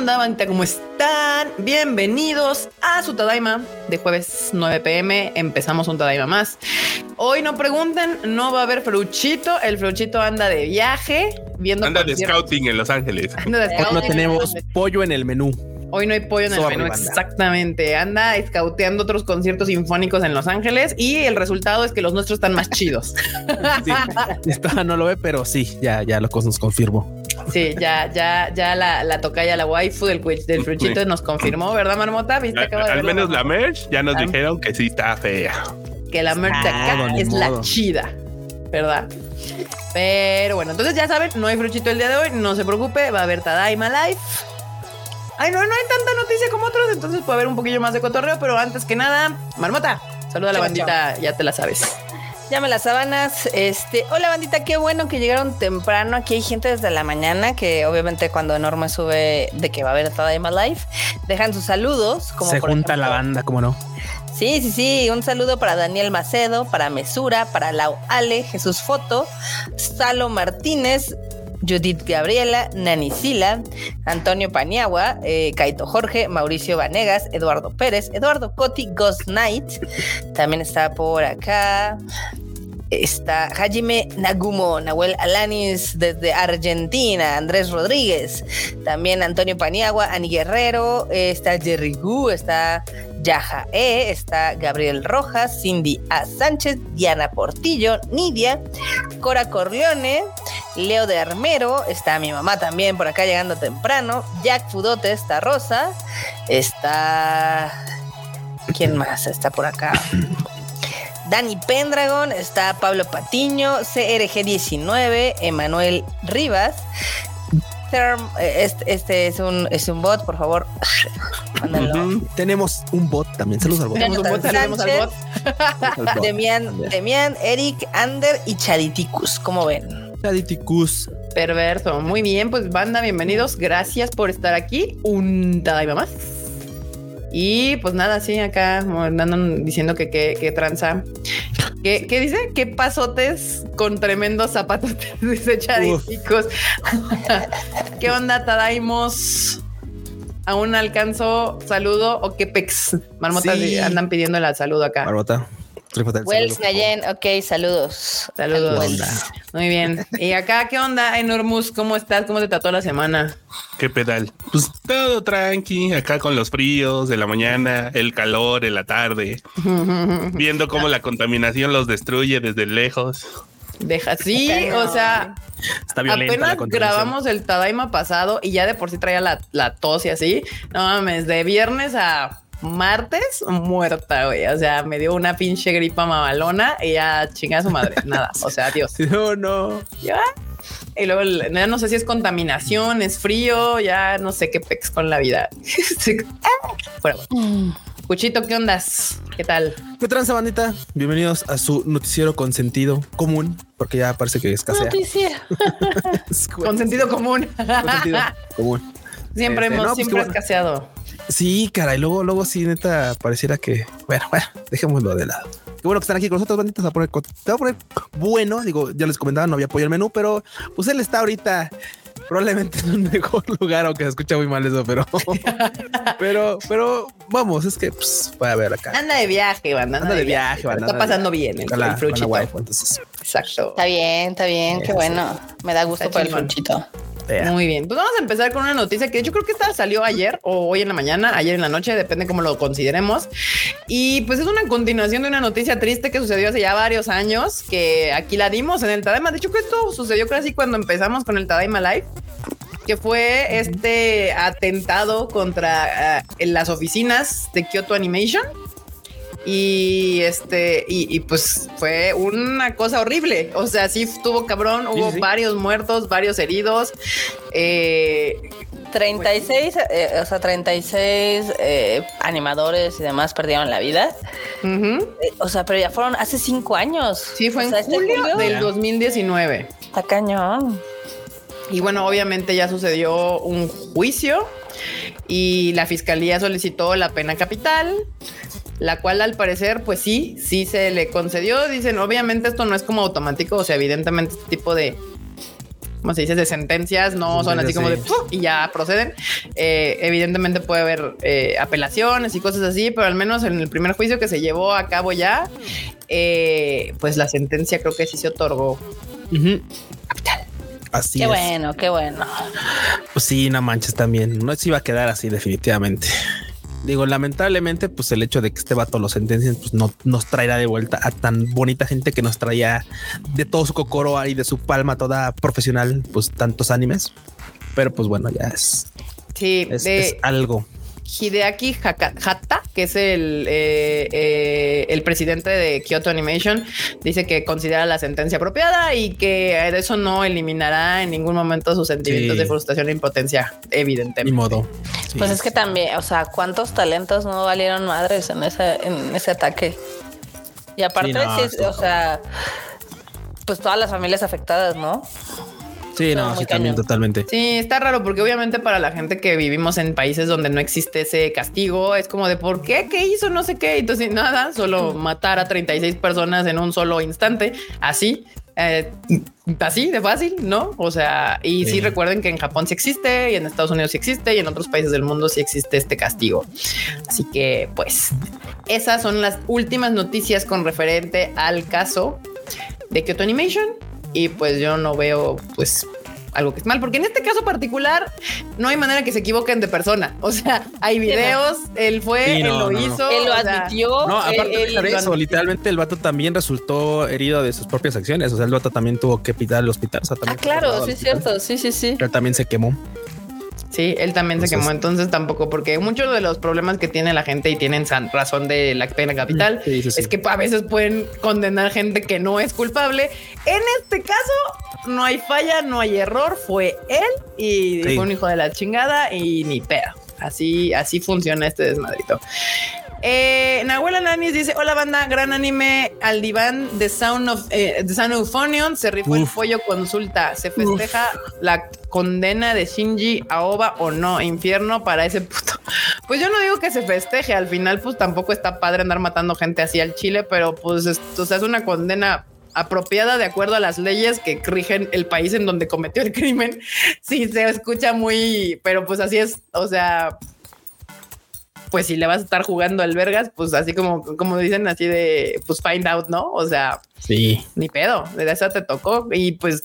onda, bandita? ¿Cómo están? Bienvenidos a su Tadaima de jueves 9 pm. Empezamos un Tadaima más. Hoy no pregunten, no va a haber Fruchito. El Fruchito anda de viaje, viendo. Anda de scouting en Los Ángeles. Anda de scouting. No tenemos pollo en el menú. Hoy no hay pollo en el menú, exactamente. Anda escauteando otros conciertos sinfónicos en Los Ángeles y el resultado es que los nuestros están más chidos. Sí, esta no lo ve, pero sí, ya, ya lo nos confirmó. Sí, ya, ya, ya la, la tocaya, la waifu del, del fruchito nos confirmó, ¿verdad, Marmota? ¿Viste? al menos la merch ya nos ah. dijeron que sí está fea. Que la merch acá es la chida, ¿verdad? Pero bueno, entonces ya saben, no hay fruchito el día de hoy, no se preocupe, va a haber Tadaima Live Ay, no, no hay tanta noticia como otros, entonces puede haber un poquillo más de cotorreo, pero antes que nada, Marmota, saluda a la bandita, ya te la sabes. Llame las sabanas. Este, hola bandita, qué bueno que llegaron temprano. Aquí hay gente desde la mañana que obviamente cuando Enorme sube de que va a haber Tadaima Live, dejan sus saludos. Como Se junta la banda, ¿cómo no? Sí, sí, sí. Un saludo para Daniel Macedo, para Mesura, para Lau Ale, Jesús Foto, Salo Martínez, Judith Gabriela, Nani Sila, Antonio Paniagua, eh, Kaito Jorge, Mauricio Vanegas, Eduardo Pérez, Eduardo Coti, Ghost Knight, también está por acá. Está Hajime Nagumo, Nahuel Alanis desde Argentina, Andrés Rodríguez, también Antonio Paniagua, Ani Guerrero, está Jerry Gu, está Yaja E, está Gabriel Rojas, Cindy A. Sánchez, Diana Portillo, Nidia, Cora Corleone, Leo de Armero, está mi mamá también por acá llegando temprano, Jack Fudote, está Rosa, está... ¿Quién más está por acá? Dani Pendragon, está Pablo Patiño, CRG19, Emanuel Rivas, eh, este, este, es, un, es un bot, por favor. Tenemos un bot también. Saludos al bot. Tenemos un bot, saludos al bot. Demian, Demian, Eric, Ander y Chaditicus. ¿Cómo ven? Chaditicus. Perverso. Muy bien, pues banda, bienvenidos. Gracias por estar aquí. Un Tadaima más. Y pues nada, sí, acá andan diciendo que qué tranza. ¿Qué, dice? ¿Qué pasotes con tremendos zapatos? Dice chicos. ¿Qué onda, Tadaimos? ¿Aún alcanzo saludo o qué pex? Marmota andan pidiendo el saludo acá. Marmota. Wells Nayen, ok, saludos. Saludos. Muy bien. Y acá, ¿qué onda, Enormus? ¿Cómo estás? ¿Cómo te trató la semana? ¿Qué pedal? Pues todo tranqui, acá con los fríos de la mañana, el calor en la tarde, viendo cómo la contaminación los destruye desde lejos. Deja, sí, o sea, Está apenas grabamos el Tadaima pasado y ya de por sí traía la, la tos y así. No mames, de viernes a martes muerta, güey. O sea, me dio una pinche gripa mamalona y ya chinga a su madre. Nada. O sea, adiós. No, no. Ya. Y luego ya no sé si es contaminación, es frío, ya no sé qué pex con la vida. Fuera, Cuchito, ¿qué ondas? ¿Qué tal? ¿Qué tranza, bandita? Bienvenidos a su noticiero con sentido común, porque ya parece que escasea. Noticiero. con sentido común. con sentido común. Siempre este, hemos, pues siempre escaseado. Sí, cara, y luego, luego sí, neta, pareciera que, bueno, bueno, dejémoslo de lado. Qué bueno que están aquí con nosotros, banditas. a poner, te voy a poner bueno. Digo, ya les comentaba, no había apoyo el menú, pero pues él está ahorita probablemente en un mejor lugar, aunque se escucha muy mal eso, pero, pero, pero vamos, es que pues, voy a ver acá. Anda de viaje, banda. Anda, de viaje, banda. Está pasando bien el, la, entonces. Exacto. Está bien, está bien, qué bueno. Me da gusto por el fruchito. Muy bien. Pues vamos a empezar con una noticia que yo creo que esta salió ayer o hoy en la mañana, ayer en la noche, depende cómo lo consideremos. Y pues es una continuación de una noticia triste que sucedió hace ya varios años, que aquí la dimos en el Tadaima. De hecho, que esto sucedió casi cuando empezamos con el Tadaima Live que fue este atentado contra eh, las oficinas de Kyoto Animation y este, y, pues fue una cosa horrible. O sea, sí estuvo cabrón, hubo varios muertos, varios heridos. Eh, 36, eh, o sea, 36 eh, animadores y demás perdieron la vida. Eh, o sea, pero ya fueron hace cinco años. Sí, fue en este julio, del 2019. Está cañón. Y bueno, obviamente ya sucedió un juicio y la fiscalía solicitó la pena capital la cual al parecer, pues sí, sí se le concedió. Dicen, obviamente esto no es como automático, o sea, evidentemente este tipo de, como se dice, de sentencias, no son así como de y ya proceden. Eh, evidentemente puede haber eh, apelaciones y cosas así, pero al menos en el primer juicio que se llevó a cabo ya, eh, pues la sentencia creo que sí se otorgó. Ujú. Así Qué es. bueno, qué bueno. Pues sí, no manches también. No se iba a quedar así definitivamente. Digo, lamentablemente, pues el hecho de que este vato lo sentencien, pues no nos traerá de vuelta a tan bonita gente que nos traía de todo su cocoro y de su palma toda profesional, pues tantos animes. Pero pues bueno, ya es, Sí, es, de es algo. Hideaki Haka- Hatta, que es el, eh, eh, el presidente de Kyoto Animation, dice que considera la sentencia apropiada y que eso no eliminará en ningún momento sus sentimientos Sí. de frustración e impotencia, Ni evidentemente. modo. Sí. Pues es que también, o sea, ¿cuántos talentos no valieron madres en ese, en ese ataque? Y aparte, Sí, no, sí, o sea, pues todas las familias afectadas, ¿no? Sí, no, sí, también totalmente. Sí, está raro porque obviamente para la gente que vivimos en países donde no existe ese castigo, es como de ¿por qué? ¿Qué hizo? No sé qué. Entonces, nada, solo matar a 36 personas en un solo instante, así. eh, así de fácil, ¿no? O sea, y sí. Sí. recuerden que en Japón sí existe y en Estados Unidos sí existe y en otros países del mundo sí existe este castigo. Así que, pues, esas son las últimas noticias con referente al caso de Kyoto Animation y pues yo no veo pues algo que es mal, porque en este caso particular no hay manera que se equivoquen de persona. O sea, hay videos, él fue, Sí, él lo no, no. hizo. Él lo admitió. No, aparte él de eso, literalmente el vato también resultó herido de sus propias acciones. O sea, el vato también tuvo que pitar al hospital. O sea, Ah, también claro, sí es cierto, sí, sí, sí. Pero también se quemó. Sí, él también se quemó, entonces tampoco, porque muchos de los problemas que tiene la gente y tienen razón de la pena capital Sí, sí, sí. es que a veces pueden condenar gente que no es culpable. En este caso, no hay falla, no hay error, fue él y fue un hijo de la chingada y ni pedo. Así, así funciona este desmadrito. Eh, Nahuel Alanis dice: Hola, banda, gran anime al diván de Sound of eh, The Sound of Euphonion. Se rifó el Uf. pollo consulta. Se festeja la condena de Shinji Aoba o no. Infierno para ese puto. Pues yo no digo que se festeje. Al final, pues tampoco está padre andar matando gente así al chile, pero pues esto o sea, es una condena apropiada de acuerdo a las leyes que rigen el país en donde cometió el crimen. Sí, se escucha muy, pero pues así es. O sea, pues si le vas a estar jugando al vergas, pues así como, como dicen así de, pues find out, ¿no? O sea, Sí. ni pedo, de esa te tocó y pues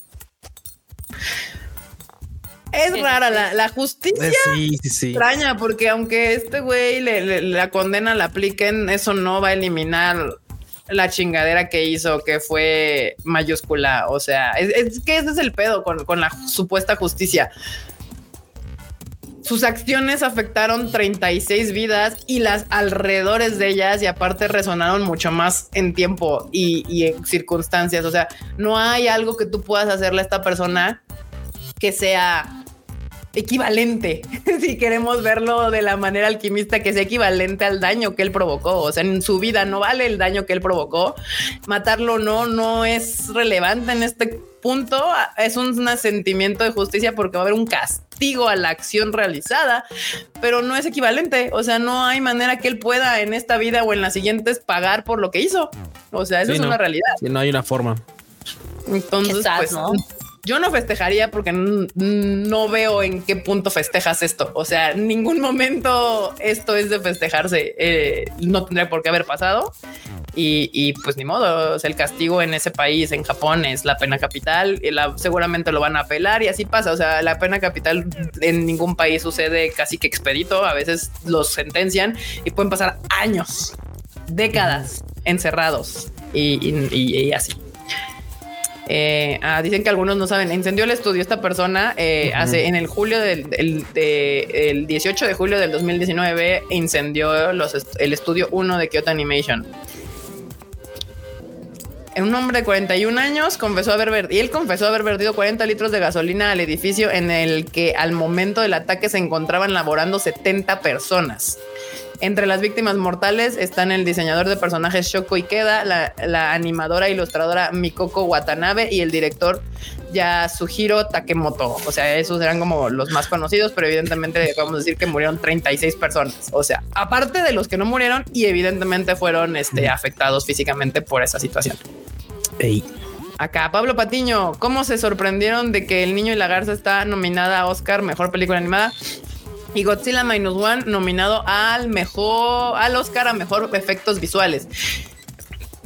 es rara la, la justicia. Eh, Sí, sí, sí. Extraña, porque aunque este güey le, le- la condena la apliquen, eso no va a eliminar la chingadera que hizo, que fue mayúscula. O sea, es, es que ese es el pedo con, con la supuesta justicia. Sus acciones afectaron 36 vidas y las alrededores de ellas y aparte resonaron mucho más en tiempo y, en circunstancias. O sea, no hay algo que tú puedas hacerle a esta persona que sea equivalente, si queremos verlo de la manera alquimista, que sea equivalente al daño que él provocó. O sea, en su vida no vale el daño que él provocó. Matarlo no, no es relevante en este punto. Es un sentimiento de justicia porque va a haber un castigo a la acción realizada, pero no es equivalente. O sea, no hay manera que él pueda en esta vida o en las siguientes pagar por lo que hizo. O sea, eso Sí, es no. una realidad. Sí, no hay una forma. Entonces, pues ¿no? yo no festejaría porque no veo en qué punto festejas esto. O sea, en ningún momento esto es de festejarse. Eh, no tendría por qué haber pasado. Y, y, pues ni modo, o sea, el castigo en ese país, en Japón, es la pena capital. Y la, seguramente lo van a apelar y así pasa. O sea, la pena capital en ningún país sucede casi que expedito. A veces los sentencian y pueden pasar años, décadas encerrados y, y- y- y así. Eh, ah, dicen que algunos no saben. Incendió el estudio esta persona eh, hace en el julio del el, de- el 18 de julio del 2019 incendió los est- el estudio 1 de Kyoto Animation. Un hombre de 41 años confesó haber y él confesó haber vertido 40 litros de gasolina al edificio en el que al momento del ataque se encontraban laborando 70 personas. Entre las víctimas mortales están el diseñador de personajes Shoko Ikeda, la, la animadora e ilustradora Mikoko Watanabe y el director Yasuhiro Takemoto. O sea, esos eran como los más conocidos, pero evidentemente podemos decir que murieron 36 personas. O sea, aparte de los que no murieron y evidentemente fueron este, afectados físicamente por esa situación. Ey. Acá, Pablo Patiño, ¿cómo se sorprendieron de que El Niño y la Garza está nominada a Oscar Mejor Película Animada? Y Godzilla Minus One nominado al mejor, al Oscar a mejor efectos visuales.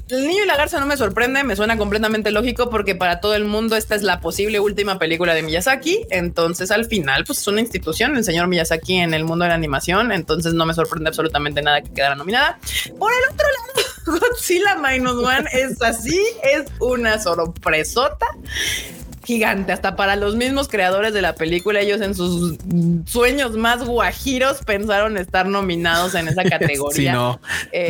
El niño y la garza no me sorprende, me suena completamente lógico porque para todo el mundo esta es la posible última película de Miyazaki. Entonces, al final, pues es una institución, el señor Miyazaki en el mundo de la animación. Entonces, no me sorprende absolutamente nada que quedara nominada. Por el otro lado, Godzilla Minus One es así, es una sorpresota gigante, hasta para los mismos creadores de la película, ellos en sus sueños más guajiros pensaron estar nominados en esa categoría. Sí, no,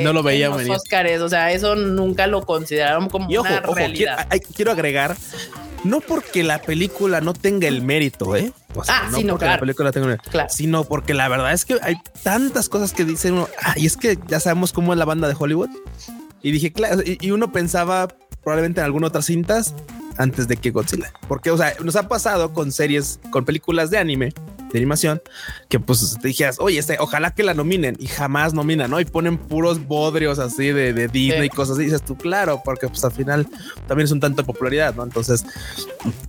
no lo veía los Oscars, o sea, eso nunca lo consideraron como una realidad. Quiero, quiero, agregar, no porque la película no tenga el mérito, ¿eh? O sea, ah, no porque la película tenga el mérito, claro. sino porque la verdad es que hay tantas cosas que dicen uno, ah, y es que ya sabemos cómo es la banda de Hollywood. Y dije, claro, y, uno pensaba probablemente en algunas otras cintas, antes de que Godzilla. Porque, o sea, nos ha pasado con series, con películas de anime, de animación, que pues te dijeras, oye, este, ojalá que la nominen y jamás nominan, ¿no? Y ponen puros bodrios así de, de Disney y cosas así. Y dices tú, claro, porque pues al final también es un tanto de popularidad, ¿no? Entonces,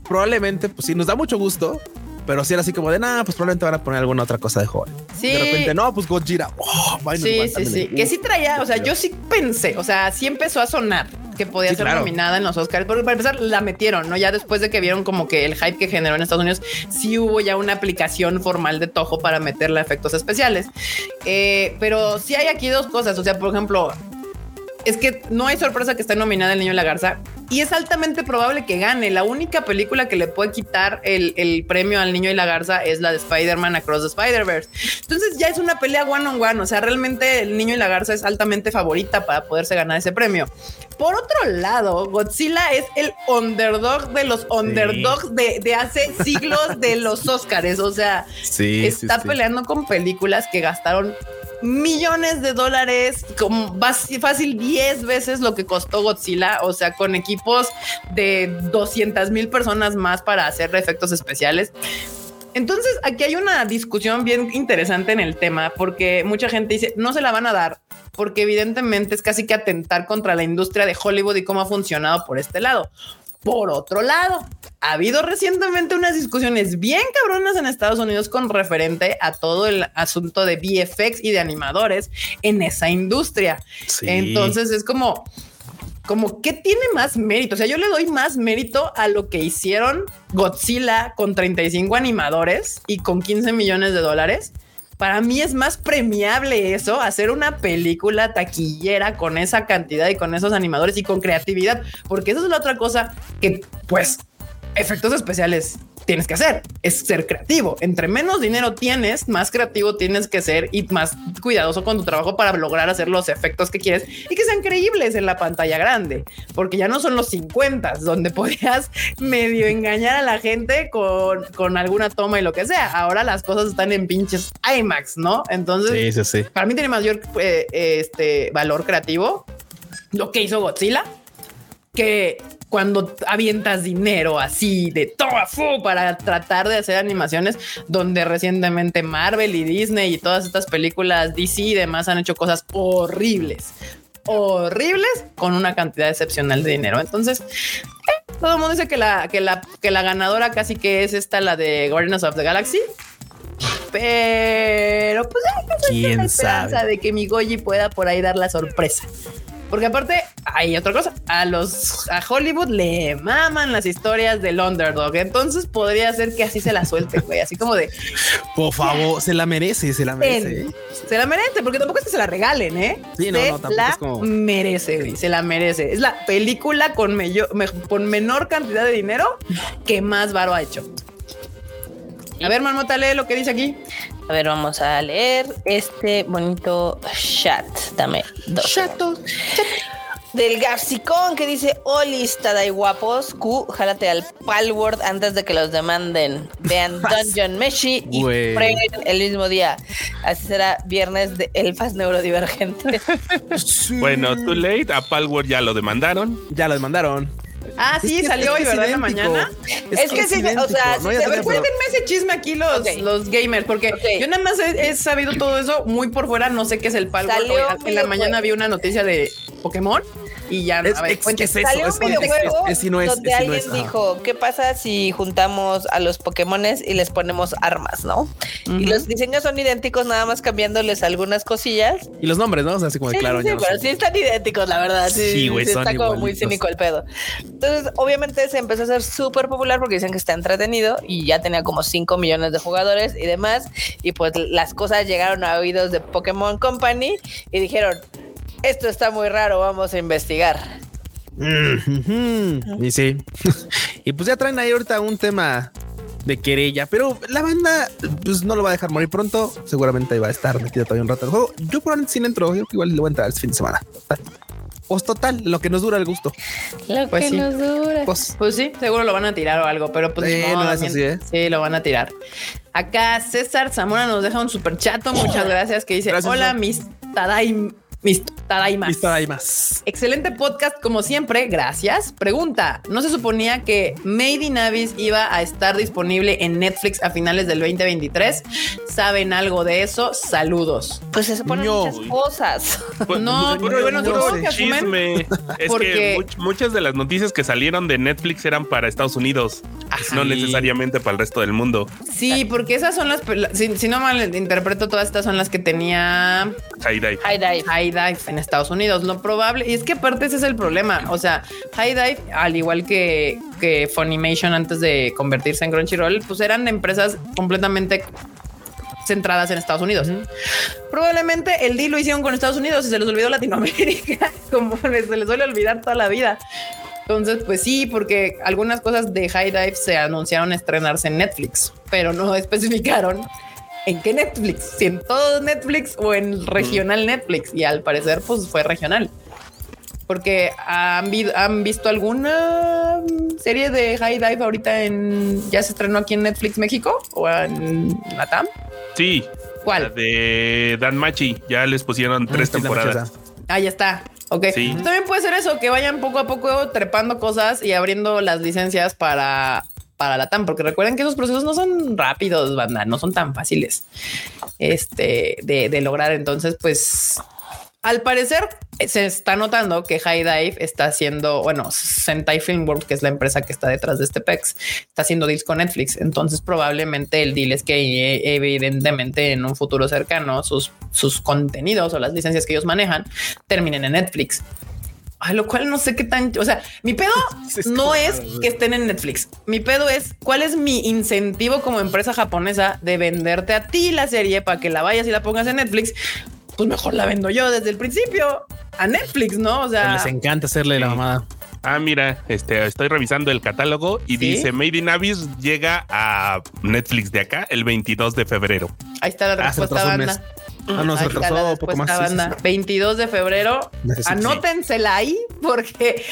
probablemente, pues sí, nos da mucho gusto, pero si era así como de nada, pues probablemente van a poner alguna otra cosa de joven. Sí. De repente, no, pues Godzilla. Oh, sí, sí, sí. Que sí traía, o sea, yo sí pensé, o sea, sí empezó a sonar que podía ser nominada en los Oscars, porque para empezar la metieron, ¿no? Ya después de que vieron como que el hype que generó en Estados Unidos, sí hubo ya una aplicación formal de Toho para meterle efectos especiales. Eh, pero sí hay aquí dos cosas, o sea, por ejemplo, es que no hay sorpresa que esté nominada El Niño y la Garza y es altamente probable que gane. La única película que le puede quitar el, premio al Niño y la Garza es la de Spider-Man Across the Spider-Verse. Entonces ya es una pelea one on one. O sea, realmente El Niño y la Garza es altamente favorita para poderse ganar ese premio. Por otro lado, Godzilla es el underdog de los underdogs de, hace siglos de los Oscars. O sea, está peleando con películas que gastaron millones de dólares, como fácil 10 veces lo que costó Godzilla, o sea, con equipos de 200 mil personas más para hacer efectos especiales. Entonces, aquí hay una discusión bien interesante en el tema, porque mucha gente dice, no se la van a dar, porque evidentemente es casi que atentar contra la industria de Hollywood y cómo ha funcionado por este lado. Por otro lado, ha habido recientemente unas discusiones bien cabronas en Estados Unidos con referente a todo el asunto de VFX y de animadores en esa industria. Entonces es como, como qué tiene más mérito. O sea, yo le doy más mérito a lo que hicieron Godzilla con 35 animadores y con 15 millones de dólares para mí es más premiable eso, hacer una película taquillera con esa cantidad y con esos animadores y con creatividad, porque eso es la otra cosa que, pues, efectos especiales tienes que hacer, es ser creativo. Entre menos dinero tienes, más creativo tienes que ser y más cuidadoso con tu trabajo para lograr hacer los efectos que quieres y que sean creíbles en la pantalla grande, porque ya no son los 50 donde podías medio engañar a la gente con, con alguna toma y lo que sea. Ahora las cosas están en pinches IMAX, ¿no? Entonces, para mí tiene mayor eh, este valor creativo lo que hizo Godzilla que cuando avientas dinero así de todo fu para tratar de hacer animaciones donde recientemente Marvel y Disney y todas estas películas DC y demás han hecho cosas horribles, horribles con una cantidad excepcional de dinero. Entonces, eh, todo el mundo dice que la, que la, que la ganadora casi que es esta, la de Guardians of the Galaxy. Pero pues hay la esperanza de que mi Goji pueda por ahí dar la sorpresa. Porque aparte, hay otra cosa. A los a Hollywood le maman las historias del underdog. Entonces podría ser que así se la suelte, güey. Así como de por favor, se la merece, se la merece. Se la merece, porque tampoco es que se la regalen, ¿eh? Sí, no, se no, tampoco la es como... merece, güey. Se la merece. Es la película con, con menor cantidad de dinero que más varo ha hecho. A ver, Marmota, lee lo que dice aquí. A ver, vamos a leer este bonito chat. Dame dos. Chato. Del Garcicón que dice: Olis, y guapos. Q, jálate al Palword antes de que los demanden. Vean Dungeon Meshi y prueben el mismo día. Así será viernes de elfas neurodivergentes. bueno, too late. A Palword ya lo demandaron. Ya lo demandaron. Ah, sí, salió hoy, ¿verdad? En la mañana. Es, que, sí, o sea, ¿no? cuéntenme ese chisme aquí los, los gamers, porque yo nada más he, sabido todo eso muy por fuera, no sé qué es el palo. En la mañana vi una noticia de Pokémon y ya Es- a ver, es-. ¿qué es eso? Salió un es- videojuego es- es- si no es- donde si no alguien ajá. dijo, ¿qué pasa si juntamos a los Pokémones y les ponemos armas, no? Y los diseños son idénticos, nada más cambiándoles algunas cosillas. Y los nombres, ¿no? O sea, así como de Sí, claro. sí, ya no pero sí están idénticos, la verdad. Sí, Sí, güey, sí son está como muy igualitos. cínico el pedo. Entonces, obviamente se empezó a hacer súper popular porque dicen que está entretenido y ya tenía como 5 millones de jugadores y demás. Y pues las cosas llegaron a oídos de Pokémon Company y dijeron, esto está muy raro, vamos a investigar. Mm. Y sí. y pues ya traen ahí ahorita un tema de querella, pero la banda pues no lo va a dejar morir pronto. Seguramente va a estar metido todavía un rato el juego. Yo probablemente sin entro, yo creo que igual le voy a entrar este fin de semana. Total. Pues total, lo que nos dura el gusto. Lo Pues que sí. nos dura. Pues Pues sí, seguro lo van a tirar o algo, pero pues Eh, no, no es así, ¿eh? sí, lo van a tirar. Acá César Zamora nos deja un super chato, muchas gracias, que dice, Gracias, hola, César. mis tadaim, mis tadaimas. listo, hay más. Excelente podcast como siempre, gracias. Pregunta, ¿no se suponía que Made in Abyss iba a estar disponible en Netflix a finales del 2023? ¿Saben algo de eso? Saludos. Pues se suponen No. muchas cosas. Pues, No, pero bueno, puro supongo que asumen chisme. Es porque- que much- muchas de las noticias que salieron de Netflix eran para Estados Unidos, no necesariamente para el resto del mundo. Sí, porque esas son las, la- si, si no mal interpreto, todas estas son las que tenía High dive. High dive. High Dive en Estados Unidos. Lo probable, y es que aparte ese es el problema. O sea, High Dive, al igual que, que Funimation antes de convertirse en Crunchyroll, pues eran empresas completamente centradas en Estados Unidos. Probablemente el deal lo hicieron con Estados Unidos y se les olvidó Latinoamérica, como se les suele olvidar toda la vida. Entonces, pues sí, porque algunas cosas de High Dive se anunciaron estrenarse en Netflix, pero no especificaron en qué Netflix, si en todo Netflix o en regional Netflix. Y al parecer, pues fue regional. Porque han, vi- han visto alguna serie de High Dive ahorita en ya se estrenó aquí en Netflix México o en Latam. Sí. ¿Cuál? La de Dan Machi. Ya les pusieron tres Sí, temporadas. Ah, ya está. Ok. Sí. También puede ser eso, que vayan poco a poco trepando cosas y abriendo las licencias para, para la TAM, porque recuerden que esos procesos no son rápidos, banda, no son tan fáciles este, de, lograr. Entonces, pues al parecer eh, se está notando que High Dive está haciendo, bueno, Sentai Filmworks, que es la empresa que está detrás de este PEX, está haciendo deals con Netflix. Entonces, probablemente el deal es que eh, evidentemente en un futuro cercano sus, sus contenidos o las licencias que ellos manejan terminen en Netflix. Ay, lo cual no sé qué tan, o sea, mi pedo no es que estén en Netflix. Mi pedo es cuál es mi incentivo como empresa japonesa de venderte a ti la serie para que la vayas y la pongas en Netflix. Pues mejor la vendo yo desde el principio a Netflix, ¿no? O sea, Les encanta hacerle la mamada. Ah, mira, este, estoy revisando el catálogo y ¿Sí? dice Made in Abyss llega a Netflix de acá el 22 de febrero. ahí está la Ah, respuesta, banda. Ah, no, se Ahí está retrasó la un poco más. banda. sí. 22 de febrero. Anótensela ahí porque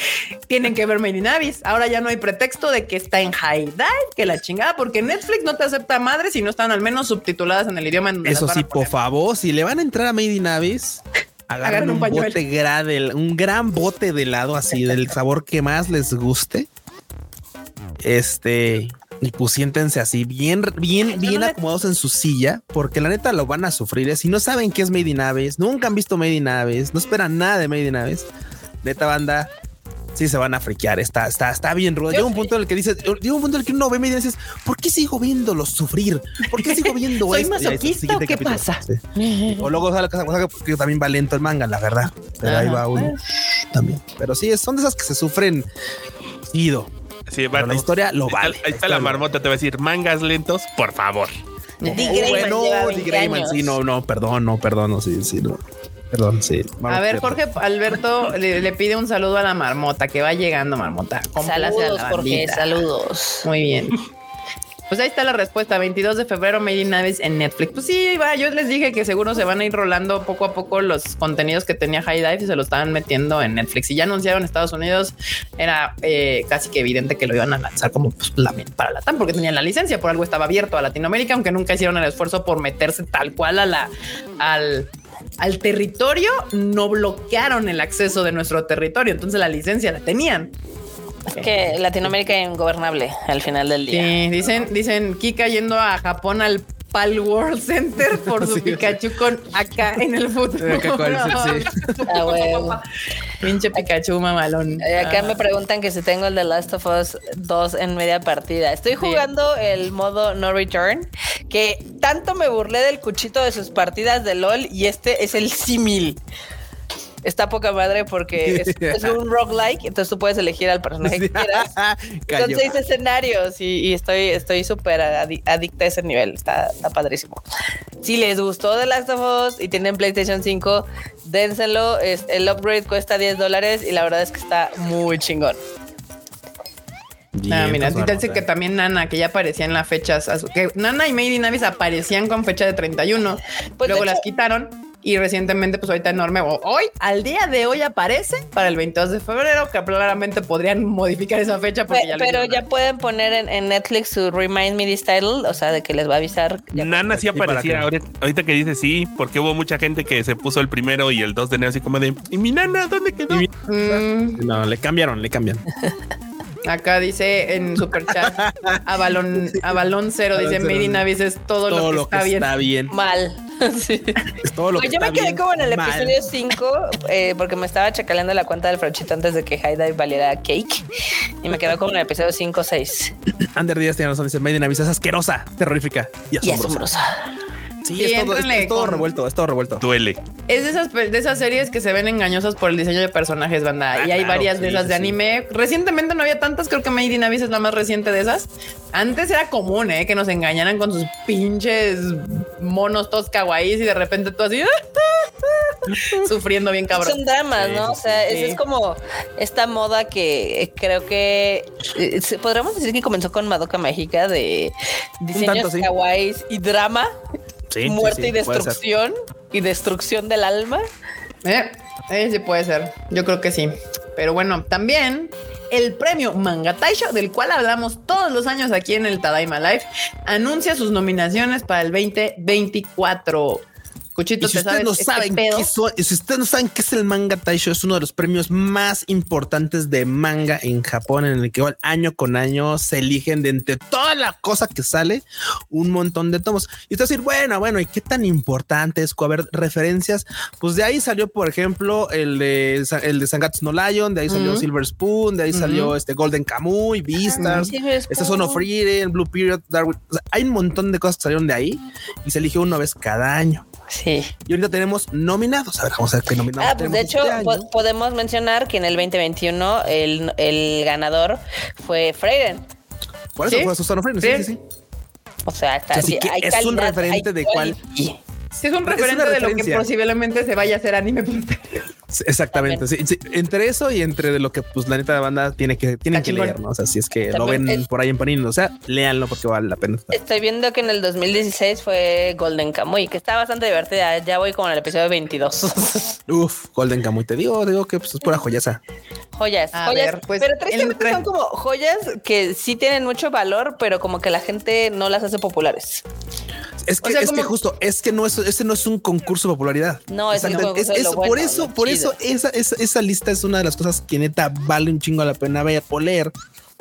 tienen que ver Abyss. Ahora ya no hay pretexto de que está en High Dive, que la chingada, porque Netflix no te acepta madre si no están al menos subtituladas en el idioma en donde Eso sí, por favor, si le van a entrar a Made in Abyss, Agarren agarren un un, bote grande, un gran bote de helado así del sabor que más les guste. Este, y pues siéntense así, bien, bien, Yo bien no acomodados en su silla, porque la neta lo van a sufrir. ¿eh? Si no saben qué es Made in Abyss, nunca han visto Made in Abyss, no esperan nada de Made in Abyss, neta banda. Sí, se van a friquear. Está, está, está bien rudo. Llega un punto en el que dices, llega un punto en el que uno ve Made in Abyss y dices, ¿por qué sigo viéndolo sufrir? ¿Por qué sigo viendo ¿Soy esto? Ahí masoquista o qué capítulo. pasa? Sí. O luego sale cosa cosa que también va lento el manga, la verdad. Pero ahí Ajá. va uno también. Pero sí, son de esas que se sufren. Ido. Sí, Pero la historia lo Ahí está- vale. Ahí está la marmota, te va a decir mangas lentos, por favor. Oh, Grayman bueno, lleva Dick 20 Grayman, años. sí, no, no, perdón, no, perdón, no, sí, sí, no. Perdón, sí. A ver, Jorge Alberto le, le pide un saludo a la marmota que va llegando, marmota. Saludos, Jorge, saludos. Muy bien. Pues ahí está la respuesta. 22 de febrero, Made in Abyss en Netflix. Pues sí, va. Yo les dije que seguro se van a ir rolando poco a poco los contenidos que tenía High Dive y se lo estaban metiendo en Netflix. Y ya anunciaron Estados Unidos, era eh, casi que evidente que lo iban a lanzar como pues, para la TAM porque tenían la licencia. Por algo estaba abierto a Latinoamérica, aunque nunca hicieron el esfuerzo por meterse tal cual a la al territorio, no bloquearon el acceso de nuestro territorio. Entonces la licencia la tenían. Es que Latinoamérica es ingobernable al final del día. Sí, dicen, dicen Kika yendo a Japón al pa'l World Center por su Sí, sí. Pikachu con acá en el futuro. Acá con el- sí. Ah. Pinche Pikachu mamalón. Eh, Acá Ah. me preguntan que si tengo el The Last of Us 2 en media partida. Estoy jugando el modo No Return, que tanto me burlé del cuchito de sus partidas de LOL y este es el símil. Está poca madre porque es, es un roguelike, entonces tú puedes elegir al personaje que quieras. Son seis escenarios y, y estoy estoy súper adi- adicta a ese nivel. Está, está padrísimo. Si les gustó The Last of Us y tienen PlayStation 5, dénselo. Es, el upgrade cuesta 10 dólares y la verdad es que está muy chingón. Ah, mira, Bien, dice pues, que también Nana, que ya aparecían las fechas, que Nana y Made in Abyss aparecían con fecha de 31, Pues, luego de las quitaron y recientemente, pues ahorita enorme, o- hoy, al día de hoy aparece para el 22 de febrero, que claramente podrían modificar esa fecha porque Pe- ya pero ya pueden poner en, en Netflix su Remind Me This Title, o sea, de que les va a avisar. Nana sí ¿Y para aparecía. Ahorita, ahorita que dice sí, porque hubo mucha gente que se puso el primero y el 2 de enero así como de ¿y mi nana dónde quedó? Mm, No, le cambiaron, le cambian. acá dice en super chat a balón a balón cero dice. Made in Abyss es todo, Todo lo que está bien. está bien. Mal. Sí. Es todo lo Pues que yo me quedé bien como en el mal. episodio 5 eh, porque me estaba chacaleando la cuenta del Frochito antes de que High Dive valiera cake y me quedé como en el episodio 5 6 Ander Díaz tiene razón, dice Made in Abyss es asquerosa, terrorífica y y asombrosa. Sí, Sí, es todo, es- es todo con- revuelto, es todo revuelto. Duele. Es de esas, de esas series que se ven engañosas por el diseño de personajes, banda. Ah, y hay claro, varias de sí, esas de sí. anime. Recientemente no había tantas, creo que Made in Abyss es la más reciente de esas. Antes era común, ¿eh? Que nos engañaran con sus pinches monos todos kawaiis y de repente tú así sufriendo bien cabrón. Son dramas, Sí, ¿no? sí, o sea, esa es como esta moda que eh, creo que eh, podríamos decir que comenzó con Madoka Mágica de diseños tanto, sí. kawaiis y drama, Sí, muerte sí, y destrucción y destrucción del alma. Eh, eh, sí puede ser. Yo creo que sí. Pero bueno, también el premio Manga Taisho, del cual hablamos todos los años aquí en el Tadaima Live, anuncia sus nominaciones para el 2024. Cuchito, Y si ¿te ustedes no este saben qué son- si ustedes no saben qué es el manga Taisho, es uno de los premios más importantes de manga en Japón, en el que igual año con año se eligen de entre toda la cosa que sale un montón de tomos. Y usted decir, bueno, bueno, ¿y qué tan importante es? A ver, referencias. Pues de ahí salió, por ejemplo, el de el de Sangatsu no Lion, de ahí salió Ujú. Silver Spoon, de ahí salió Ujú. este Golden Kamuy, Beastars. Sí, Este Son of Freedom, Blue Period, Darwin. O sea, hay un montón de cosas que salieron de ahí y se elige una vez cada año. Sí. Y ahorita tenemos nominados. A ver, vamos a ver qué nominados. Ah, pues de hecho, este po- podemos mencionar que en el 2021 el, el ganador fue Freiden. Por eso ¿Sí? fue Susana Freire. Sí, Sí. sí, sí. O sea, está que hay es un referente hay de cuál-. Sí, es un referente de lo que posiblemente se vaya a hacer anime Exactamente. Sí, sí. Entre eso y entre lo que pues la neta de banda tiene que, tienen que leer, ¿no? O sea, si es que lo ven es- por ahí en Panini, o sea, léanlo porque vale la pena. Estoy viendo que en el 2016 fue Golden Kamuy, que está bastante divertida. Ya voy como en el episodio 22. Uf, Golden Kamuy. Te digo, digo que pues, es pura joyaza. joyas, A joyas. ver, pues, pero tristemente entre- son como joyas que sí tienen mucho valor, pero como que la gente no las hace populares. Es que, O sea, es que justo, es que no es, ese no es un concurso de popularidad. No, es un de lo por bueno, eso, por chido. Eso esa, esa, esa lista es una de las cosas que neta vale un chingo la pena ver o leer.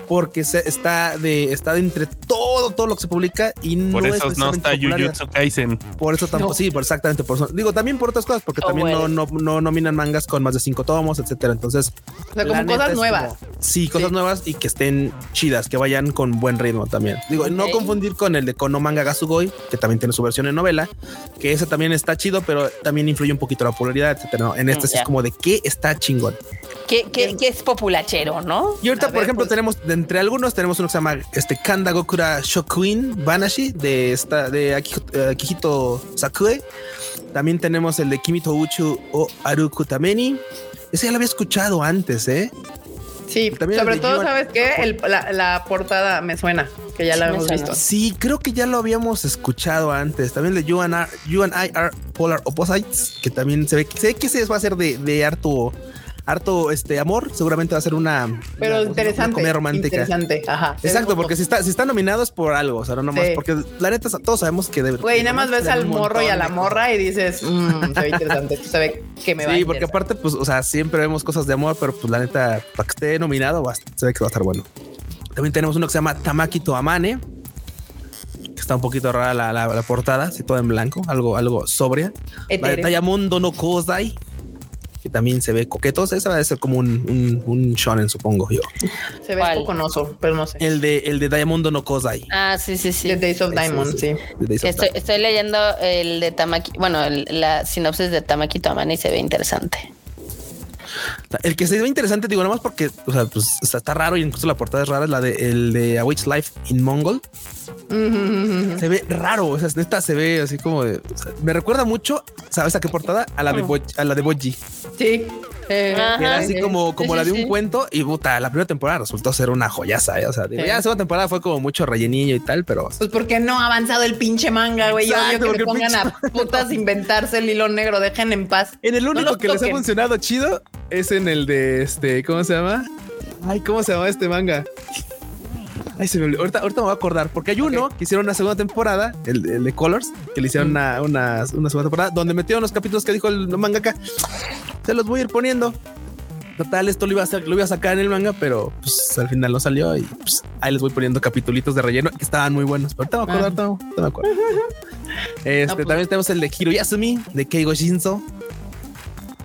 Porque se, está de está de entre todo todo lo que se publica y Por no es eso no precisamente está. Jujutsu Kaisen. Por eso tampoco, No. sí, por exactamente por eso. Digo, también por otras cosas, porque Oh, también no, bueno. no, no nominan mangas con más de cinco tomos, etcétera. Entonces, O sea, como cosas es nuevas. como- sí, cosas Sí. nuevas y que estén chidas, que vayan con buen ritmo también. Digo, no confundir con el de Kono Manga Gasugoi, que también tiene su versión en novela, que ese también está chido, pero también influye un poquito la popularidad, etcétera. No, en este Mm, sí es como de qué está chingón. Que, que, que es populachero, ¿no? Y ahorita, A por ver, ejemplo, pues. tenemos de entre algunos, tenemos uno que se llama este Kanda Gokura Shokuin Banashi de esta de Aki- eh, Akihito Sakue. También tenemos el de Kimito Uchu o Aruku Tameni. Ese ya lo había escuchado antes, ¿eh? Sí, También sobre todo, Yuan- ¿sabes qué? El- la, la portada me suena, que ya Sí, la hemos visto. Sí, creo que ya lo habíamos escuchado antes. También el de You and, I- You and I are Polar Opposites, que también se ve, se ve que ese va a ser de, de harto, harto este amor. Seguramente va a ser una, Pero una- una interesante. comedia romántica. Interesante. Ajá. Exacto, porque si está, si está nominado es por algo, o sea, no nomás, Sí. porque la neta todos sabemos que debe. Güey, nada más ves al morro y a la morra y dices, mmm, se ve interesante. Tú sabes que me va a Sí, porque aparte, pues, o sea, siempre vemos cosas de amor, pero pues la neta, para que esté nominado, va- se ve que va a estar bueno. También tenemos uno que se llama Tamaki to Amane. que está un poquito rara la, la, la portada, así toda en blanco, algo, algo sobria. La de. Diamond no Kozai, que también se ve coqueto. Esa va a ser como un, un, un shonen, supongo yo. Se ve ¿Cuál? coconoso, pero no sé. El de, el de Diamond no Kozai. Ah, sí, sí, sí. The Days of Ese, Diamond, ese. sí. Estoy, leyendo el de Tamaki, bueno, el- la sinopsis de Tamaki Tamani y se ve interesante. El que se ve interesante, digo, nada más porque, o sea, pues está, raro y incluso la portada es rara, es la de el de A Witch Life in Mongol. Se ve raro, o sea, neta se ve así como de, o sea, me recuerda mucho, ¿sabes a qué portada? A la de Bo- a la de Boji. Sí. Ajá. Era así sí. como, como Sí, la de un sí. cuento y puta, la primera temporada resultó ser una joyaza, ¿eh? o sea, digo, Sí. ya la segunda temporada fue como mucho rellenillo y tal, pero Pues porque no ha avanzado el pinche manga, güey. Yo que porque le pongan a putas inventarse el hilo negro. Dejen en paz. en el único que les ha funcionado chido es en el de este, ¿cómo se llama? Ay, ¿cómo se llama este manga? Ay, se me olvidó. Ahorita, ahorita me voy a acordar porque hay uno que hicieron una segunda temporada, el, el de Colors, que le hicieron una, una, una segunda temporada donde metieron los capítulos que dijo el mangaka. Se los voy a ir poniendo. Total, esto lo iba a hacer, lo iba a sacar en el manga, pero pues al final no salió y pues ahí les voy poniendo capitulitos de relleno que estaban muy buenos. Pero ahorita me acuerdo, ahorita, ahorita me acuerdo. Este, No, pues- también tenemos el de Hiroyasumi de Keigo Shinzo.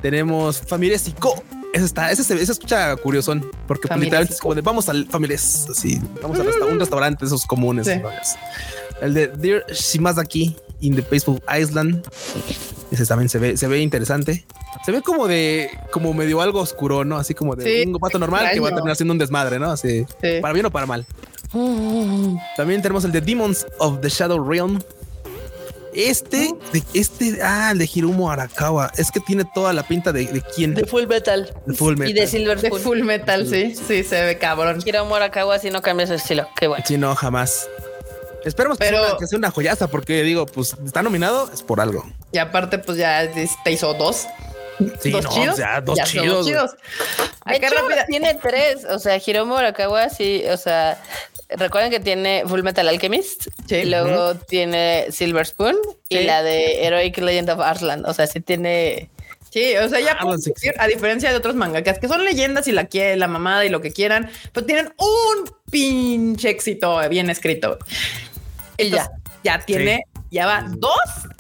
Tenemos Familias Ico. Ese está, ese se, escucha curiosón, porque Familias literalmente es como de vamos al Familias, así, vamos a resta- un restaurante, esos comunes. El de Dear Shimazaki in the Peaceful Island. Ese también se ve, se ve interesante. Se ve como de, como medio algo oscuro, ¿no? Así como de Sí, un pato normal que va a terminar haciendo un desmadre, ¿no? Así, Sí. para bien o para mal. También tenemos el de Demons of the Shadow Realm. Este, de, este, ah, el de Hirumo Arakawa. Es que tiene toda la pinta de, de quién. De Full Metal. De Full Y Metal. de Silver De full metal, sí. Sí, se ve cabrón. Hiro Morakawa si no cambia su estilo. Qué bueno. Sí, no, jamás. Esperemos que, Pero- sea una, que sea una joyaza, porque digo, pues está nominado, es por algo. Y aparte, pues ya te hizo dos. Sí, dos no, chidos. ya, dos Ya chidos. Acá hecho, tiene tres. O sea, Hiromu Arakawa sí, o sea, recuerden que tiene Full Metal Alchemist. Sí. Y luego tiene Silver Spoon y la de Heroic Legend of Arslan. O sea, sí tiene. Sí, o sea, ya Ah, sí, decir, a diferencia de otros mangakas que son leyendas y la quiere, la mamada y lo que quieran, pues tienen un pinche éxito bien escrito. Y ya. Entonces, ya tiene, ya va dos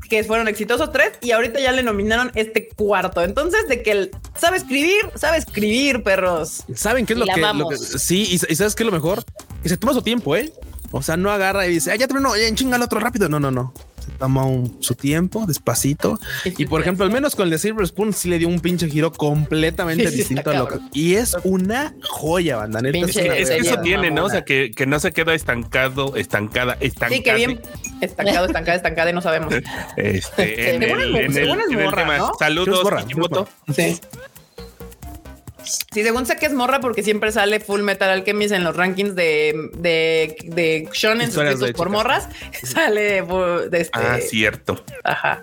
que fueron exitosos, tres, y ahorita ya le nominaron este cuarto. Entonces, de que él sabe escribir, sabe escribir, perros. ¿Saben qué es lo que, lo amamos. que- Sí, y, y sabes qué es lo mejor? Que se toma su tiempo, ¿eh? O sea, no agarra y dice, ah, ya terminó, ya chinga el otro rápido. No, no, no. Se toma un- su tiempo, despacito. Y por ejemplo, al menos con el de Silver Spoon sí le dio un pinche giro completamente Sí, distinto a lo que. Y es una joya, banda. neta, Pinche es una Es- sería eso tiene, ¿no? O sea, que, que no se queda estancado, estancada, estancada. Sí, que bien estancado, estancada, estancada y no sabemos. Este, en el, es- en el- en el morra, tema. ¿no? Saludos. Sí. Sí, según sé que es morra porque siempre sale Full Metal Alchemist en los rankings de, de, de shonen suscritos de por chicas. morras. Sale de este. Ah, cierto. Ajá.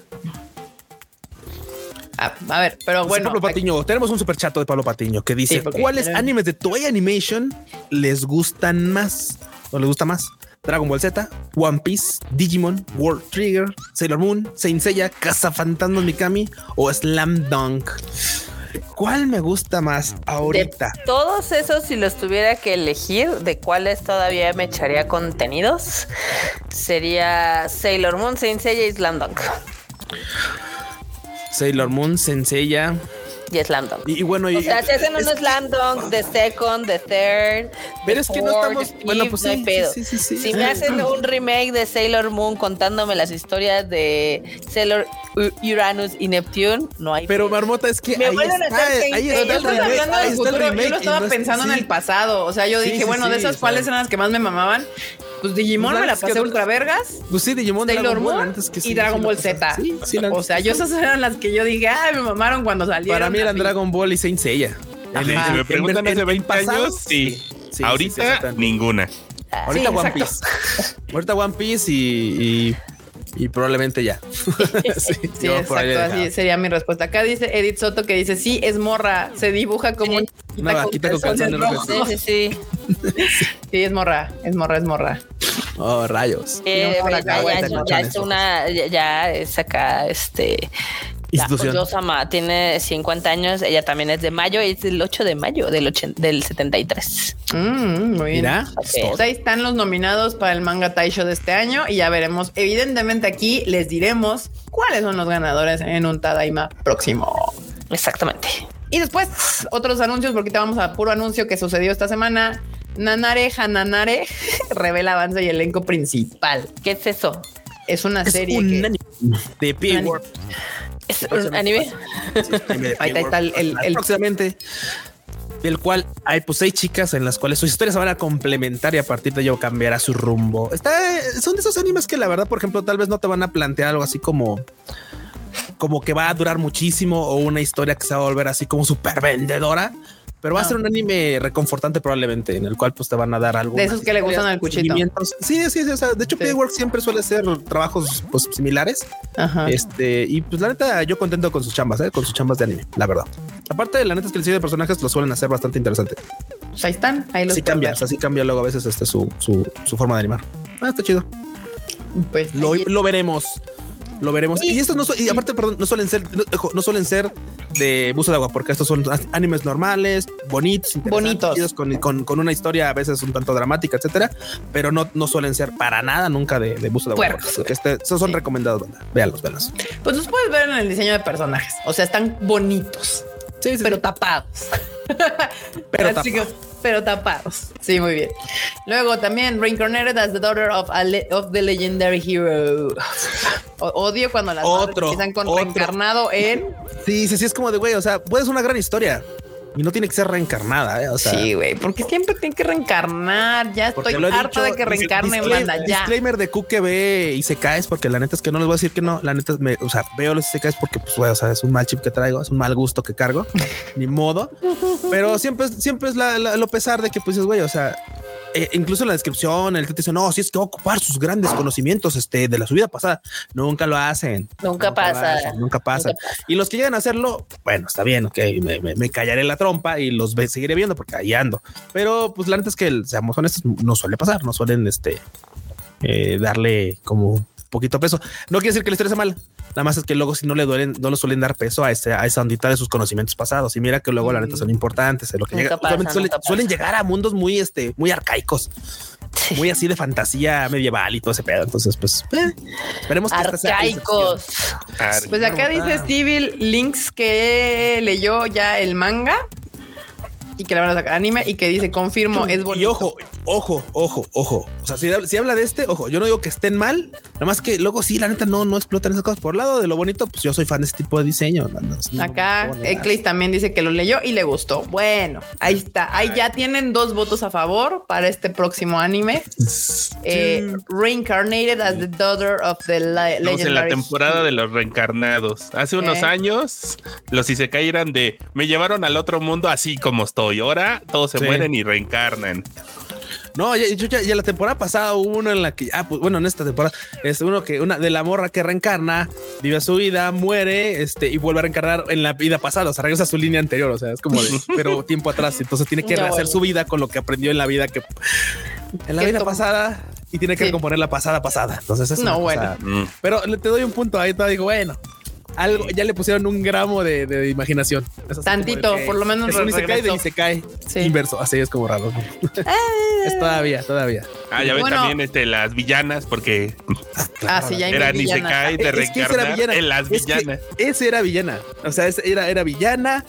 Ah, a ver, pero bueno. Pablo Patiño, tenemos un super chato de Pablo Patiño que dice Sí, porque- cuáles animes de Toei Animation les gustan más o les gusta más. Dragon Ball Z, One Piece, Digimon, World Trigger, Sailor Moon, Saint Seiya, Cazafantasmas Mikami o Slam Dunk. ¿Cuál me gusta más ahorita? De todos esos, si los tuviera que elegir, de cuáles todavía me echaría contenidos, sería Sailor Moon, Saint Seiya y Slam Dunk. Sailor Moon, Saint Y Slam Dunk. y, y bueno, y, O sea, si hacen un es- Slam Dunk, The Second, The Third. Pero the es que no estamos- bueno, pues no hay sí, pedo. sí, sí, sí, sí. Si me hacen un remake de Sailor Moon contándome las historias de Sailor Uranus y Neptune, no hay pero pedo. Marmota es que Me ahí vuelven a está, ahí está el Estás remake. Yo lo estaba no es- pensando en sí. el pasado. O sea, yo Sí, dije, sí, bueno, sí, de esas, ¿cuáles eran las que más me mamaban? Pues Digimon Pues me la que pasé otras- ultra vergas. Pues sí, Digimon, Sailor Moon que sí, y Dragon sí, Ball Z. Sí, sí, o sea, yo que esas eran las que yo dije, ay, me mamaron cuando salieron. Para mí eran. Dragon Ball y Saint Seiya. Ajá. si me preguntan hace en 20 pasado, años, sí. sí, sí, Ahorita, ninguna. Ahorita Sí, One exacto. Piece. Ahorita One Piece y, y, y probablemente ya. sí, Sí, exacto, así sería mi respuesta. Acá dice Edith Soto que dice, sí, es morra, se dibuja como Sí. una vaquita con calzones rojos. Sí, sí, sí. Sí, es morra, es morra, es morra. Oh, rayos. Eh, No, ya, acá, ya ya es una, ya, ya es acá, este, institución. Yosama tiene 50 años, ella también es de mayo, es del 8 de mayo del, ochen- del 73. Mm, muy bien. Mira. Pues ahí están los nominados para el Manga Taisho de este año y ya veremos. Evidentemente aquí les diremos cuáles son los ganadores en un Tadaima próximo. Exactamente. Y después otros anuncios, porque te vamos a puro anuncio que sucedió esta semana. Nanare Hananare revela avance y elenco principal. ¿Qué es eso? Es una es serie un que de P-Word. ¿Es un anime? Ahí está el- el- el- próximamente del cual hay pues seis chicas en las cuales sus historias se van a complementar y a partir de ello cambiará su rumbo. Está, son de esos animes que la verdad, por ejemplo, tal vez no te van a plantear algo así como como que va a durar muchísimo o una historia que se va a volver así como súper vendedora. Pero va a No. ser un anime reconfortante probablemente, en el cual pues te van a dar algo. De esos que le gustan al cuchito. Sí, sí, sí. O sea, de hecho, Sí. Siempre suele ser trabajos pues similares. Ajá. Este, y pues la neta, yo contento con sus chambas, ¿eh? con sus chambas de anime, la verdad. Aparte, la neta es que el diseño de personajes lo suelen hacer bastante interesante. Pues ahí están. Ahí los pueden cambia, o sea, así cambia luego a veces este, su, su, su forma de animar. Ah, está chido. Pues Lo, lo veremos. Lo veremos. Y estos no, y aparte, perdón, no suelen ser, no, suelen ser de buzo de agua, porque estos son animes normales, bonitos, Bonitos. con, con, con una historia a veces un tanto dramática, etcétera, pero no, no suelen ser para nada nunca de, de buzo de agua. Este, esos son recomendados, banda. Véanlos, véanlos. Pues los puedes ver en el diseño de personajes. O sea, están bonitos, Sí, sí, pero tapados. Pero Así que- pero tapados. Sí, muy bien. Luego también Reincarnated as the daughter of, a le- of the legendary hero. O- odio cuando las madres Otro, empiezan con otro. reencarnado en. Sí, sí, sí, es como de güey. O sea, puede ser una gran historia y no tiene que ser reencarnada. ¿eh? O sea, sí, güey, porque siempre tienen que reencarnar. Ya estoy harta dicho, de que reencarnen, disclaimer- banda. Ya. Disclaimer de Q que ve y se caes porque la neta es que no les voy a decir que no. La neta, me, o sea, veo los se caes porque, pues, güey, o sea, es un mal chip que traigo, es un mal gusto que cargo, ni modo. Pero siempre, es- siempre es la, la- lo pesar de que, pues, dices, güey, o sea, eh, incluso en la descripción, el que te dice, no, si es que va a ocupar sus grandes conocimientos este, de la su vida pasada. Nunca lo hacen. Nunca pasa. hacen, nunca pasa. Nunca pasa. Y los que llegan a hacerlo, bueno, está bien, ok, me, me- me callaré la trompa y los ve- seguiré viendo porque ahí ando. Pero pues la neta es que, seamos honestos, no suele pasar, no suelen este eh, darle como poquito peso. No quiere decir que la historia sea mala, nada más es que luego si no le duelen, no le suelen dar peso a, ese, a esa ondita de sus conocimientos pasados. Y mira que luego la neta son importantes. eh, Lo que llega, pasa, suelen, llegar a mundos muy, este, muy arcaicos, Sí. muy así de fantasía medieval y todo ese pedo. Entonces, pues, eh, esperemos que esta sea la Arcaicos. Ar- Pues acá dice Stevie Links que leyó ya el manga y que le van a sacar anime y que dice confirmo es bonito. Y ojo, ojo, ojo, ojo. O sea, si, si habla de este, ojo, yo no digo que estén mal, nada más que luego sí, la neta no, no explotan esas cosas. Por lado de lo bonito, pues yo soy fan de este tipo de diseño. no, no, no, Acá. Eclis también dice que lo leyó y le gustó. Bueno, ahí está. Ahí ya tienen dos votos a favor para este próximo anime. Eh, Reincarnated as the daughter of the le- Estamos en la temporada de los reencarnados. Hace unos Ok. años, los Isekai eran de me llevaron al otro mundo así como estoy. Ahora todos se Sí. mueren y reencarnan. No, ya, yo ya, ya la temporada pasada hubo uno en la que, ah, pues bueno, en esta temporada es uno que una de la morra que reencarna, vive su vida, muere, este y vuelve a reencarnar en la vida pasada. O sea, regresa a su línea anterior. O sea, es como de, pero tiempo atrás. Entonces tiene que Ya, rehacer bueno. su vida con lo que aprendió en la vida que en la vida pasada y tiene que Sí. recomponer la pasada pasada. Entonces es No, una cosa- Mm. Pero le te doy un punto ahí, te digo, bueno, algo ya le pusieron un gramo de, de imaginación. Es Tantito, por lo menos es un Isekai de regresó. Isekai Sí. inverso, así es como raro. es todavía, todavía. Ah, ya ven Bueno. también este, las villanas, porque Ah, sí, ya eran. Isekai de Es que esa era reencarnar villana. en las Es que villanas. ese era villana. O sea, ese era, era villana,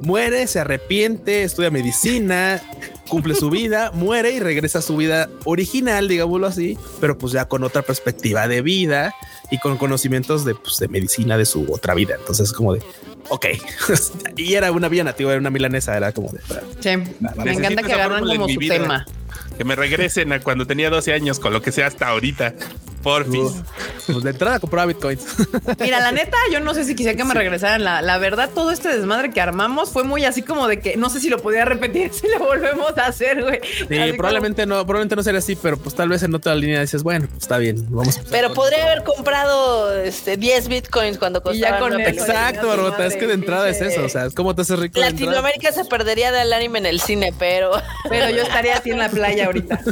muere, se arrepiente, estudia medicina, cumple su vida, muere y regresa a su vida original, digámoslo así, pero pues ya con otra perspectiva de vida y con conocimientos de, pues, de medicina de su otra vida. Entonces es como de, ok. y era una villana, tío, era una milanesa, era como de... Sí, me encanta que agarran como su vida. tema. Que me regresen a cuando tenía 12 años con lo que sea hasta ahorita. Porfis. Pues de entrada compraba bitcoins. Mira, la neta, yo no sé si quisiera que me regresaran. La, la verdad, todo este desmadre que armamos fue muy así como de que no sé si lo podía repetir si lo volvemos a hacer, güey. Sí, Así como- probablemente no, probablemente no sería así, pero pues tal vez en otra línea dices, bueno, pues, está bien, vamos. a Pero podría haber comprado este, 10 bitcoins cuando Y ya costaba con una eso, película. Exacto, Barbota, es que de entrada es eso, o sea, es como te haces rico. Latinoamérica se perdería del anime en el cine, pero Pero yo estaría así en la playa ahorita.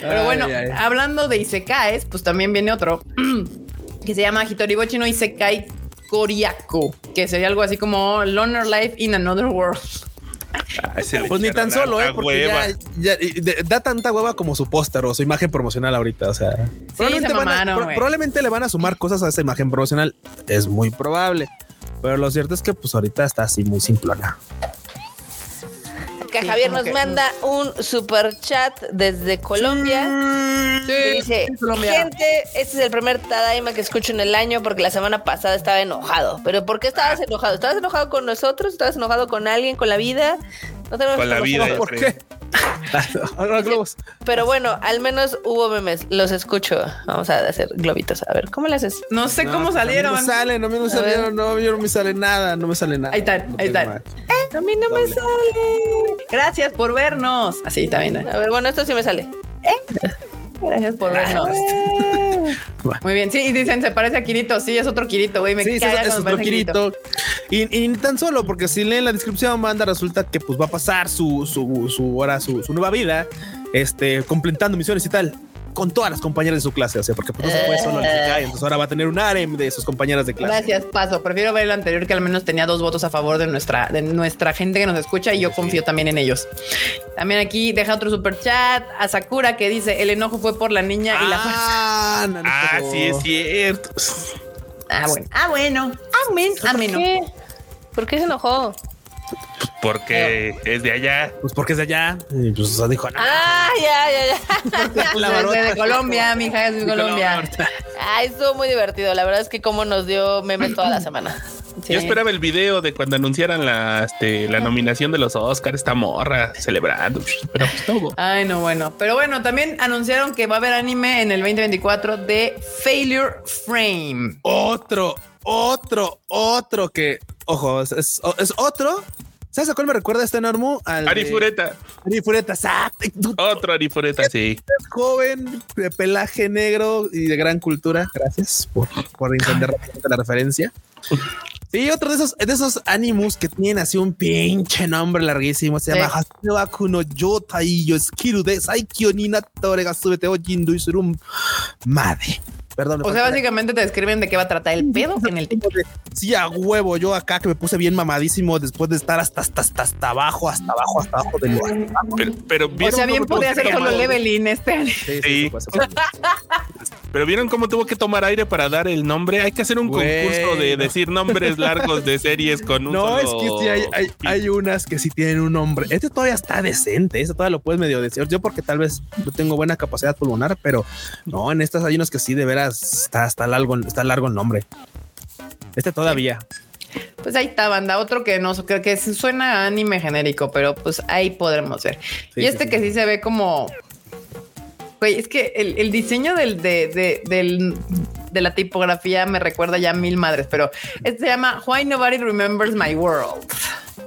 Pero bueno, Ay, ay. hablando de Isekais, pues también viene otro. que se llama Hitoribochi no Isekai Koriako, que sería algo así como Loner Life in Another World. Ay, le Pues ni tan solo, eh, porque ya, ya- y de- da tanta hueva como su póster o su imagen promocional ahorita. O sea, probablemente, se van a, mamaron, pro- güey. probablemente le van a sumar cosas a esa imagen promocional. Es muy probable. Pero lo cierto es que pues ahorita está así muy simplona. Que Sí, Javier nos que- manda un super chat desde Colombia. Y dice, Colombia. gente, este es el primer Tadaima que escucho en el año porque la semana pasada estaba enojado. ¿Pero por qué estabas enojado? ¿Estabas enojado con nosotros? ¿Estabas enojado con alguien, con la vida? No tenemos Con la vida, ¿Por creo. qué? Pero bueno, al menos hubo memes. Los escucho. Vamos a hacer globitos. A ver, ¿cómo le haces? No sé No, cómo a mí salieron. No me salen, no me salieron, no, yo no me sale nada, no me sale nada. Ahí están, No ahí están. nada. A mí no me sale. Gracias por vernos. Así también. A ver, bueno, esto sí me sale. Gracias por vernos. Muy bien. Sí, y dicen, se parece a Kirito. Sí, es otro Kirito, güey. Me Sí, caga es, es otro Kirito. Kirito. Y, y ni tan solo, porque si leen la descripción, banda, resulta que pues va a pasar su, su, su, ahora, su, su nueva vida, este, completando misiones y tal, con todas las compañeras de su clase. O sea, porque pues, no se puede solo en Isekai, entonces ahora va a tener un harem de sus compañeras de clase. Gracias, paso. Prefiero ver el anterior que al menos tenía dos votos a favor de nuestra, de nuestra gente que nos escucha y yo confío también en ellos. También aquí deja otro super chat a Sakura que dice el enojo fue por la niña y la fuerza. Ah, Nanito. Ah, sí es cierto. Ah, bueno. Ah, bueno. Amén. ¿Por Amén. qué? ¿Por qué se enojó? Porque es de allá. Pues porque es de allá. Y pues o sea, dijo, no. Ah, ya, ya, ya. La barota. de, de Colombia, mi hija es de Colombia. Ay, estuvo muy divertido. La verdad es que como nos dio memes toda la semana. Sí. Yo esperaba el video de cuando anunciaran la, este, la nominación de los Oscars, esta morra celebrando, pero pues todo. Ay, no, bueno. Pero bueno, también anunciaron que va a haber anime en el 2024 de Failure Frame. Otro, otro, otro que, ojo, es, es, es otro. ¿Sabes a cuál me recuerda este Normu? Al de- Ari Fureta, Ari Fureta, exacto. Tú, otro Ari Fureta, sí. joven, de pelaje negro y de gran cultura. Gracias por, por entender la referencia. Sí, otro de esos, de esos animus que tienen así un pinche nombre larguísimo. Se llama Sí. Hasewaku no Yotai yo Skiru de Saikyo ni Natore ga subete o Jindu Isurum Made. Perdón. me O sea, básicamente te describen de qué va a tratar el pedo en el tipo de- Sí, a huevo, yo acá que me puse bien mamadísimo después de estar hasta, hasta, hasta, hasta abajo, hasta abajo, hasta abajo del lugar. Pero, pero O vieron sea, bien que ser solo leveling este. Sí. Pero vieron cómo tuvo que tomar aire para dar el nombre. Hay que hacer un concurso de decir nombres largos de series con un No, es que sí hay, hay, hay unas que sí tienen un nombre. Este todavía está decente, este todavía lo puedes medio decir. Yo porque tal vez no tengo buena capacidad pulmonar, pero no, en estas hay unos que sí de veras está, está largo, está largo el nombre. Este todavía. Pues ahí está, banda. Otro que no creo que sí suena a anime genérico, pero pues ahí podremos ver. Sí, y este sí, que sí. sí se ve como. Güey, es que el, el diseño del, de, de, del- de la tipografía me recuerda ya a mil madres, pero este se llama Why Nobody Remembers My World.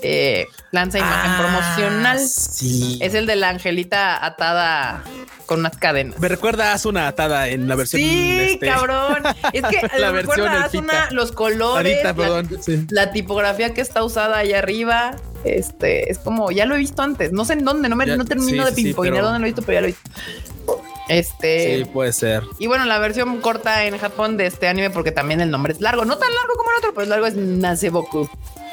Eh, lanza imagen Ah, promocional. Sí. Es el de la angelita atada con unas cadenas. Me recuerda a Asuna atada en la versión. Sí, este, cabrón. Es que La versión recuerda a los colores, la- perdón. sí. la tipografía que está usada ahí arriba, este, es como, ya lo he visto antes, no sé en dónde, no, me, Ya, no termino sí, de pinpoinar pero- dónde lo he visto, pero ya lo he visto. Este, Sí, puede ser. y bueno, la versión corta en Japón de este anime, porque también el nombre es largo, no tan largo como el otro, pero el largo es Naseboku.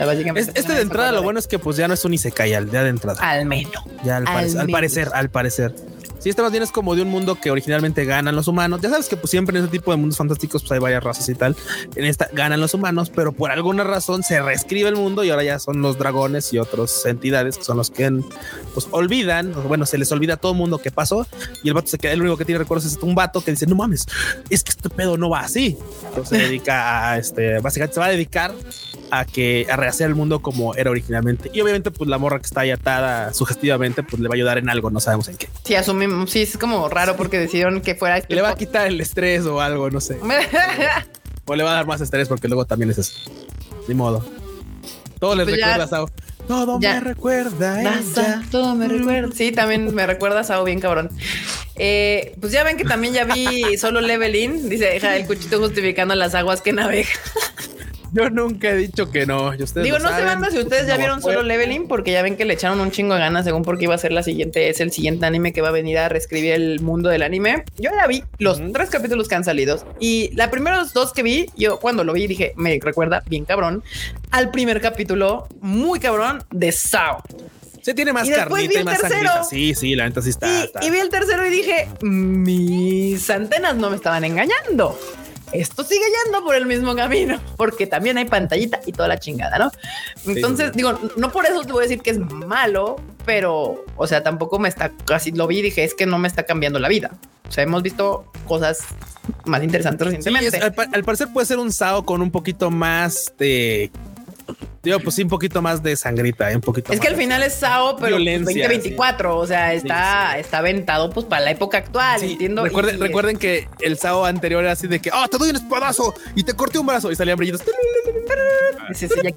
Básicamente este de entrada, lo bueno es que pues ya no es un Isekai, al- ya de entrada. Al menos. Ya al, Al parecer, al menos. parecer, al parecer. Sí, este más bien es como de un mundo que originalmente ganan los humanos. Ya sabes que pues siempre en ese tipo de mundos fantásticos pues hay varias razas y tal. En esta ganan los humanos, pero por alguna razón se reescribe el mundo y ahora ya son los dragones y otras entidades que son los que pues olvidan, bueno, se les olvida a todo el mundo que pasó y el vato se queda, el único que tiene recuerdos es un vato que dice, no mames, es que este pedo no va así. Entonces se dedica a este, básicamente se va a dedicar a que a rehacer el mundo como era originalmente. Y obviamente pues la morra que está ahí atada sugestivamente pues le va a ayudar en algo, no sabemos en qué. Asumimos, sí, es como raro porque decidieron que fuera este Le va a quitar el estrés o algo, no sé. O le va a dar más estrés porque luego también es eso. Ni modo. Todo les Pues ya- recuerda a Sao. Todo ya. me recuerda ella. todo me recuerda. Sí, también me recuerda a Sao bien cabrón. Eh, pues ya ven que también ya vi solo Leveling. Dice deja el cuchito justificando las aguas que navega. Yo nunca he dicho que no. Y ustedes Digo, no se saben. manda si ustedes ya vieron pues, solo leveling, porque ya ven que le echaron un chingo de ganas según porque iba a ser la siguiente, es el siguiente anime que va a venir a reescribir el mundo del anime. Yo ya vi los tres capítulos que han salido y la primeros dos que vi, yo cuando lo vi dije, me recuerda bien cabrón al primer capítulo, muy cabrón de Sao. Sí, tiene más Y carnita y más sangrita. Sí, sí, la neta sí está. Y, está. y vi el tercero y dije, mis antenas no me estaban engañando. Esto sigue yendo por el mismo camino, porque también hay pantallita y toda la chingada, ¿no? Entonces, sí. digo, no por eso te voy a decir que es malo, pero, o sea, tampoco me está, casi lo vi y dije, es que no me está cambiando la vida. O sea, hemos visto cosas más interesantes Sí, recientemente. es- al, al parecer puede ser un SAO con un poquito más de. Digo, pues sí, un poquito más de sangrita, ¿eh? un poquito Es más que al final es Sao, pero Violencia, 2024, o sea, está, Sí, está aventado pues para la época actual, Sí, entiendo. Recuerden, Y- recuerden que el SAO anterior era así de que, oh, te doy un espadazo y te corté un brazo y salían brillitos. Sí, sí, ya-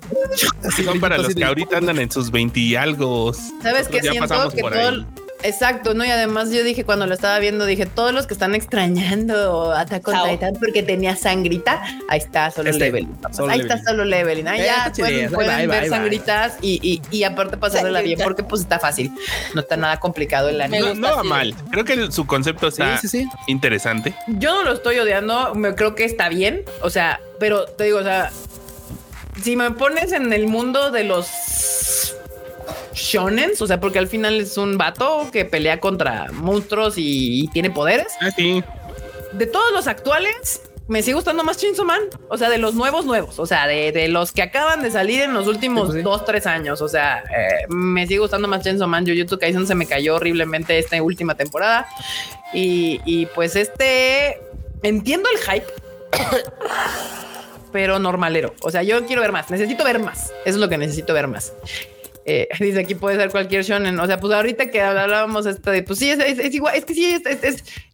Así, Son para los que de- ahorita andan en sus 20 y algo. ¿Sabes qué Ya siento? pasamos Que por todo. Exacto, ¿no? Y además yo dije, cuando lo estaba viendo, dije, todos los que están extrañando Attack on. Titan porque tenía sangrita, ahí está, solo Este, leveling. solo ahí leveling. está solo leveling. Ahí ya pueden, pueden ver sangritas y, y, y aparte pasárela bien porque pues está fácil. No está nada complicado el Me anime. No, no va mal. Creo que su concepto Sí, está sí, sí. interesante. Yo no lo estoy odiando, me creo que está bien. O sea, pero te digo, o sea, si me pones en el mundo de los shonens, o sea, porque al final es un vato que pelea contra monstruos y, y tiene poderes. Ah, sí. De todos los actuales, me sigue gustando más Chainsaw Man. O sea, de los nuevos, nuevos. O sea, de, de los que acaban de salir en los últimos Sí, pues sí. dos, tres años. O sea, eh, me sigue gustando más Chainsaw Man. Jujutsu Kaisen se me cayó horriblemente esta última temporada. Y, y pues este... Entiendo el hype. pero normalero. O sea, yo quiero ver más. Necesito ver más. Eso es lo que necesito ver más. Eh, dice aquí puede ser cualquier shonen. O sea, pues ahorita que hablábamos esto de, pues sí, es, es- es igual, es que sí, es,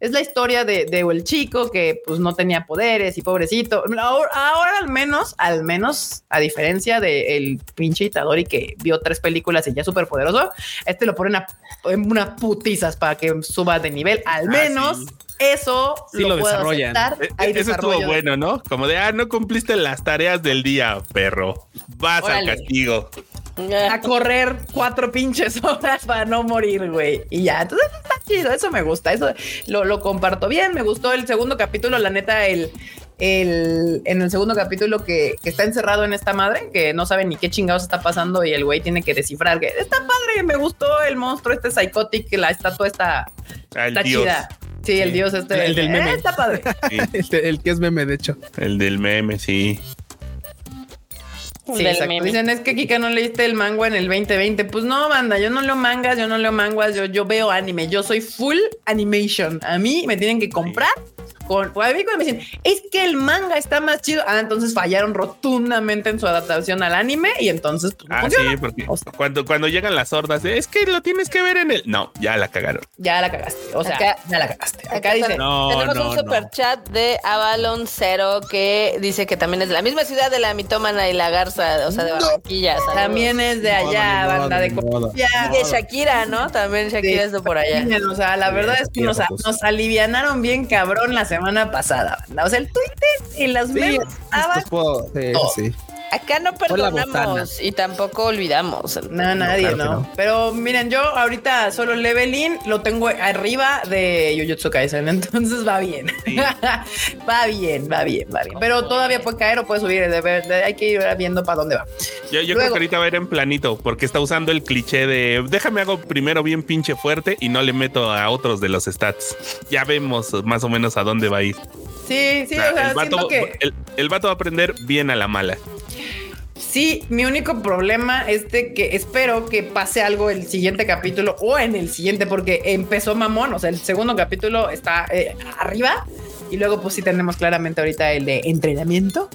es, la historia de, de el chico que pues no tenía poderes y pobrecito. Ahora, ahora al menos, al menos, a diferencia del pinche Itadori que vio tres películas y ya súper poderoso, este lo ponen a, en una putizas para que suba de nivel. Al Ah, menos sí. eso Sí lo, lo desarrollan. aceptar. E- Eso estuvo bueno, ¿no? Como de, ah, no cumpliste las tareas del día, perro. Vas Órale. al castigo. A correr cuatro pinches horas para no morir, güey. Y ya, entonces está chido, eso me gusta, eso lo, lo comparto bien, me gustó el segundo capítulo, la neta, el, el en el segundo capítulo que, que está encerrado en esta madre, que no sabe ni qué chingados está pasando y el güey tiene que descifrar que está padre, me gustó el monstruo, este psychotic, la estatua está, Al está chida. Sí, el dios este. El del eh, meme. está padre. Sí, El, el que es meme, de hecho. el del meme, sí. Sí, exacto. Dicen, es que Kika no leíste el manga en el 2020. Pues no, banda, yo no leo mangas, yo no leo manguas, yo, yo veo anime. Yo soy full animation. A mí me tienen que comprar. Con, pues, a mí cuando me dicen, es que el manga está más chido. Ah, entonces fallaron rotundamente en su adaptación al anime y entonces pues, Ah, funciona. sí, porque O sea, cuando, cuando llegan las hordas, de, es que lo tienes que ver en el. No, ya la cagaron. ya la cagaste. O sea, Acá- ya la cagaste. Acá Acá dice, No, tenemos no, un no. super chat de Avalon Cero que dice que también es de la misma ciudad de la mitómana y la garza, o sea, de Barranquilla. también es de allá, banda de. Colombia. Y de Shakira, ¿no? También Shakira Sí. está por allá. O sea, la verdad es que nos, pues. nos alivianaron bien cabrón la semana pasada. banda. O sea, el Twitter y las Sí, memes estaban estos puedo- sí, todo. sí. Acá no perdonamos y tampoco olvidamos. No, nadie, claro no. no. Pero miren, yo ahorita solo leveling lo tengo arriba de Jujutsu Kaisen, entonces va bien. Sí. va bien, va bien, va bien. Pero todavía puede caer o puede subir. de ver- de- hay que ir viendo para dónde va. Yo, yo creo que ahorita va a ir en planito, porque está usando el cliché de déjame hago primero bien pinche fuerte y no le meto a otros de los stats. Ya vemos más o menos a dónde va a ir. Sí, sí, O sea, o sea, el, vato, que el, el vato va a aprender bien a la mala. Sí, mi único problema es de que espero que pase algo el siguiente capítulo o en el siguiente, porque empezó mamón. O sea, el segundo capítulo está eh, arriba y luego, pues sí, tenemos claramente ahorita el de entrenamiento.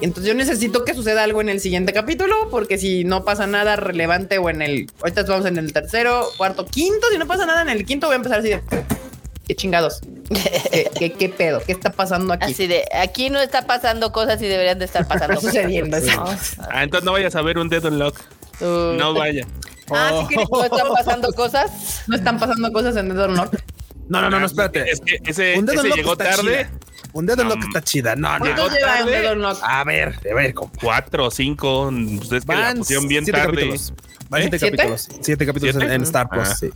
Entonces yo necesito que suceda algo en el siguiente capítulo, porque si no pasa nada relevante o en el, ahorita vamos en el tercero, cuarto, quinto, si no pasa nada en el quinto voy a empezar así de, qué chingados, qué, qué, qué pedo, qué está pasando aquí. Así de, aquí no está pasando cosas y deberían de estar pasando Está sucediendo, cosas. Ah, entonces no vayas a ver un Dead Unlock. Uh, No vaya. Ah, sí que ¿No están pasando cosas? no están pasando cosas en Dead Not. No, no, no, no, espérate. Es que ese, Un Dead ese Unlock llegó tarde. chida. Un dedo que está chida. No, no. A ver, a ver, compa. Cuatro o cinco. Pues es que la pusieron bien siete tarde. capítulos. Van ¿Eh? siete ¿Siete? capítulos. Siete capítulos en Star Plus. Ah. sí.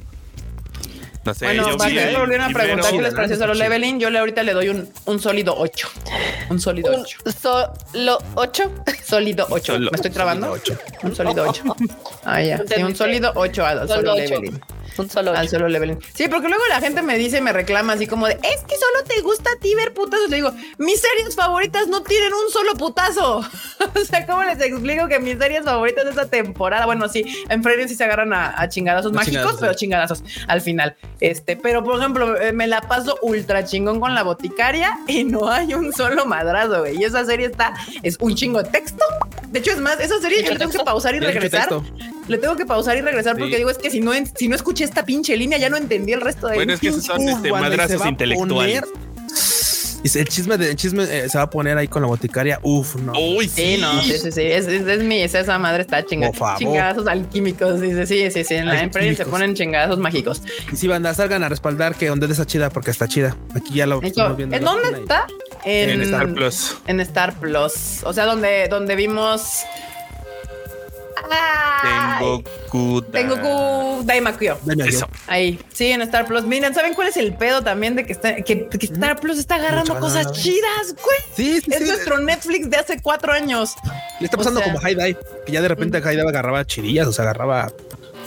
No sé. Bueno, yo para que el me volvieron a preguntar qué les pareció solo leveling, yo le ahorita le doy un, un sólido 8. Un sólido Un 8. solo ocho. Sólido 8. Solo- ¿Me estoy trabando? Sólido Un sólido 8. Ah, ya. Sí, un sólido 8 al Solo leveling. Un solo Al solo leveling. Sí, porque luego la gente me dice, me reclama así como de, es que solo te gusta a ti ver putazos. Le digo, mis series favoritas no tienen un solo putazo. o sea, ¿cómo les explico que mis series favoritas de esta temporada? Bueno, sí, en Friends sí se agarran a, a chingadazos mágicos, chingadazos, pero sí. chingadazos al final. Este, pero por ejemplo, eh, me la paso ultra chingón con la boticaria y no hay un solo madrazo, güey. Y esa serie está, es un chingo de texto. De hecho, es más, esa serie yo tengo que pausar y regresar. Le tengo que pausar y regresar porque digo, es que si no, si no escuché esta pinche línea, ya no entendí el resto de Bueno, es que esos son este, madrazos intelectuales. el chisme, de, el chisme eh, se va a poner ahí con la boticaria. Uf, no. Uy, Sí, sí. no, sí, sí, sí. Es, es, es mi, es esa madre está chingada. Por favor. Chingadazos alquímicos. Dice, sí, sí, sí. En la Empresa se ponen chingadazos mágicos. Y si banda, salgan a respaldar que donde está chida porque está chida. Aquí ya lo estamos viendo. ¿En dónde está? En, En Star Plus. En Star Plus. O sea, donde, donde vimos. ¡Ay! Tengo Tengo Daimakyo. Dame Eso. Ahí, sí, en Star Plus. Miren, ¿saben cuál es el pedo también de que, está, que, que Star Plus está agarrando Mucho cosas chidas, güey? Sí, sí, Es sí. nuestro Netflix de hace cuatro años. Le está pasando o sea- como High Dive, que ya de repente High Dive agarraba chirillas, o sea, agarraba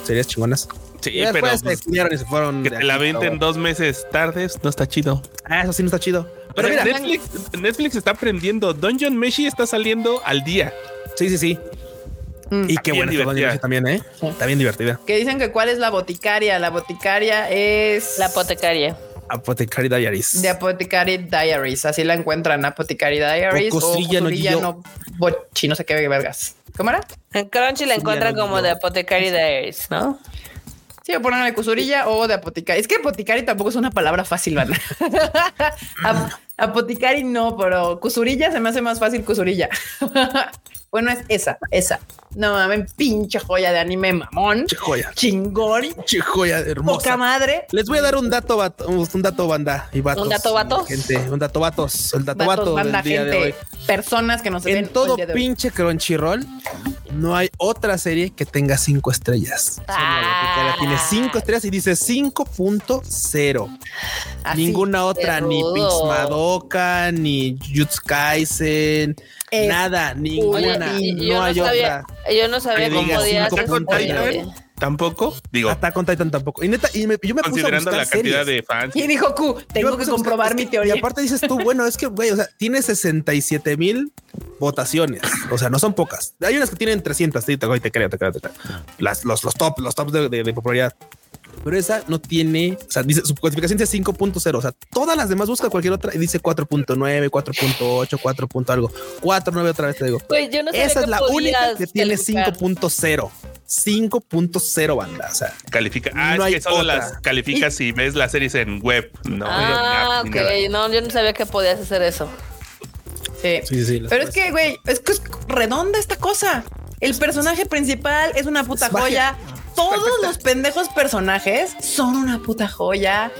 series chingonas. Sí, pero se pues, y se fueron. que te la venten pero- dos meses tardes no está chido. Ah, eso sí no está chido. Pero Pero mira, Netflix, Netflix está aprendiendo. Dungeon Meshi está saliendo al día. sí, sí, sí. Mm. Y qué buena divertida. También, ¿eh? Está bien divertida. Que dicen que cuál es la boticaria. La boticaria es La apotecaria. Apothecary Diaries. de Apothecary Diaries. Así la encuentran, Apothecary Diaries. O O Costrilla no Costrilla Bochi, no sé qué vergas. ¿Cómo era? En Crunchy la Sí, encuentran como de Apothecary Diaries, ¿no? Sí, o ponen de Cusurilla o de Apothecary. Es que Apothecary tampoco es una palabra fácil, ¿verdad? Ap- Apothecary no, pero Cusurilla se me hace más fácil Cusurilla. bueno, es esa, esa. No mames, pinche joya de anime mamón. Che joya. Chingón. Che joya Poca hermosa. madre. Les voy a dar un dato, vato- un dato banda y vatos. ¿Un dato vatos? Gente, un dato vatos. El dato Vatos, vato banda, del día de hoy. gente, personas que nos ven En todo hoy. pinche Crunchyroll no hay otra serie que tenga cinco estrellas. Boticaria tiene cinco estrellas y dice 5.0. Así. Ninguna otra, ni. Pix Madoka, ni Jutsu Kaisen, Es nada, ninguna. y- y- yo no hay sabía, otra. Yo no sabía Que cómo diga podías cinco ¿Está con puntos. Titan? Tampoco. Digo, Attack on Titan tampoco. Y neta, y me- yo me puse a considerando buscar la cantidad series. de fans. Y dijo Q, tengo que puse buscar- comprobar mi teoría. Y aparte dices tú, bueno, es que, güey, o sea, tiene 67 mil votaciones. O sea, no son pocas. Hay unas que tienen 300. Sí, te, güey, te creo, te creo, te creo. Las, los, los top, los tops de, de- de popularidad. Pero esa no tiene, o sea, dice su clasificación dice 5.0. O sea, todas las demás busca cualquier otra y dice 4.9, 4.8, 4. punto algo. 4.9 otra vez te digo. Güey, yo no sabía Esa es que la única que tiene calificar. 5.0. 5.0 banda. O sea, Califica. Ah, No es hay que solo otra. las calificas si ves las series en web. No, Ah, ni ok. nada. No, yo no sabía que podías hacer eso. Sí. sí, sí, Pero es que, güey, es que es redonda esta cosa. El personaje principal es una puta Es magia. Todos los pendejos personajes son una puta joya.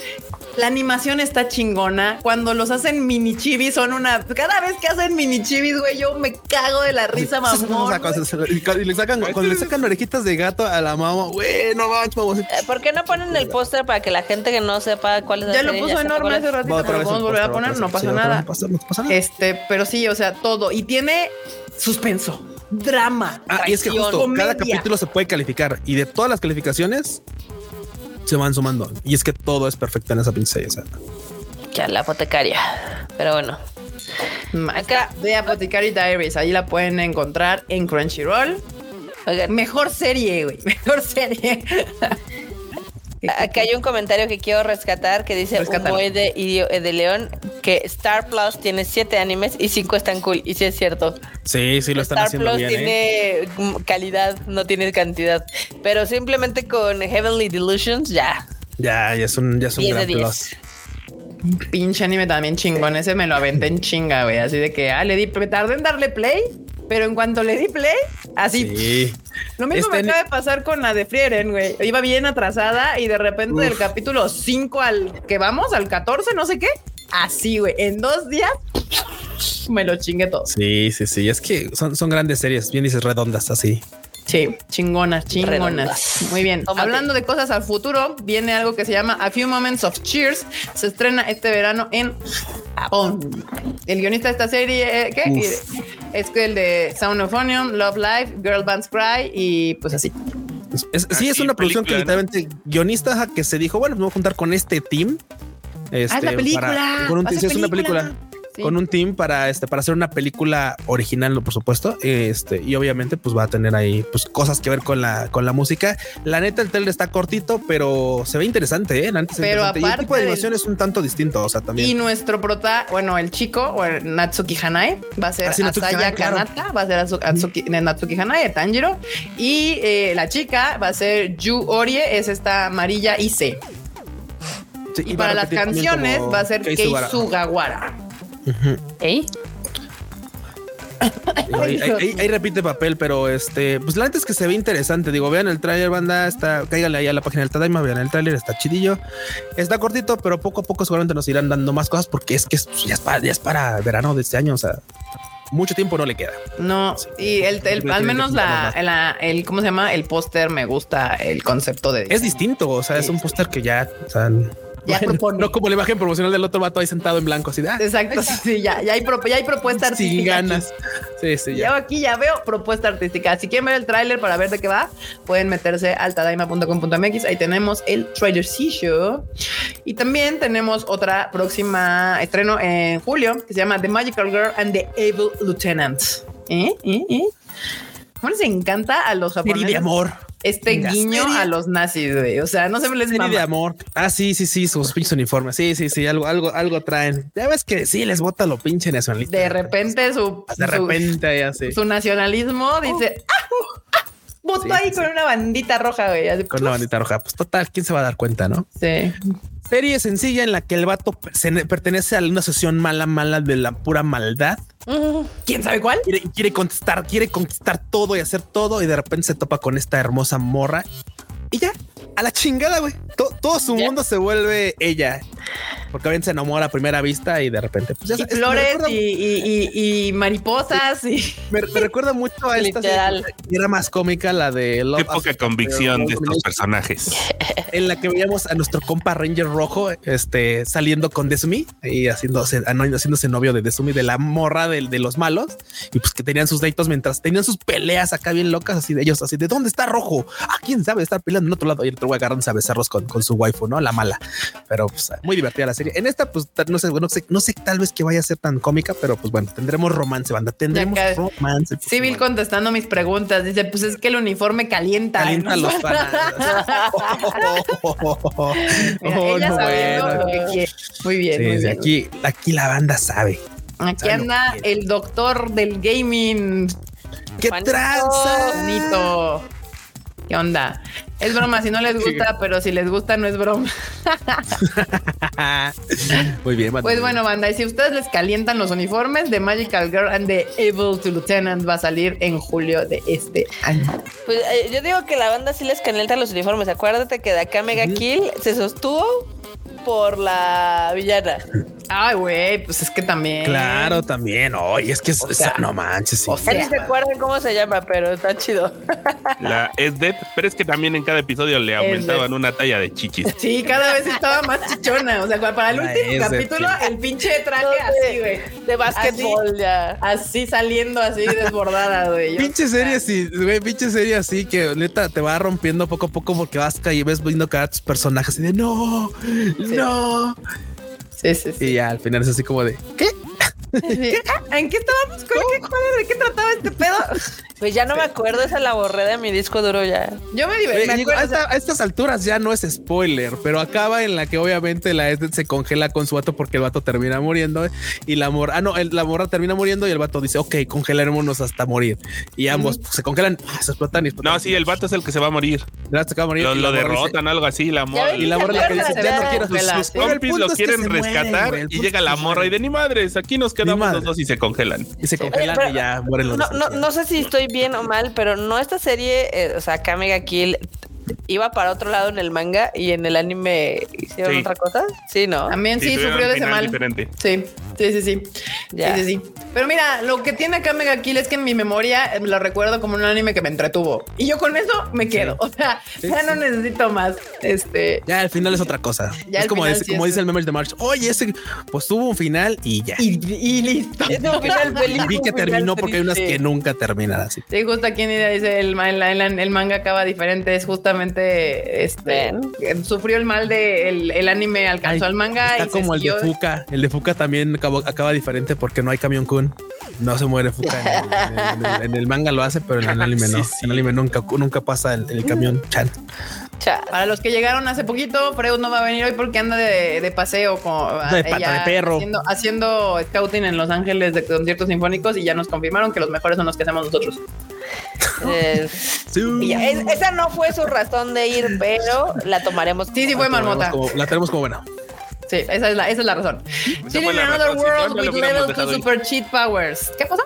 La animación está chingona. Cuando los hacen mini chibis son una. Cada vez que hacen mini chibis, güey, yo me cago de la risa, mamón. Y le sacan, cuando le sacan orejitas de gato a la mamá, güey, no manches. Eh, ¿Por qué no ponen el póster para que la gente que no sepa cuál es la Ya lo puso enorme hace ratito, Va otra pero podemos el volver a poner, no pasa nada. Este, pero sí, o sea, todo. Y tiene suspenso, drama. Ah, y es que justo cada capítulo se puede calificar y de todas las calificaciones se van sumando. Y es que todo es perfecto en esa sea. Ya, la apotecaria. Pero bueno. Acá de Apothecary Diaries, ahí la pueden encontrar en Crunchyroll. Oigan, Mejor serie, güey. Mejor serie. acá hay un comentario que quiero rescatar que dice Rescátalo. Humoy de, Idio- de León que Star Plus tiene siete animes y cinco están cool. Y sí es cierto. Sí, sí lo están Star haciendo Plus bien. ¿eh? tiene calidad, no tiene cantidad. Pero simplemente con Heavenly Delusions, ya. Ya, ya es un, ya es un 10 de gran 10. plus. Pinche anime también chingón. Ese me lo aventé en chinga, güey. Así de que, ah, le di, me tardé en darle play, pero en cuanto le di play, así. Sí. Lo mismo Este me acaba de pasar con la de Frieren, güey. Iba bien atrasada y de repente del capítulo 5 al que vamos, al 14, no sé qué, así, güey. En dos días me lo chingué todo. Sí, sí, sí. Es que son, son grandes series, bien dices redondas así. Sí, chingonas, chingonas. Redondas. Muy bien. Tómate. Hablando de cosas al futuro, viene algo que se llama A Few Moments of Cheers. Se estrena este verano en Japón. El guionista de esta serie, eh, ¿qué? Uf. Es el de Sound of Onion, Love Life, Girl Bands Cry y pues así. Es- es- sí, es una producción que literalmente guionista que se dijo, bueno, me voy a juntar con este team. Ah, es la este, película. para- con un, es una película. Sí. Con un team para este para hacer una película original, por supuesto. Este, y obviamente, pues va a tener ahí pues cosas que ver con la con la música. La neta, el trailer está cortito, pero se ve interesante, ¿eh? La neta Pero. Y el aparte tipo de del- animación es un tanto distinto. O sea, también. Y nuestro prota, bueno, el chico, o el Natsuki Hanai, va a ser Ah, Asaya claro. Kanata, va a ser Atsuki- Natsuki Hanai de Tanjiro. Y eh, la chica va a ser Yu Orie, es esta amarilla Ise. Sí, Y, para las canciones va a ser Kei Kei Sugara. Sugawara. ¿Eh? Ahí, ahí- ahí- ahí repite papel, pero este, pues la neta es que se ve interesante. Digo, vean el tráiler, banda, está, cáigale ahí a la página del Tadaima, vean el tráiler, está chidillo, está cortito, pero poco a poco seguramente nos irán dando más cosas porque es que es- ya, es para, ya es para verano de este año, o sea, mucho tiempo no le queda. No, y el, al menos la, el, ¿cómo se llama? El póster me gusta el concepto de. Es distinto, o sea, es un póster que ya, o sea, Ya bueno, propone. no como la imagen promocional del otro vato ahí sentado en blanco, así de ah, Exacto, sí, sí, ya, ya hay, pro- ya hay propuesta artística. sin aquí. ganas. Sí, sí, Ya ya. aquí ya veo propuesta artística. Si quieren ver el tráiler para ver de qué va, pueden meterse al tadaima.com.mx. Ahí tenemos el trailer show. Y también tenemos otra próxima estreno en julio que se llama The Magical Girl and the Evil Lieutenant. ¿Eh? ¿Eh? ¿Eh? ¿Cómo les encanta a los japoneses de amor. Este guiño serie. a los nazis, güey? O sea, no se me les mama. de amor. Ah, sí, sí, sí, sus pinches uniformes. Sí, sí, sí, algo, algo, algo traen. Ya ves que sí les bota lo pinche nacionalista. De repente su, De su- repente ya sí. su nacionalismo dice, ¡ah! ah, Votó Sí, ahí sí, con una bandita roja, güey. así, Con la bandita roja. Pues total, ¿quién se va a dar cuenta, no? Sí. Serie sencilla en la que el vato pertene- pertenece a una sesión mala, mala de la pura maldad. ¿Quién sabe cuál? Quiere, quiere contestar, quiere conquistar todo y hacer todo. Y de repente se topa con esta hermosa morra y ya a la chingada, güey. To- todo su mundo se vuelve ella. Porque obviamente se enamora a primera vista y de repente, pues ya Y sabes, flores recuerda- y, y- y- y mariposas y Me, me recuerda mucho a esta Literal. serie que era más cómica, la de Love Qué poca After- convicción de estos personajes. en la que veíamos a nuestro compa Ranger Rojo este, saliendo con Desumi y haciéndose, ano- haciéndose novio de Desumi, de la morra de, de los malos, y pues que tenían sus deitos mientras tenían sus peleas acá bien locas, así de ellos, así de dónde está Rojo. Ah, quién sabe, estar peleando en otro lado y el otro güey agarrándose a besarlos con, con su waifu, no la mala, pero pues muy divertida la serie. En esta, pues no sé, no sé, no sé tal vez que vaya a ser tan cómica, pero pues bueno, tendremos romance, banda, tendremos romance. pues, Civil bueno. contestando mis preguntas. Dice, pues es que el uniforme calienta. Calienta ¿no? los fanas. Oh. Muy bien, Sí, muy bien. aquí, aquí la banda sabe. Aquí sabe anda el doctor del gaming. ¡Qué Juanito. tranza! Bonito. ¿Qué onda? Es broma si no les gusta, pero si les gusta no es broma. Muy bien, banda. Pues bueno, banda, y si ustedes les calientan los uniformes, The Magical Girl and the Evil to Lieutenant va a salir en julio de este año. Pues eh, yo digo que la banda sí les calienta los uniformes. Acuérdate que de acá Mega Kill se sostuvo por la villana. Ay, güey, pues es que también. Claro, también. Oye, es que es- O sea, no manches. sí. o sea, Ya ni se acuerdan cómo se llama, pero está chido. La es Dead, pero es que también en cada episodio le aumentaban una talla de chichis. Sí, cada vez estaba más chichona. O sea, para el La último es capítulo, el pinche traje así, güey. De básquetbol ya. Así saliendo, así desbordada, güey. Pinche serie así, güey, pinche serie así que neta te va rompiendo poco a poco porque vas y ves viendo cada tus personajes y de no, no. Sí, sí, sí. Y ya al final es así como de ¿qué? ¿En qué estábamos? ¿Cuál- qué- cuál era? ¿De qué trataba este pedo? Pues ya no me acuerdo, esa la borré de mi disco duro ya. Yo me divertí. Me acuerdo, a, o sea, esta- a estas alturas ya no es spoiler, pero acaba en la que obviamente la Esdet se congela con su vato porque el vato termina muriendo y la morra, ah, no, el- la morra termina muriendo y el vato dice, ok, congelémonos hasta morir. Y ambos se congelan, ah, se explotan y explotan. No, sí, el vato es el que se va a morir. Se acaba de morir. Lo, morra dice- derrotan, algo así. La morra, y la morra la que dice, ya no quiero sus, sus compis lo quieren mueren, rescatar y llega la morra y de ni madres, aquí nos quedamos madre. los dos y se congelan. Y se congelan pero- y ya mueren los No, dos. no, no sé si estoy bien o mal, pero no esta serie, eh, o sea, acá Mega Kill iba para otro lado en el manga y en el anime hicieron Sí. otra cosa. Sí, ¿no? También sí, tuvieron sufrió de ese mal. diferente. Sí, sí, sí, sí. Ya. Sí, sí, sí. Pero mira, lo que tiene acá Mega Kill es que en mi memoria eh, lo recuerdo como un anime que me entretuvo. Y yo con eso me quedo. O sea, ya no necesito más. Este. Ya el final es otra cosa. Ya es como, final dice- sí como es- dice el meme de March. Oye, ese pues tuvo un final y ya. Y, y listo. Es un final feliz, Y vi que final terminó porque hay unas que nunca terminan así. Sí, justo aquí en idea dice el, el, el- el manga acaba diferente. Es este. Sufrió el mal de el, el anime, alcanzó Ay, al manga. Está y como el de Fuca. El de Fuca también acabó- acaba diferente porque no hay camión Kun. No se muere Fuca. En el, en el- en el manga lo hace, pero en el anime no. Sí, sí. En el anime nunca, nunca pasa el, el camión Chan. Para los que llegaron hace poquito, Freud no va a venir hoy porque anda de, de paseo con De pata de perro. Haciendo, haciendo scouting en Los Ángeles de conciertos sinfónicos y ya nos confirmaron que los mejores son los que hacemos nosotros. Eh, es- esa no fue su razón de ir, pero la tomaremos. Sí, sí fue marmota. como- la tenemos como buena. Sí, esa es la, esa es la razón. Fue in another razón, world with level dejado 2 ir. super cheat powers. ¿Qué cosa?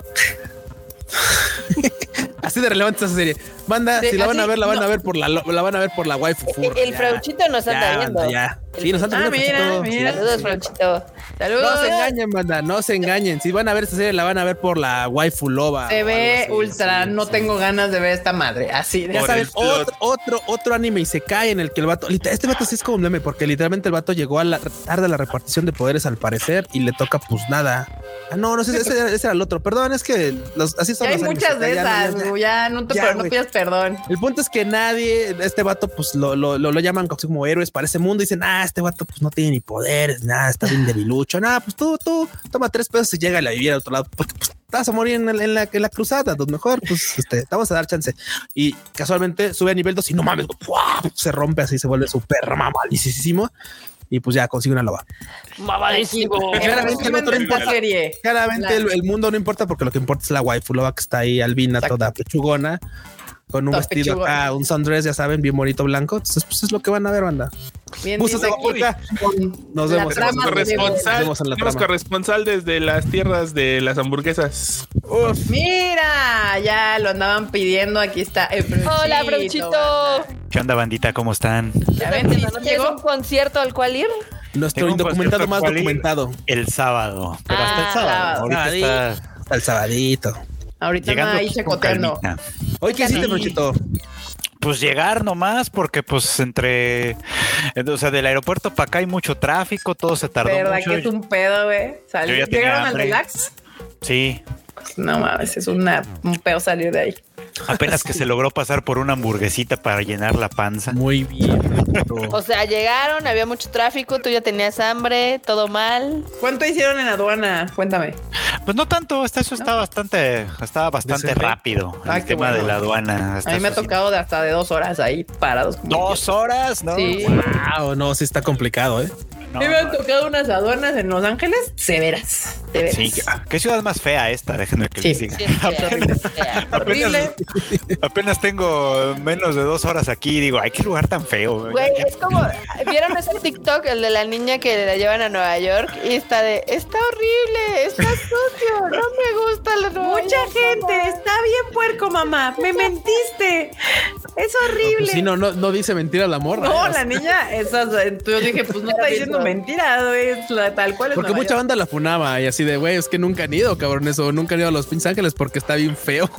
Así de relevante esa serie. Banda, Sí, si la van a ver, la van no. a ver por la, la van a ver por la waifu furra. El. Frauchito nos anda Ya, viendo. ya. Sí, nos anda Ah, viendo, mira, mira. Saludos, Frauchito. Saludos. No se engañen, banda, no se engañen. Si van a ver esta serie, la van a ver por la waifu loba. Se ve así, ultra, sí, no sí. tengo ganas de ver esta madre. Así de Ya saben, otro, otro, otro anime y se cae en el que el vato, este vato sí es como un meme, porque literalmente el vato llegó a la tarde a la repartición de poderes al parecer y le toca pues nada. Ah, no, no sé, ese, ese, ese era el otro. Perdón, es que los, así son Ya hay los muchas de ya no- esas, ya- ya. güey, ya no te Ya, no pidas perdón. El punto es que nadie, este vato, pues lo, lo, lo, lo llaman como héroes para ese mundo. Dicen, ah, este vato, pues no tiene ni poderes, nada, está bien debilucho. Nada, pues tú, tú, toma tres pesos y llega a vivir al otro lado, porque pues vas a morir en, la, en la cruzada. Entonces, mejor, pues este, te vamos a dar chance. Y casualmente sube a nivel 2 y no mames, ¡fua! se rompe así, se vuelve súper mamadísimo. Y pues ya consigue una loba. Mamadísimo. Claramente el importa. Claramente La- el, el mundo no importa porque lo que importa es la waifu loba que está ahí, albina, Exacto. toda pechugona, con un vestido acá, un sundress, ya saben, bien bonito blanco. Entonces, pues es lo que van a ver, banda. Bien Gustos de Nos la vemos. Tenemos corresponsal, Nos vemos en la tenemos corresponsal desde las tierras de las hamburguesas. Mira, ya lo andaban pidiendo. Aquí está el Hola, Frauchito. Frauchito. ¿Qué onda, bandita? ¿Cómo están? Ya ven, sí, ¿No sí tienes llegó. un concierto al cual ir? Nuestro indocumentado más documentado. El sábado. Pero hasta Ah, el sábado. sábado. Ahorita está Hasta el sabadito. Ahorita llegando anda ahí chacoteando. Hoy, ¿qué hiciste, Sí. Brochito? Pues llegar nomás, porque pues entre, o sea, del aeropuerto para acá hay mucho tráfico, todo se tardó ¿Verdad mucho. que es un pedo, güey? ¿Llegaron al relax? Sí, No mames, es una, un pedo salir de ahí. Apenas que se logró pasar por una hamburguesita para llenar la panza. Muy bien. O sea, llegaron, había mucho tráfico, tú ya tenías hambre, todo mal. ¿Cuánto hicieron en aduana? Cuéntame. Pues no tanto, hasta eso está bastante, estaba bastante rápido Ah, el qué tema bueno. de la aduana. hasta A mí me ha tocado de hasta de dos horas ahí parados. Dos horas, ¿no? Sí. Wow, no, sí está complicado, ¿eh? No, A mí me han tocado unas aduanas en Los Ángeles severas. severas. Sí, ¿qué, ciudad más fea esta? Déjenme que Sí. les diga. Sí. Horrible. Apenas tengo menos de dos horas aquí y digo, ay, qué lugar tan feo. Güey, es como, ¿vieron ese TikTok, el de la niña que la llevan a Nueva York? Y está de, está horrible, está sucio, no me gusta la Nueva Mucha York, gente, mamá". está bien puerco, mamá. Me mentiste. Es horrible. Pues sí, no, no, no dice mentira la morra. No, ¿eh? la niña, esas, yo dije, pues no está diciendo mentira, es la- tal cual es Porque Nueva mucha York. banda la funaba y así de, güey, es que nunca han ido, cabrón, eso. Nunca han ido a los Pinches Ángeles porque está bien feo.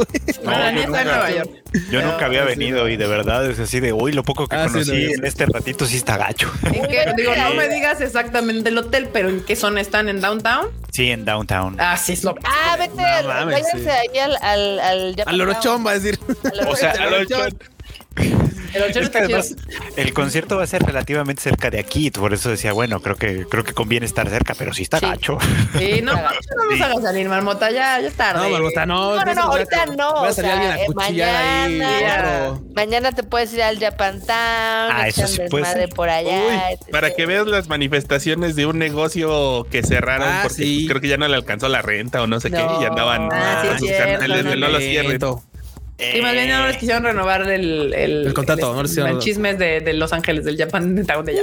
No, está en nunca- Nueva York. Yo Pero- nunca había sí, venido y de verdad es así de, uy, lo poco que Ah, conocí no, en este ratito sí está gacho. ¿En qué? Digo, no me digas exactamente el hotel, pero ¿en qué zona están? ¿En downtown? Sí, en downtown. Ah, sí, es lo Ah, vete, No mames, váyanse sí. ahí al, al, al A Lorochón va a decir. Al O sea. El hotel Es que está chido. además el concierto va a ser relativamente cerca de aquí, por eso decía, bueno, creo que creo que conviene estar cerca, pero sí está Sí. gacho. Sí, no, no nos Sí. hagas salir, marmota, ya, ya es tarde. No, Marmota, no. No, no, no, ahorita no. Va a o salir sea, alguien a eh, cuchillar ahí. mañana, mañana te puedes ir al Japan Town, Ah, eso sí puede por allá. Uy, etc. para que veas las manifestaciones de un negocio que cerraron Ah, porque sí. creo que ya no le alcanzó la renta o no sé qué No. y andaban Ah, sí, cierto, buscando- no, no lo cierren. Sí, más bien no les quisieron renovar el, el, El contrato, no les quisieron- el chismes de, de Los Ángeles, del Japan Town de allá.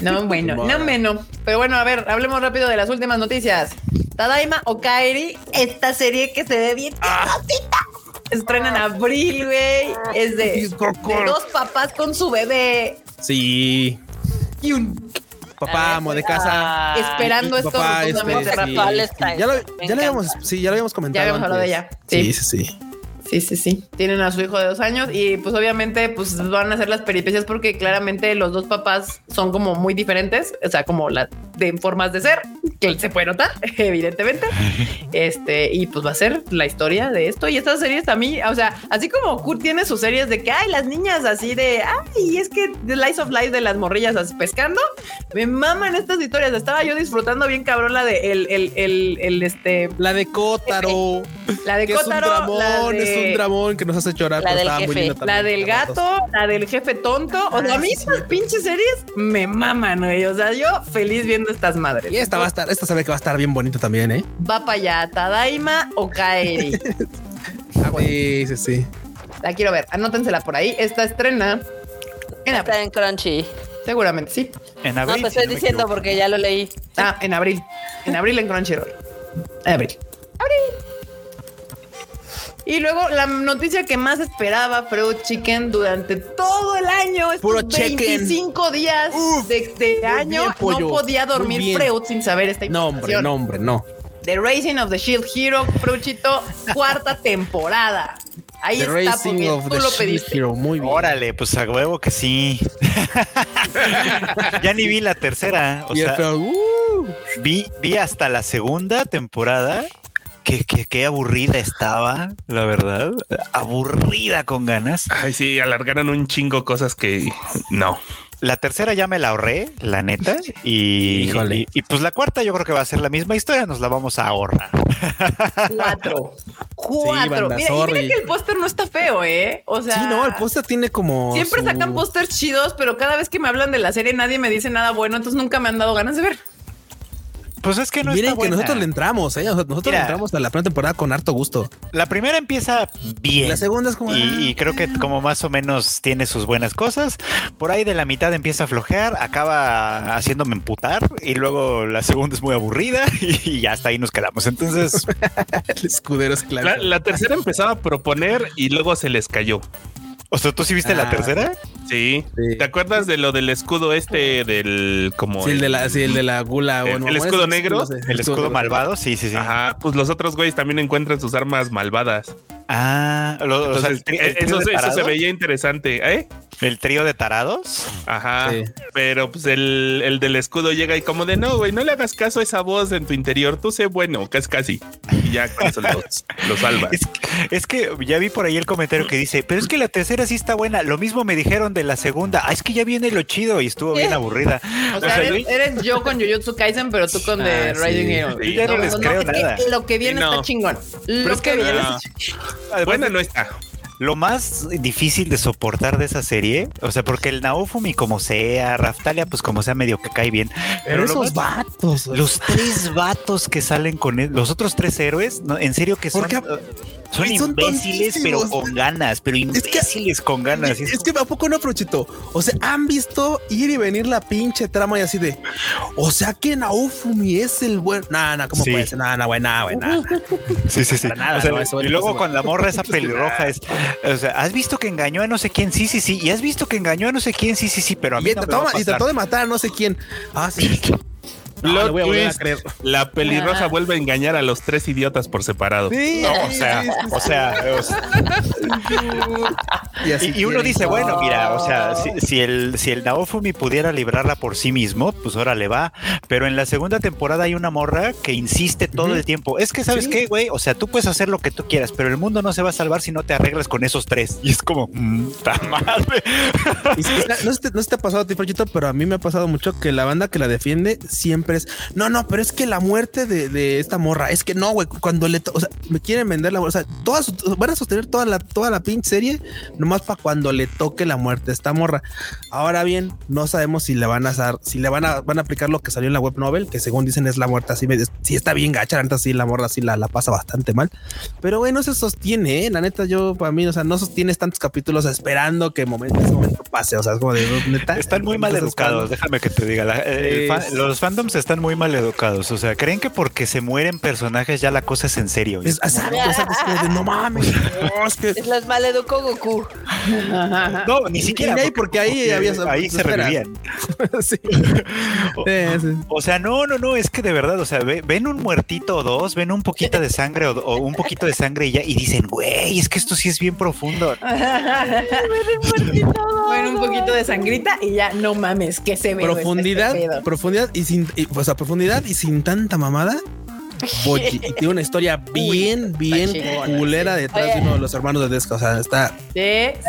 No, bueno, no menos. Pero bueno, a ver, hablemos rápido de las últimas noticias. Tadaima o Kairi, esta serie que se ve bien. estrena en abril, güey. Es de, de dos papás con su bebé. Sí. Y un Papá, amo de casa. esperando esto Papá, este, sí. está- Ya lo, ya lo habíamos, sí, ya lo habíamos comentado. Ya habíamos hablado de ella. Sí, Sí. sí, sí. Sí, sí, sí. Tienen a su hijo de dos años y pues obviamente pues van a hacer las peripecias porque claramente los dos papás son como muy diferentes, o sea, como las de formas de ser, que se puede notar, evidentemente. Este, y pues va a ser la historia de esto. Y estas series a mí, o sea, así como Kurt tiene sus series de que hay las niñas así de ay, es que The Lies of Life de las morrillas así pescando, me maman estas historias. Estaba yo disfrutando bien cabrón la de el, el, el, el, este, La de Kotaro. la de que es un dramón, la de- es un dramón que nos hace llorar. La del jefe. La del gato, la del jefe tonto. O sea, a Ah, mí cierto. pinches series me maman, güey. O sea, yo feliz viendo estas madres. Y esta va a estar, esta sabe que va a estar bien bonita también, ¿eh? Va para allá, Tadaima o Kaeri. Sí, sí, sí. La quiero ver. Anótensela por ahí. Esta estrena en abril. Está en Crunchy. Seguramente sí. En No abril. te si estoy diciendo porque ya lo leí. Ah, en abril. En abril en Crunchyroll. En abril. Abril. Y luego la noticia que más esperaba Freud Chicken durante todo el año, estos Puro chicken. 25 días de, de año, bien, pollo. no podía dormir. Freud sin saber esta No, información. hombre, no, hombre, no. The Racing of the Shield Hero, Fruchito, cuarta temporada. Ahí The está, Racing porque of tú the lo Shield pediste. Hero. Muy bien. Órale, pues a huevo que sí. ya ni vi la tercera. O sea, uh, vi, vi hasta la segunda temporada. Qué, qué, qué aburrida estaba, la verdad. Aburrida con ganas. Ay, sí, alargaron un chingo cosas que no. La tercera ya me la ahorré, la neta. Y, Híjole. y, y, pues la cuarta yo creo que va a ser la misma historia. Nos la vamos a ahorrar. Cuatro. Cuatro. mira, y mira que el póster no está feo, ¿eh? O sea. sí, no, el póster tiene como. Siempre su- sacan pósters chidos, pero cada vez que me hablan de la serie nadie me dice nada bueno, entonces nunca me han dado ganas de ver. Pues es que no Miren está que buena. nosotros le entramos, ¿eh? Nosotros nosotros le Mira. entramos a la primera temporada con harto gusto. La primera empieza bien. La segunda es como. ah, Y, y creo que como más o menos tiene sus buenas cosas. Por ahí de la mitad empieza a flojear, acaba haciéndome emputar y luego la segunda es muy aburrida y, ya hasta ahí nos quedamos. Entonces, el escudero es claro. La, la tercera empezaba a proponer y luego se les cayó. O sea, ¿tú sí viste la Ah. tercera? Sí. Sí. ¿Te acuerdas de lo del escudo este del como Sí, el de la, sí, el de la gula. El- bueno, el bueno, escudo negro, no sé. El escudo malvado, sí, sí, sí. Ajá, pues los otros güeyes también encuentran sus armas malvadas. Ah, lo- o sea, Entonces, el, tri- eh, el eso, se- eso se tarados. veía interesante, ¿eh? El trío de tarados. Ajá. Sí. Pero pues el, el del escudo llega y como de no, güey, no le hagas caso a esa voz en tu interior, tú sé bueno, casi casi. Y ya con eso los, los salva. Es, es que ya vi por ahí el comentario que dice, pero es que la tercera sí está buena. Lo mismo me dijeron de la segunda. Ah, es que ya viene lo chido y estuvo bien aburrida. O sea, sea, eres, eres yo con Jujutsu Kaisen, pero tú con The Ah, sí. Rising Hero. Sí, ya no les creo es que. Lo que viene no. está chingón. Lo Pero es que viene no. está chingón. Además, Buena no está. Lo más difícil de soportar de esa serie, o sea, porque el Naofumi como sea, Raftalia pues como sea medio que cae bien, Pero esos más- vatos. los tres vatos que salen con él, los otros tres héroes, no, en serio que son, Porque- uh, son imbéciles, pero con ganas, pero que- imbéciles con ganas. es Es que a poco no, Frochito. O sea, han visto ir y venir la pinche trama y así de. O sea que Naofumi es el buen. Nah, nah, ¿cómo Sí. puede ser? Nah, nah, güey, nah, güey, nah. Sí, sí, sí. Nada, O sea, no, eso y luego con la morra esa pelirroja es, o sea, ¿has visto que engañó a no sé quién? Sí, sí, sí. Y has visto que engañó a no sé quién? Sí, sí, sí. Pero a mí Y, no me va a y trató de matar a no sé quién. Ah, sí. No, Plot a twist, creer. La pelirroja vuelve a engañar a los tres idiotas por separado. Sí, No, o sea, sí, sí, o sea, o sea, Y, así Y, y uno dice, bueno, mira, o sea, No. si, si el, si el Naofumi pudiera librarla por sí mismo, pues ahora le va. Pero en la segunda temporada hay una morra que insiste todo el tiempo. Es que, ¿sabes Sí. qué, güey? O sea, tú puedes hacer lo que tú quieras, pero el mundo no se va a salvar si no te arreglas con esos tres. Y es como, mm, ta madre. No, sé, no sé si te ha pasado a ti, Frochito, pero a mí me ha pasado mucho que la banda que la defiende siempre es no, no, pero es que la muerte de, de esta morra es que no, güey, cuando le, to- o sea, me quieren vender la, o sea, todas van a sostener toda la, toda la pinche serie nomás para cuando le toque la muerte a esta morra. Ahora bien, no sabemos si le van a dar, si le van a, van a aplicar lo que salió en la web novel, que según dicen es la muerte así, medio- sí está bien gacha, neta sí, la morra sí la, la pasa bastante mal, pero güey, no se sostiene, ¿eh? la neta yo, para mí, o sea, no sostienes tantos capítulos esperando que momento, ese momento pase, o sea, es como de, neta. Están muy mal educados, déjame que te diga. La- eh, los fandoms están muy mal educados. O sea, creen que porque se mueren personajes ya la cosa es en serio. Es, es de, no mames. no, es que- Es las maleducó Goku. Ajá, ajá. No, ni siquiera. Ahí, porque ahí había- ahí se revivían. sí. O, Sí, sí. o sea, no, no, no, es que de verdad, o sea, ve- ven un muertito o dos, ven un poquito de sangre o, o un poquito de sangre y ya, y dicen, güey, es que esto sí es bien profundo. Bueno, un poquito de sangrita y ya no mames, que se ve. profundidad, este pedo. profundidad y sin, y, o sea, profundidad y sin tanta mamada. Boji, y tiene una historia bien, bien chingona, culera detrás de uno de los hermanos de Desca. O sea, está Sí,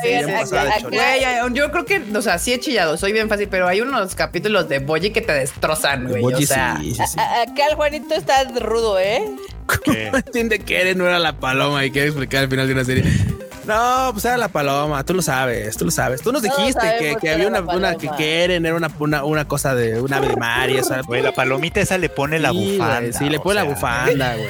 sí, sí, yo creo que, o sea, sí he chillado, soy bien fácil, pero hay unos capítulos de Boyi que te destrozan, güey. Boji o sea, sí, sí, sí. A- Acá el Juanito está rudo, ¿eh? No entiende que Eren no era la paloma y quiere explicar al final de una serie. No, pues era la paloma, tú lo sabes, tú lo sabes. Tú nos dijiste que, sabemos que que había una, una que, paloma. que Eren era una, una, una cosa de una ave de mar y. Güey, la palomita esa le pone la bufanda. güey, Sí, le pone la bufanda, güey.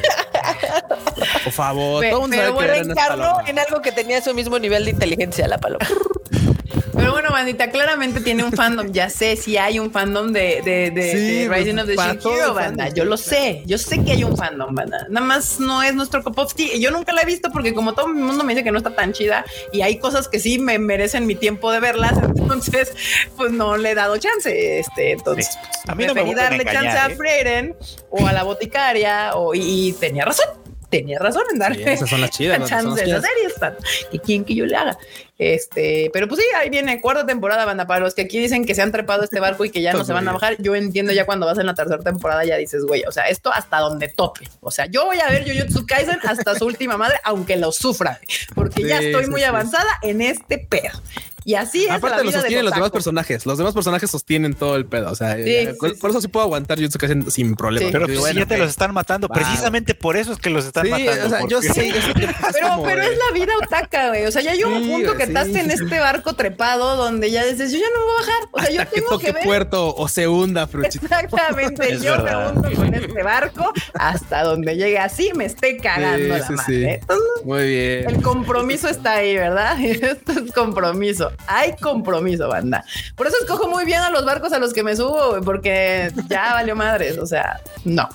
Por favor, Pe- todo el mundo pero sabe bueno, en algo que tenía su mismo nivel de inteligencia la paloma. Pero bueno, bandita, claramente tiene un fandom. Ya sé si hay un fandom de, de, de, Sí, de Rising pues, of the el banda. Yo lo sé. Yo sé que hay un fandom, banda. Nada más no es nuestro cup of tea. Yo nunca la he visto porque como todo el mundo me dice que no está tan chida y hay cosas que sí me merecen mi tiempo de verlas, entonces pues no le he dado chance. Este, entonces Sí. A mí no me preferí vuelven a darle engañar, chance a ¿eh? Freren o a la boticaria o, y, y tenía razón. Tenía razón en darle Sí, esas son las chidas, la las son las chance de la chidas. serie. Stan. ¿Y quién que yo le haga? Este, pero pues sí, ahí viene cuarta temporada, banda. Para los que aquí dicen que se han trepado este barco y que ya no se van a bajar, yo entiendo ya cuando vas en la tercera temporada, ya dices, güey, o sea, esto hasta donde tope. O sea, yo voy a ver Jujutsu Kaisen hasta su última madre, aunque lo sufra, porque ya estoy muy sí. avanzada en este pedo. Y así es la Aparte lo vida sostienen del los demás personajes. Los demás personajes sostienen todo el pedo. O sea, Sí, eh, sí, por, sí. por eso sí puedo aguantar Kaisen sin problema. Sí. Pero pues bueno, ya te los están matando. Precisamente por eso es que los están Sí, matando. o sea, yo sé. es- Pero, como pero de- es la vida otaka, güey. O sea, ya hay un Sí, punto que sí, estás en este barco trepado donde ya dices, yo ya no me voy a bajar. O sea, yo que tengo toque que ver. puerto o se hunda, Fruchito. Exactamente, Es yo me verdad. hundo con este barco hasta donde llegue así, me esté cagando Sí, la sí, madre. sí. Entonces, Muy bien. el compromiso está ahí, ¿verdad? Esto es compromiso. Hay compromiso, banda. Por eso escojo muy bien a los barcos a los que me subo, porque ya valió madres. O sea, no.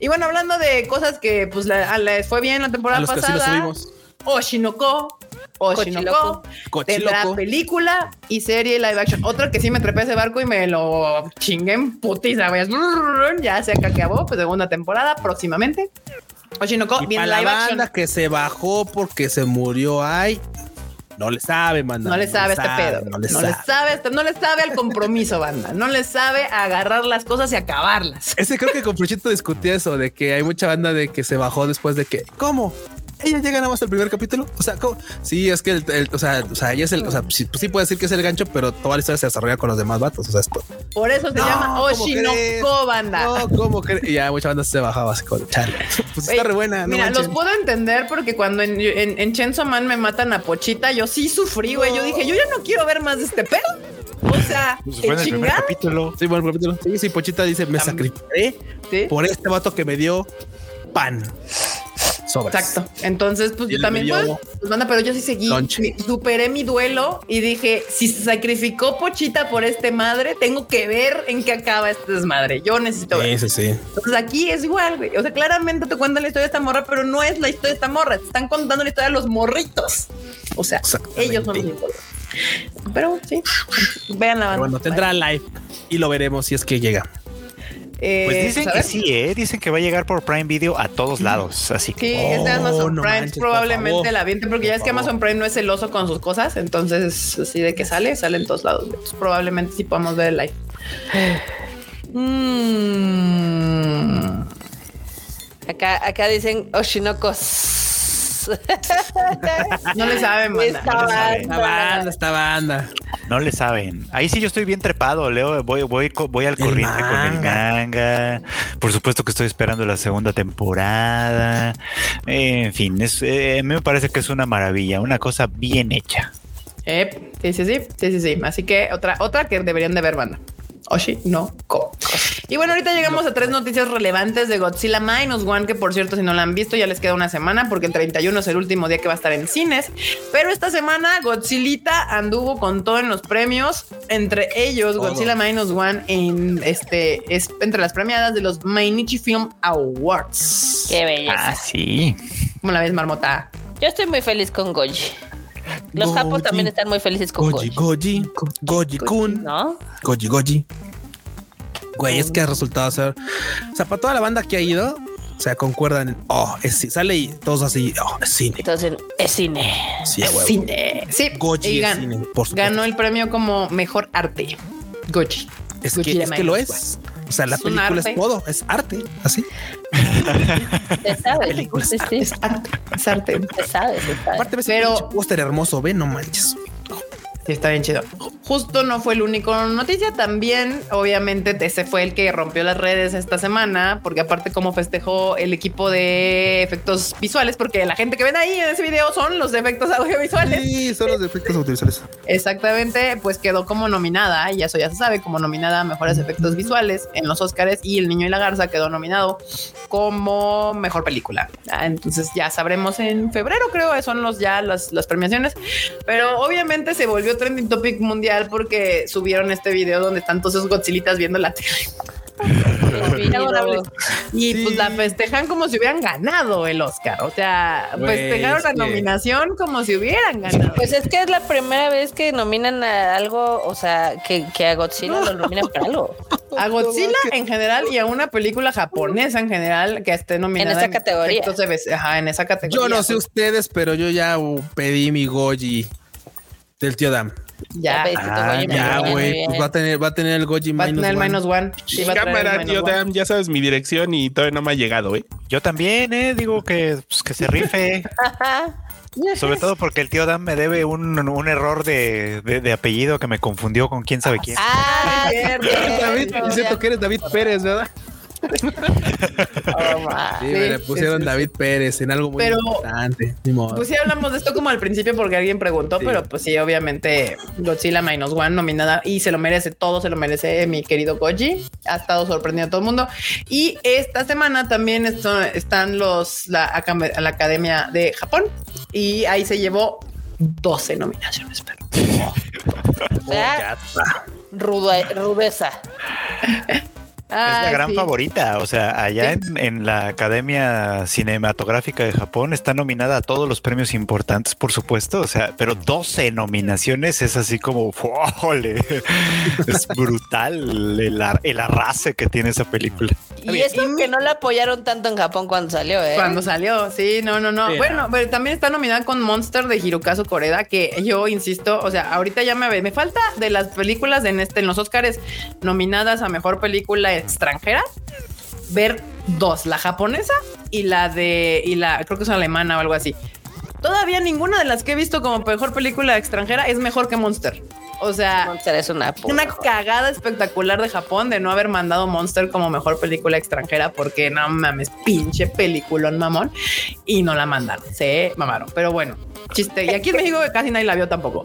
Y bueno, hablando de cosas que pues la- a- les fue bien la A temporada que pasada. subimos. Oshinoko. Oshinoko. Cochiloco. Tendrá Cochiloco. película y serie live action. Otra que sí me trepé ese barco y me lo chingué en putiza. Ya se acabó, pues segunda temporada próximamente. Oshinoko, Y bien para la banda action. que se bajó porque se murió, ay, no le sabe, manda. No le sabe este pedo. No le No sabe. le sabe, este- no le sabe al compromiso, banda. No le sabe a agarrar las cosas y acabarlas. Ese creo que con Fruchito discutía eso, de que hay mucha banda de que se bajó después de que, ¿cómo? Ella llega nada más al primer capítulo. O sea, ¿cómo? sí, es que el, el- o sea, o sea, ella es el, o sea, sí, pues sí puede decir que es el gancho, pero toda la historia se desarrolla con los demás vatos. O sea, esto. Por eso se No, llama. Oshinoko, banda. No, ¿cómo que? Y ya mucha banda se bajaba así con chale. Pues está re buena. no Mira, manchen. los puedo entender porque cuando en, en, en Chainsaw Man me matan a Pochita, yo sí sufrí, güey. Yo dije, yo ya no quiero ver más de este pedo. O sea, Pues qué fue en el primer capítulo. Sí, bueno, capítulo. Sí, sí, Pochita dice, me sacrificaré Sí. por este vato que me dio pan. Sobres. Exacto. Entonces, pues yo también, pues, pues, banda, pero yo sí seguí, lonche. superé mi duelo y dije, si se sacrificó Pochita por este madre, tengo que ver en qué acaba este desmadre. Yo necesito ver. Sí, sí, sí. Entonces aquí es igual, güey. O sea, claramente te cuentan la historia de esta morra, pero no es la historia de esta morra. Te están contando la historia de los morritos. O sea, ellos son los importantes. Pero sí, vean la Pero banda. bueno, tendrá live y lo veremos si es que llega. Eh, Pues dicen a que sí, ¿eh? Dicen que va a llegar por Prime Video a todos lados. Así Sí, es de Amazon Oh, no Prime. manches, por probablemente favor. la viente, porque ya Por es que. Amazon Prime no es celoso con sus cosas. Entonces, así de que sale, sale en todos lados. Entonces, probablemente sí podamos ver el live. Mm. Acá, acá dicen Oshinokos. No le saben, banda. Esta No le saben. banda, esta banda. No le saben. Ahí sí yo estoy bien trepado, Leo. Voy, voy, voy al El corriente con el manga. Por supuesto que estoy esperando la segunda temporada. En fin, es, eh, a mí me parece que es una maravilla, una cosa bien hecha. Eh, sí, sí, sí, sí, sí, sí. Así que otra, otra que deberían de ver, banda. Oshi no Ko. Y bueno, ahorita llegamos a tres noticias relevantes de Godzilla Minus One, que por cierto, si no la han visto, ya les queda una semana, porque el 31 es el último día que va a estar en cines. Pero esta semana Godzilla anduvo con todo en los premios, entre ellos Godzilla Minus One en este es entre las premiadas de los Mainichi Film Awards. Qué belleza. Ah, sí. ¿Cómo la ves, Marmota? Yo estoy muy feliz con Goji. Los Goji. japos también están muy felices con Goji, Goji. Goji, Goji Kun, ¿No? Goji, Goji. Güey, es que ha resultado ser. O sea, para toda la banda que ha ido, o sea, concuerdan en, oh, es, sale y todos así, oh, es cine. Entonces, es cine. Sí, huevo. Cine. Sí, Goji y es cine, por supuesto. ganó el premio como mejor arte. Goji. Es Goji que, es que lo es. O sea, la Es un película es todo, es arte, así. Película Sí, sí, Es arte. Es arte. Se sabe, se sabe. Aparte, ves Pero- Pero póster hermoso, ve, no manches. Sí, está bien chido. Justo no fue el único noticia. También, obviamente, ese fue el que rompió las redes esta semana, porque aparte, como festejó el equipo de efectos visuales, porque la gente que ven ahí en ese video son los de efectos audiovisuales. Sí, son los efectos audiovisuales. Exactamente, pues quedó como nominada, y eso ya se sabe, como nominada a mejores efectos visuales en los Oscars y El Niño y la Garza quedó nominado como mejor película. Ah, Entonces ya sabremos en febrero, creo, son los ya las, las premiaciones, pero obviamente se volvió trending topic mundial porque subieron este video donde están todos esos Godzillitas viendo la tele y Sí. pues la festejan como si hubieran ganado el Oscar, o sea, festejaron es la nominación como si hubieran ganado. Pues es que es la primera vez que nominan a algo, o sea, que, que a Godzilla lo nominan para algo. A Godzilla en general y a una película japonesa en general que esté nominada En esa categoría. efectos de ves- Ajá, en esa categoría. Yo no sé pues, ustedes, pero yo ya uh, pedí mi Goji del tío Dam. Ya, Ah, Ya, güey, pues va a tener, va a tener el Goji va a minus tener el one. minus one. Sí, va a el Cámara, minus tío one. Dan, ya sabes mi dirección y todavía no me ha llegado, ¿eh? Yo también, eh, digo que, pues, que se rife. Sobre todo porque el tío Dan me debe un, un error de, de- de apellido que me confundió con quién sabe quién. Ah, David, es cierto que eres David Pérez, ¿verdad? Oh. Sí, Sí, me le pusieron sí, David Pérez en algo muy Pero- importante. Ni modo. Pues sí hablamos de esto como al principio porque alguien preguntó, Sí. pero pues sí, obviamente Godzilla Minus One nominada y se lo merece, todo se lo merece mi querido Goji. Ha estado sorprendiendo a todo el mundo. Y esta semana también esto- están los la, la Academia de Japón y ahí se llevó 12 nominaciones. Pero O sea, ruda- Es la Ay, gran sí. favorita. O sea, allá Sí. en, en la Academia Cinematográfica de Japón está nominada a todos los premios importantes, por supuesto. O sea, pero 12 nominaciones es así como ¡ole! Es brutal el, ar- el arrase que tiene esa película. Y eso que no la apoyaron tanto en Japón cuando salió, ¿eh? Cuando salió, sí, no, no, no. Sí, bueno, pero también está nominada con Monster de Hirokazu Koreda, que yo insisto, o sea, ahorita ya me me falta de las películas en este en los Oscars nominadas a mejor película extranjera ver dos, la japonesa y la de y la creo que es alemana o algo así. Todavía ninguna de las que he visto como mejor película extranjera es mejor que Monster. O sea, Monster es una puta. una cagada espectacular de Japón de no haber mandado Monster como mejor película extranjera porque no mames, pinche peliculón mamón y no la mandaron. Se mamaron, pero bueno, chiste. Y aquí en México casi nadie la vio tampoco.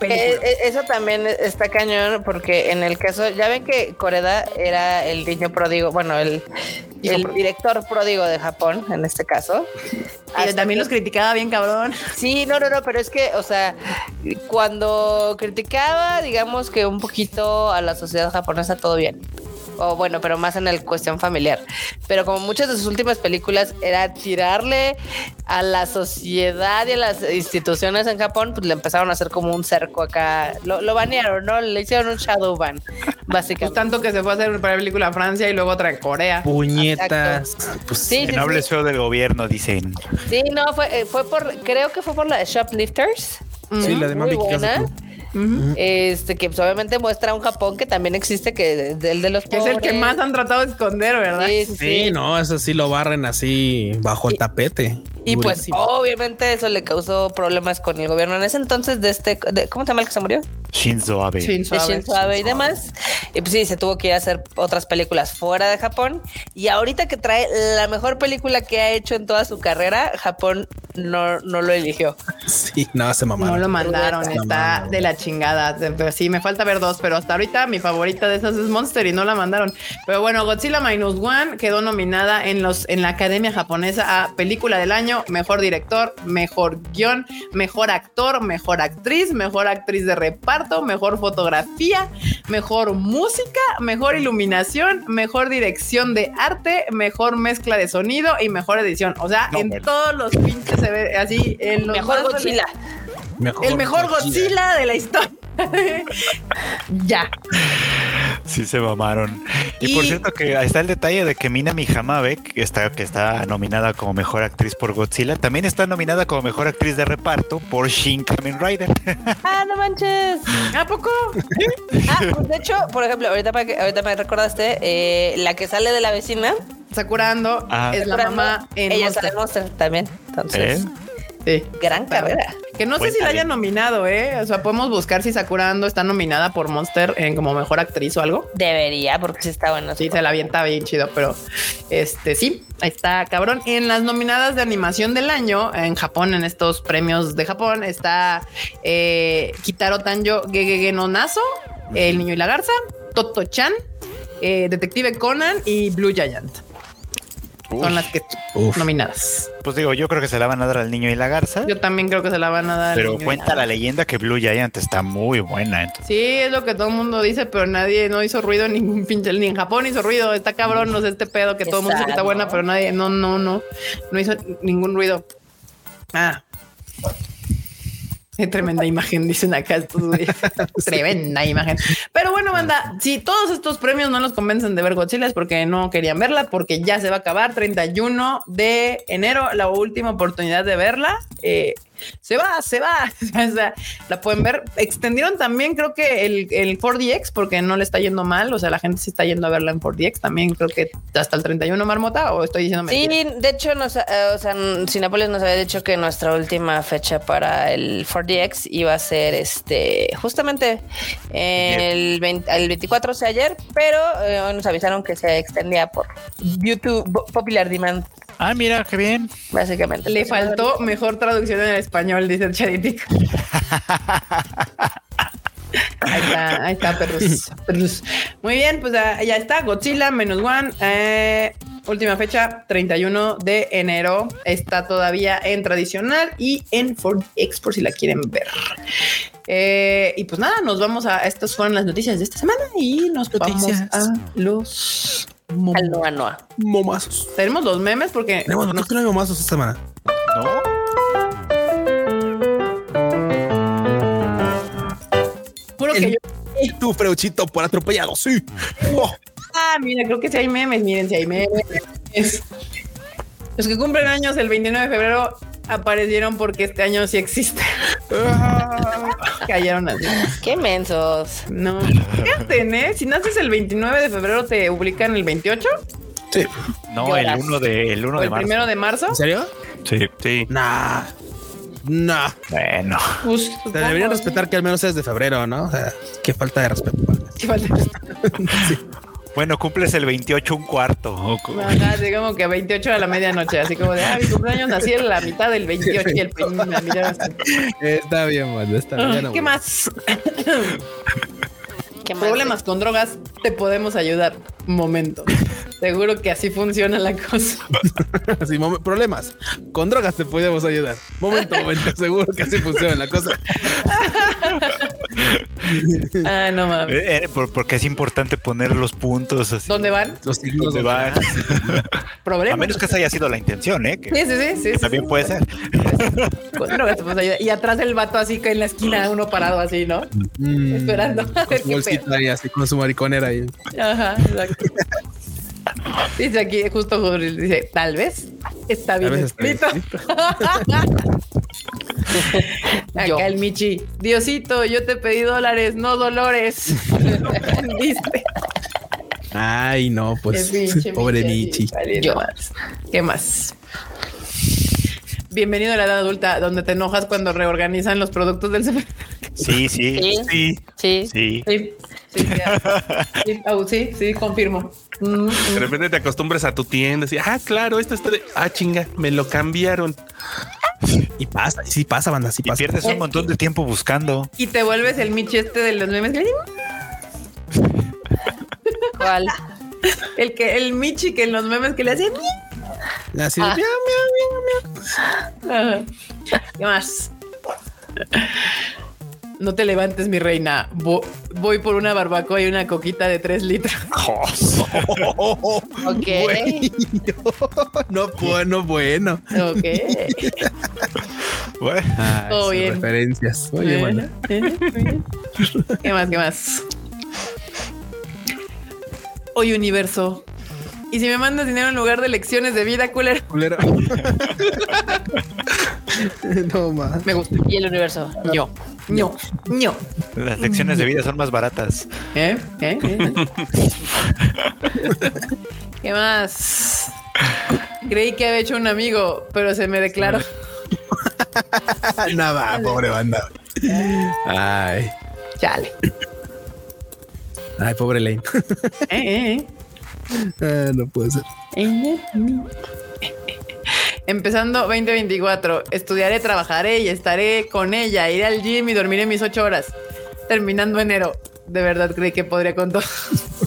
Eh, eh, eso también está cañón porque en el caso, ya ven que Koreda era el niño pródigo, bueno, el, el pródigo. director pródigo de Japón en este caso. Y también que- los criticaba bien cabrón. Sí, no, no, no, pero es que, o sea, cuando criticaba, digamos que un poquito a la sociedad japonesa, todo bien. O bueno, pero más en el cuestión familiar. Pero como muchas de sus últimas películas era tirarle a la sociedad y a las instituciones en Japón, pues le empezaron a hacer como un cerco acá. Lo, lo banearon, ¿no? Le hicieron un shadow ban, Pues básicamente. tanto que se fue a hacer una película en Francia y luego otra en Corea. Puñetas. Pues Sí, Que sí, no hable sí. feo del gobierno, dicen. Sí, no, fue, eh, fue por, creo que fue por la de Shoplifters. sí, la de muy Mami buena. Este, que pues, obviamente muestra un Japón que también existe, que es el de los Que es el que más han tratado de esconder, ¿verdad? Sí, sí, Sí, sí. no, eso sí lo barren así bajo el tapete. Y pues obviamente eso le causó problemas con el gobierno en ese entonces de este, de- ¿cómo se llama el que se murió? Shinzo Abe. Shinzo Abe. Shinzo Abe y demás. Y pues sí, se tuvo que ir a hacer otras películas fuera de Japón. Y ahorita que trae la mejor película que ha hecho en toda su carrera, Japón no, no lo eligió. Sí, no, se No mamaron. lo mandaron, No está mamaron. de la chingada. Pero sí, me falta ver dos, pero hasta ahorita mi favorita de esas es Monster y no la mandaron. Pero bueno, Godzilla Minus One quedó nominada en los en la Academia Japonesa a Película del Año, Mejor Director, Mejor Guión, Mejor Actor, Mejor Actriz, Mejor Actriz de Reparto, Mejor Fotografía, Mejor Música, Mejor Iluminación, Mejor Dirección de Arte, Mejor Mezcla de Sonido y Mejor Edición. O sea, No, en bueno. todos los pinches se ve así. En los Mejor más- El mejor Godzilla de la historia. ya. Sí se mamaron. Y, Y- por cierto que ahí está el detalle de que Minami Hamabe, que está, que está nominada como mejor actriz por Godzilla, también está nominada como mejor actriz de reparto por Shin Kamen Rider. Ah, no manches. ¿A poco? Ah, pues de hecho, por ejemplo, ahorita, para que- ahorita me recordaste, eh, la que sale de la vecina Sakura Ando Ah. es la mamá en ella Monster. sale en Monster también. Entonces, ¿Eh? Sí. gran carrera. Que no sé si la hayan nominado, ¿eh? O sea, podemos buscar si Sakura Ando está nominada por Monster en como mejor actriz o algo. Debería, porque sí está bueno. Sí, se la avienta bien chido, pero este sí, ahí está cabrón. En las nominadas de animación del año en Japón, en estos premios de Japón, está eh, Kitaro Tanjo Gegege no Naso, El Niño y la Garza, Toto-chan, eh, Detective Conan y Blue Giant. Son las que Uf. nominadas. Pues digo, yo creo que se la van a dar al niño y la garza. Yo también creo que se la van a dar. al Pero Niño y cuenta la leyenda que Blue Giant está muy buena. entonces- Sí, es lo que todo el mundo dice, pero nadie no hizo ruido en ningún pinche, ni en Japón hizo ruido. Está cabrón, no sé, este pedo que todo el mundo dice que está buena, pero nadie, no, no, no, no hizo ningún ruido. Ah. Qué tremenda imagen, dicen acá estos güeyes. Tremenda imagen. Pero bueno, banda, si todos estos premios no los convencen de ver Godzilla es porque no querían verla, porque ya se va a acabar 31 de enero, la última oportunidad de verla. Eh, se va, se va. O sea, la pueden ver. Extendieron también, creo que el, el 4DX, porque no le está yendo mal. O sea, la gente se está yendo a verla en 4DX. También creo que hasta el 31 marmota, o estoy diciendo Sí, de hecho, nos, eh, o sea, Cinepolis nos había dicho que nuestra última fecha para el 4DX iba a ser este justamente el, 20 el 24, o sea, ayer, pero eh, hoy nos avisaron que se extendía por YouTube Popular Demand, Ah, mira, qué bien. básicamente. Le faltó mejor traducción en español, dice el Charitic. Ahí está, ahí está, perrus, perrus. Muy bien, pues ah, ya está. Godzilla menos one. eh, última fecha, 31 de enero. Está todavía en tradicional y en 4X por si la quieren ver. Eh, y pues nada, nos vamos a. Estas fueron las noticias de esta semana y nos Noticias. vamos a los. Al Noa Noa. Momazos. Tenemos los memes porque Tenemos, no- creo que no hay momazos esta semana. ¿No? que yo. Freuchito, por atropellado. Sí. Oh, Ah, mira, creo que sí hay memes. Miren, si hay memes. Los que cumplen años el 29 de febrero aparecieron porque este año sí existe. Cayeron así. Qué mensos. No, fíjate, ¿eh? Si naces el 29 de febrero, te ubican el 28 sí. No, el Lloras. 1 de, el 1 o de el marzo. primero de marzo. ¿En serio? Sí. Sí. Nah. Nah. Bueno. Pues, O sea, deberían respetar que al menos es de febrero, ¿no? O sea, qué falta de respeto. Sí, falta. Bueno, cumples el 28 un cuarto. o co- Ajá, así como que 28 a la medianoche, así como de, ah, mi cumpleaños nací en la mitad del 28 y el prim- la mitad. Está bien, man. Está bien. ¿Qué más? ¿Qué más? Problemas con drogas, te podemos ayudar. Momento. Seguro que así funciona la cosa. Problemas. Con drogas te podemos ayudar. Momento, momento. Seguro que así funciona la cosa. Ah, no mames. Eh, eh, por- porque es importante poner los puntos así. ¿Dónde van? Los signos ¿Dónde van? Problemas. A menos que esa haya sido la intención, ¿eh? Que Sí, sí, sí, sí, sí. también puede ser. Con drogas te podemos ayudar. Y atrás el vato así que en la esquina, uno parado así, ¿no? Mm, Esperando Con su bolsita ahí, así con su mariconera ahí. Ajá, exacto. Dice aquí, justo dice, tal vez está bien vez está bien escrito. Acá Yo. el Michi, Diosito, yo te pedí dólares, no dolores. ¿Viste? Ay, no, pues. Pobre Michi, Yo. ¿Qué más? Bienvenido a la edad adulta, donde te enojas cuando reorganizan los productos del supermercado. Sí, sí, Sí, Sí, sí. sí. Sí, sí, sí, sí, au, sí, sí, confirmo. Mm, de repente te acostumbras a tu tienda. Así, ah, claro, esto está de. Ah, chinga, me lo cambiaron. Y pasa, sí pasa, banda, sí Y pasa. pierdes un montón de tiempo buscando. Y te vuelves el Michi este de los memes. que- ¿Cuál? El que, el Michi que en los memes que le hacen. Así, Ah. miau, miau, miau, miau. ¿Qué más? No te levantes, mi reina. Vo- voy por una barbacoa y una coquita de tres litros. Ok. No, bueno, bueno. Ok. Bueno, Ay, Todo bien. referencias. Oye, bueno. ¿Qué más? ¿Qué más? Hoy universo. Y si me mandas dinero en lugar de lecciones de vida, culero. Culero. no más. Me gusta. Y el universo. Yo. No. No. las lecciones de vida son más baratas. ¿Eh? ¿Eh? ¿Eh? ¿Qué más? Creí que había hecho un amigo, pero se me declaró. Nada, pobre banda. Ay, Chale. ay, pobre Lane. ¿Eh? ¿Eh? Ah, no puede ser. Empezando 2024, estudiaré, trabajaré y estaré con ella. Iré al gym y dormiré mis ocho horas. Terminando enero. De verdad creí que podría con todo.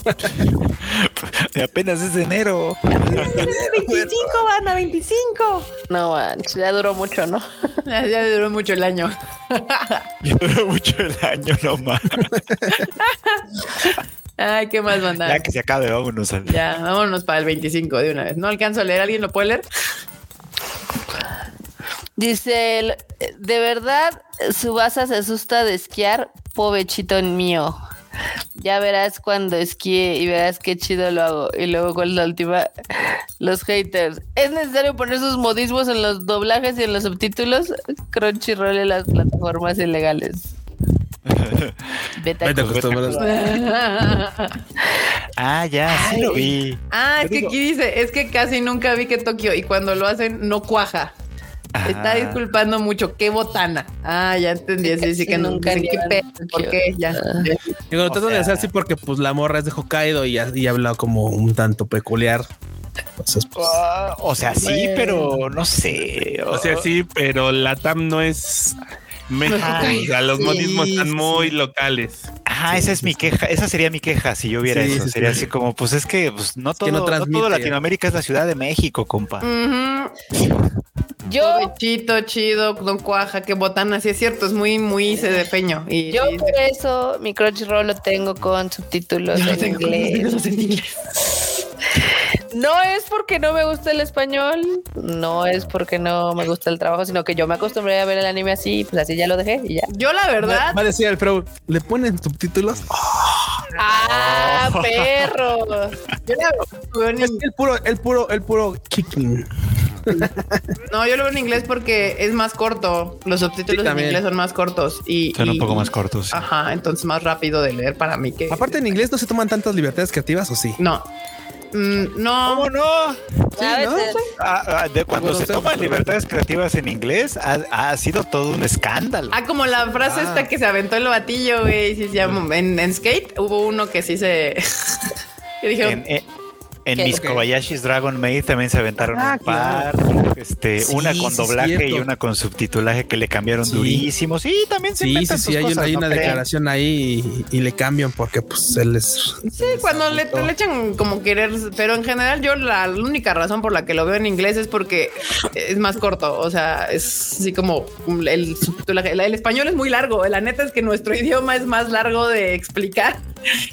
Apenas es enero. 25, van a 25. No, manches, ya duró mucho, ¿no? Ya, ya duró mucho el año. Duró mucho el año nomás. Ay, qué más mandar. Ya que se acabe, vámonos al. Ya, vámonos para el 25 de una vez. No alcanzo a leer. ¿Alguien lo puede leer? Dice, de verdad, Subasa se asusta de esquiar, pobrecito mío. Ya verás cuando esquíe y verás qué chido lo hago. Y luego, ¿cuál es la última? Los haters. ¿Es necesario poner sus modismos en los doblajes y en los subtítulos? Crunchyroll en las plataformas ilegales. Vete a Vete. Ah, ya, sí lo vi. Ah, es que digo- aquí dice, es que casi nunca vi que Tokio y cuando lo hacen no cuaja. Está disculpando mucho. Qué botana. Ah, ya entendí. Sí, sí, que nunca. Sí, qué pedo. ¿Por qué? Ya. Digo, lo tratan de hacer así porque pues la morra es de Hokkaido y, ha- y habla como un tanto peculiar. Entonces, pues, Ah, o sea, sí, pero no sé. O sea, sí, pero la TAM no es México. O sea, los Sí, modismos están sí, muy locales. Ah, esa es mi queja. Esa sería mi queja si yo viera Sí, eso. sí, sería sí. así como, pues es que pues, no, todo, que no no transmite. todo Latinoamérica es la Ciudad de México, compa. Yo, Provechito, chido, don cuaja, qué botana. Sí, es cierto. Es muy, muy cedepeño. Y yo por eso mi Crunchyroll lo tengo con subtítulos yo en tengo inglés. los en inglés. No es porque no me gusta el español, no es porque no me gusta el trabajo, sino que yo me acostumbré a ver el anime así, pues así ya lo dejé y ya. Yo, la verdad, va a decir el Pro, ¿le ponen subtítulos? ¡Ah, perro! yo la veo en Es que el puro, el puro, el puro kicking. No, yo lo veo en inglés porque es más corto. Los subtítulos Sí, en también. inglés son más cortos y Son un poco más cortos. Ajá, entonces más rápido de leer para mí que. Aparte en inglés no se toman tantas libertades creativas o sí. no. Mm, no. ¿Cómo no? a ¿no? veces. Ah, ah, de cuando se toman libertades creativas en inglés, ha, ha sido todo un escándalo. Ah, como la frase Ah. esta que se aventó el batillo, güey. Sí, se llama. En, en skate hubo uno que sí se. que dijeron. En, en- en ¿Qué? mis. Kobayashi's Dragon Maid también se aventaron Ah, un par, este, Sí, una con doblaje y una con subtitulaje que le cambiaron Sí. durísimo. Sí, también se Sí, sí, sí, hay, cosas, una, hay ¿no una creen? declaración ahí y, y le cambian porque pues él es... Sí, cuando le, le echan como querer, pero en general yo la, la única razón por la que lo veo en inglés es porque es más corto, o sea, es así como el subtitulaje. El, el español es muy largo, la neta es que nuestro idioma es más largo de explicar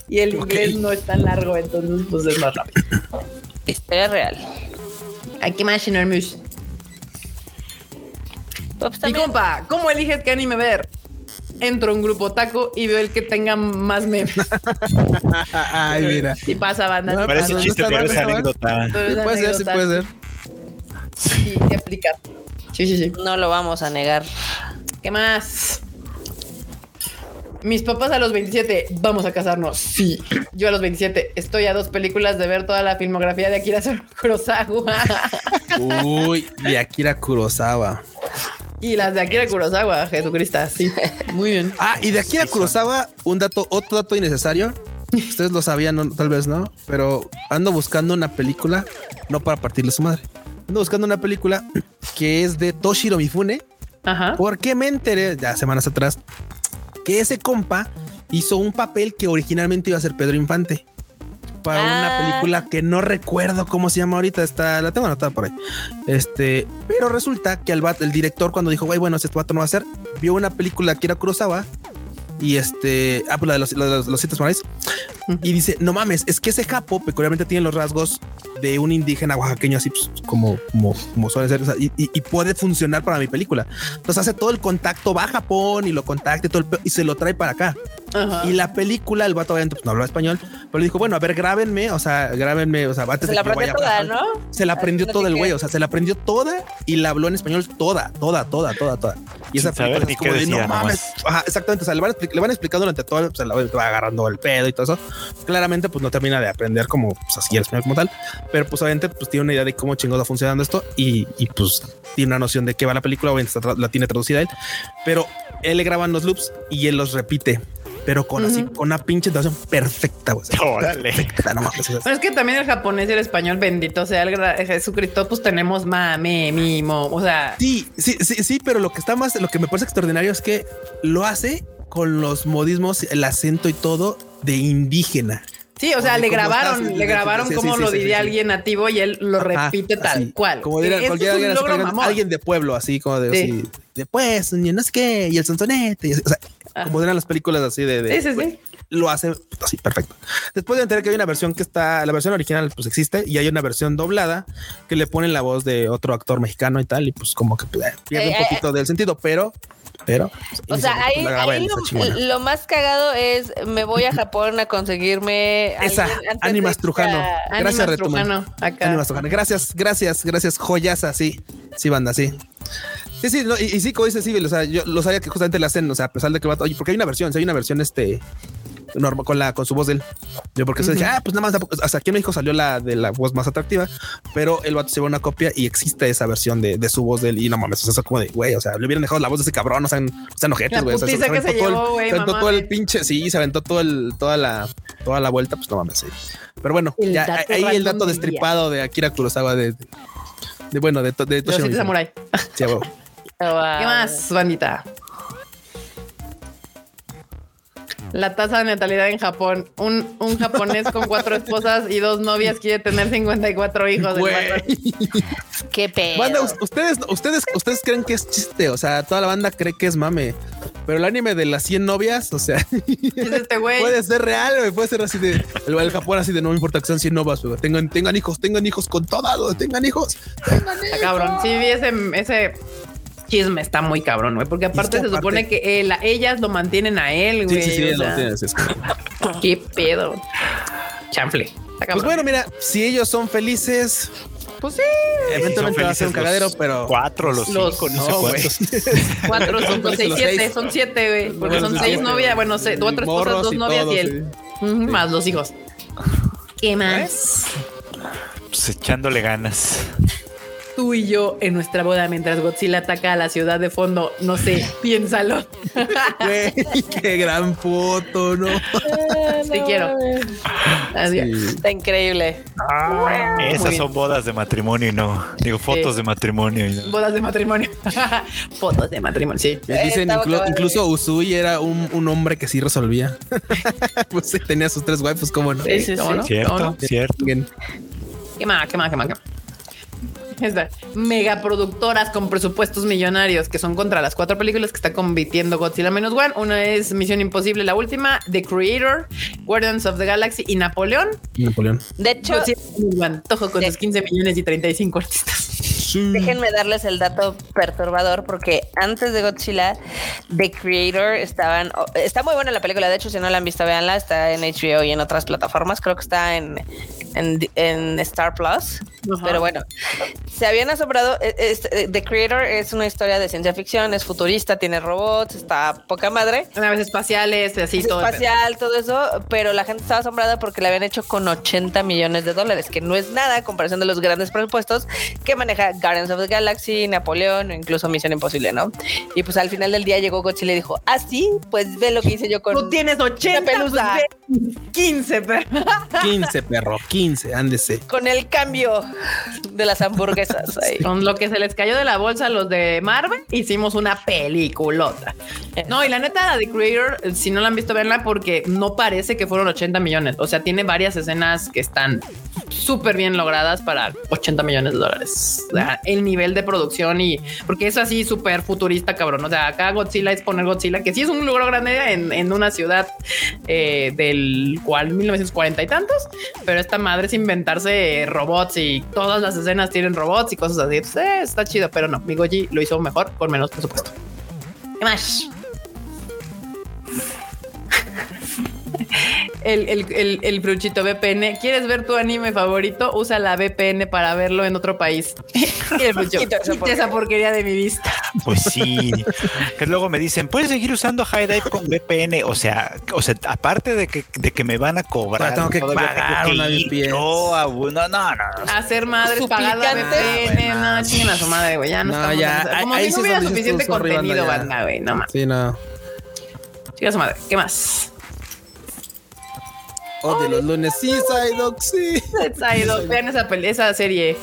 y el inglés no es tan largo, entonces pues es más rápido. Historia real. Hay que imaginarnos. Pues Y también- compa, ¿cómo eliges qué anime ver? Entro a un grupo taco y veo el que tenga más memes. Ay, mira. Y pasa banda. No, Parece chiste, pero es anécdota. Puede ser, sí puede ser. Sí, aplicar. Sí, sí, sí. no lo vamos a negar. ¿Qué más? Mis papás a los 27, vamos a casarnos. Sí. Yo a los 27, estoy a dos películas de ver toda la filmografía de Akira Kurosawa. Uy, de Akira Kurosawa. y las de Akira Kurosawa, Jesucristo. Sí, muy bien. Ah, y de Akira Kurosawa, un dato, otro dato innecesario. Ustedes lo sabían, no, tal vez no, pero ando buscando una película, no para partirle su madre. Ando buscando una película que es de Toshiro Mifune, Ajá. porque me enteré ya semanas atrás que ese compa hizo un papel que originalmente iba a ser Pedro Infante para una Ah. película que no recuerdo cómo se llama ahorita. Está, la tengo anotada por ahí. Este, pero resulta que el, el director, cuando dijo, güey, bueno, este vato no va a ser, vio una película de Akira Kurosawa y este, ah, pues la de los, la de los, los siete samuráis, y dice, no mames, es que ese capo peculiarmente tiene los rasgos de un indígena oaxaqueño, así pues, como, como, como suele ser, o sea, y, puede funcionar para mi película. Entonces hace todo el contacto, va a Japón y lo contacta y todo el y se lo trae para acá. Ajá. Y la película, el vato obviamente pues, no habla español, pero le dijo, bueno, a ver, grábenme, o sea, grábenme, o sea, antes Se de la aprendió vaya a toda, Japón". ¿no? Se la aprendió Así todo el güey, o sea, se la aprendió toda y la habló en español toda, toda, toda, toda, toda. Y esa película es como de, no mames. Ajá, exactamente, o sea, le van, le van explicando durante todo, o sea, la va agarrando el pedo y todo eso. Claramente, pues no termina de aprender como pues, así el español como tal, pero pues obviamente pues tiene una idea de cómo chingosa funcionando esto y, y pues tiene una noción de qué va la película, obviamente está tra- la tiene traducida él, pero él le graban los loops y él los repite. Pero con así, con una pinche entonación perfecta, güey. Órale. Perfecta, no mames, o Pero es que también el japonés y el español, bendito sea el Jesucristo, pues tenemos mame, mimo. O sea, Sí, sí, sí, sí, pero lo que está más, lo que me parece extraordinario es que lo hace con los modismos, el acento y todo de indígena. Sí, o sea, le ¿cómo grabaron, le grabaron sí, sí, lo sí, diría alguien nativo y él lo Ajá, repite tal así, cual. Como diría es alguien, alguien- de pueblo, así como de, Sí. así, después, no sé qué, y el sonsonete, y así, o sea, Ah. como eran las películas así de, de- Sí, sí, sí. Lo hace así perfecto. Después de enterar que hay una versión que está, la versión original pues existe y hay una versión doblada que le ponen la voz de otro actor mexicano y tal y pues como que pues, pierde Eh, un eh, poquito del sentido, pero, pero. O sea, pues, ahí, la ahí lo, más cagado es me voy a Japón a conseguirme Esa, que Trujano. Gracias, Retuman. Trujano, acá. Ánimas Trujano. Gracias, gracias, gracias, joyaza, sí, sí, banda, sí. Sí, sí, no, y, y sí, como dice Civil, o sea, yo lo sabía que justamente le hacen, o sea, a pesar de que vato, oye, porque hay una versión, sí, hay una versión este normal con la con su voz de él. Yo porque se dije, ah, pues nada más, hasta aquí en México salió la de la voz más atractiva, pero el vato se llevó una copia y existe esa versión de, de su voz de él. Y no mames, o sea, eso como de güey, o sea, le hubieran dejado la voz de ese cabrón, o sea, están ojetes, güey. o sea, putiza que aventó se todo el- llevó, Se aventó mamá, todo el pinche, sí, se aventó todo el, toda la, toda la vuelta, pues no mames, sí. Pero bueno, El ya, ahí el dato destripado de Akira Kurosawa de, de, de, bueno, de, de sí, Mifune. samurai. Sí. Ah, ¿Qué más, bandita? La tasa de natalidad en Japón. Un, un japonés con cuatro esposas y dos novias quiere tener 54 hijos. Qué pedo. Banda, us- ustedes, ustedes, ustedes creen que es chiste, o sea, toda la banda cree que es mame, pero el anime de las 100 novias, o sea, Es este güey. puede ser real, güey, puede ser así de el, el Japón así de no me importa que sean 100 novias, güey, tengan, tengan hijos, tengan hijos con todas, güey, tengan hijos. Está cabrón. Sí, vi ese, ese chisme, está muy cabrón, güey. Porque aparte se supone aparte- que él- ellas lo mantienen a él, Sí, güey. sí, sí, o ya lo sea, es como- Qué pedo. Chanfle. Pues bueno, mira, si ellos son felices, Pues sí. eventualmente va a ser un cagadero, pero Cuatro, los, Los- cinco, no, no, sé güey. cuántos. Cuatro, cinco, seis, siete. Son siete, güey. Porque Bueno, son sí, seis sí. novias. Bueno, cuatro esposas, dos y novias todo, y él. sí. Más los hijos. ¿Qué más? Pues echándole ganas. Tú y yo en nuestra boda mientras Godzilla ataca a la ciudad de fondo. No sé, piénsalo. Güey, qué gran foto, ¿no? Sí quiero. Adiós. Sí. Está increíble. Muy Esas son bodas de matrimonio y no. Digo, fotos de matrimonio y no. Bodas de matrimonio. Fotos de matrimonio, sí. Les dicen, inclu- incluso Usui era un, un hombre que sí resolvía. pues sí, tenía sus tres waifus, ¿cómo no? Sí, sí, ¿Cómo sí. no? Cierto, No, no. cierto. Bien. ¿Qué más? ¿Qué más? ¿Qué más? ¿Qué más? Megaproductoras con presupuestos millonarios que son contra las cuatro películas que está compitiendo Godzilla menos One. Una es Misión Imposible, la última, The Creator, Guardians of the Galaxy y Napoleón. Napoleón. De hecho, Godzilla menos One, Tojo con sus 15 millones y 35 artistas. Sí. Déjenme darles el dato perturbador porque antes de Godzilla, The Creator estaban. oh, está muy buena la película, de hecho, si no la han visto, véanla. Está en HBO y en otras plataformas. Creo que está en, en, en Star Plus. Pero bueno, se habían asombrado. eh, es- eh, The Creator es una historia de ciencia ficción, es futurista, tiene robots, está poca madre. Naves espaciales, así Es todo. espacial, todo eso, pero la gente estaba asombrada porque la habían hecho con 80 millones de dólares, que no es nada a comparación de los grandes presupuestos que maneja Guardians of the Galaxy, Napoleón o incluso Misión Imposible, ¿no? Y pues al final del día llegó Godzilla y dijo, ah, sí, pues ve lo que hice yo con... Tú tienes 80 pelusa. pues ve 15, pero 15, perro, 15, ándese. Con el cambio de las hamburguesas ahí. con lo que se les cayó de la bolsa a los de Marvel, hicimos una peliculota. No, y la neta, The Creator, si no la han visto, verla porque no parece que fueron 80 millones. O sea, tiene varias escenas que están súper bien logradas para 80 millones de dólares. O sea, el nivel de producción y porque es así súper futurista, cabrón. O sea, acá Godzilla es poner Godzilla, que sí es un logro grande en, en una ciudad eh, del cual 1940 y tantos, pero esta madre es inventarse robots y todas las escenas tienen robots y cosas así. Eh, está chido, pero no, mi Goji lo hizo mejor con menos presupuesto. ¿Qué más? El, el, el, el fruchito VPN. ¿Quieres ver tu anime favorito? Usa la VPN para verlo en otro país. Y el Quita esa quita esa porquería de mi vista. Pues sí. que luego me dicen, puedes seguir usando High Dive con VPN. O sea, o sea, aparte de que, de que me van a cobrar, tengo que pagar ir uno. No, no, no. Hacer madres pagando Suplicante. VPN. No, chinguen a su madre, güey. Ya no, No, estamos ya, Como ahí si no hubiera suficiente contenido, banda, güey. No más. Sí, no. Chinga a su madre. ¿Qué más? Oh, de los lunes. Sí, Psyduck, sí. Psyduck. Vean esa, serie.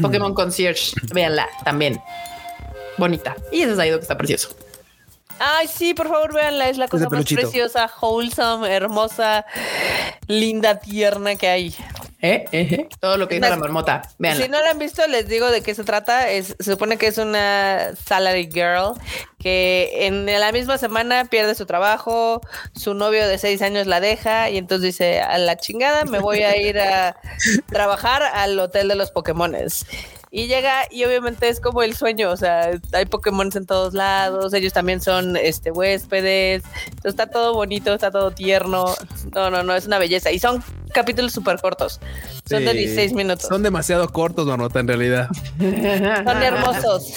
Pokémon Concierge. Véanla también. Bonita. Y ese Psyduck está precioso. Ay, sí, por favor, véanla. Es la cosa más preciosa, wholesome, hermosa, linda, tierna que hay. ¿Eh? ¿Eh? ¿Eh? Todo lo que hizo Más- la marmota. Véanla. Si no la han visto, les digo de qué se trata. Es, se supone que es una salary girl que en la misma semana pierde su trabajo, su novio de seis años la deja y entonces dice, a la chingada, me voy a ir a trabajar al hotel de los Pokémones. Y llega y obviamente es como el sueño, o sea, hay Pokémon en todos lados, ellos también son este huéspedes, entonces está todo bonito, está todo tierno, no, no, no, es una belleza y son capítulos súper cortos, son de Sí. 16 minutos. Son demasiado cortos, Marmota, en realidad. Son hermosos.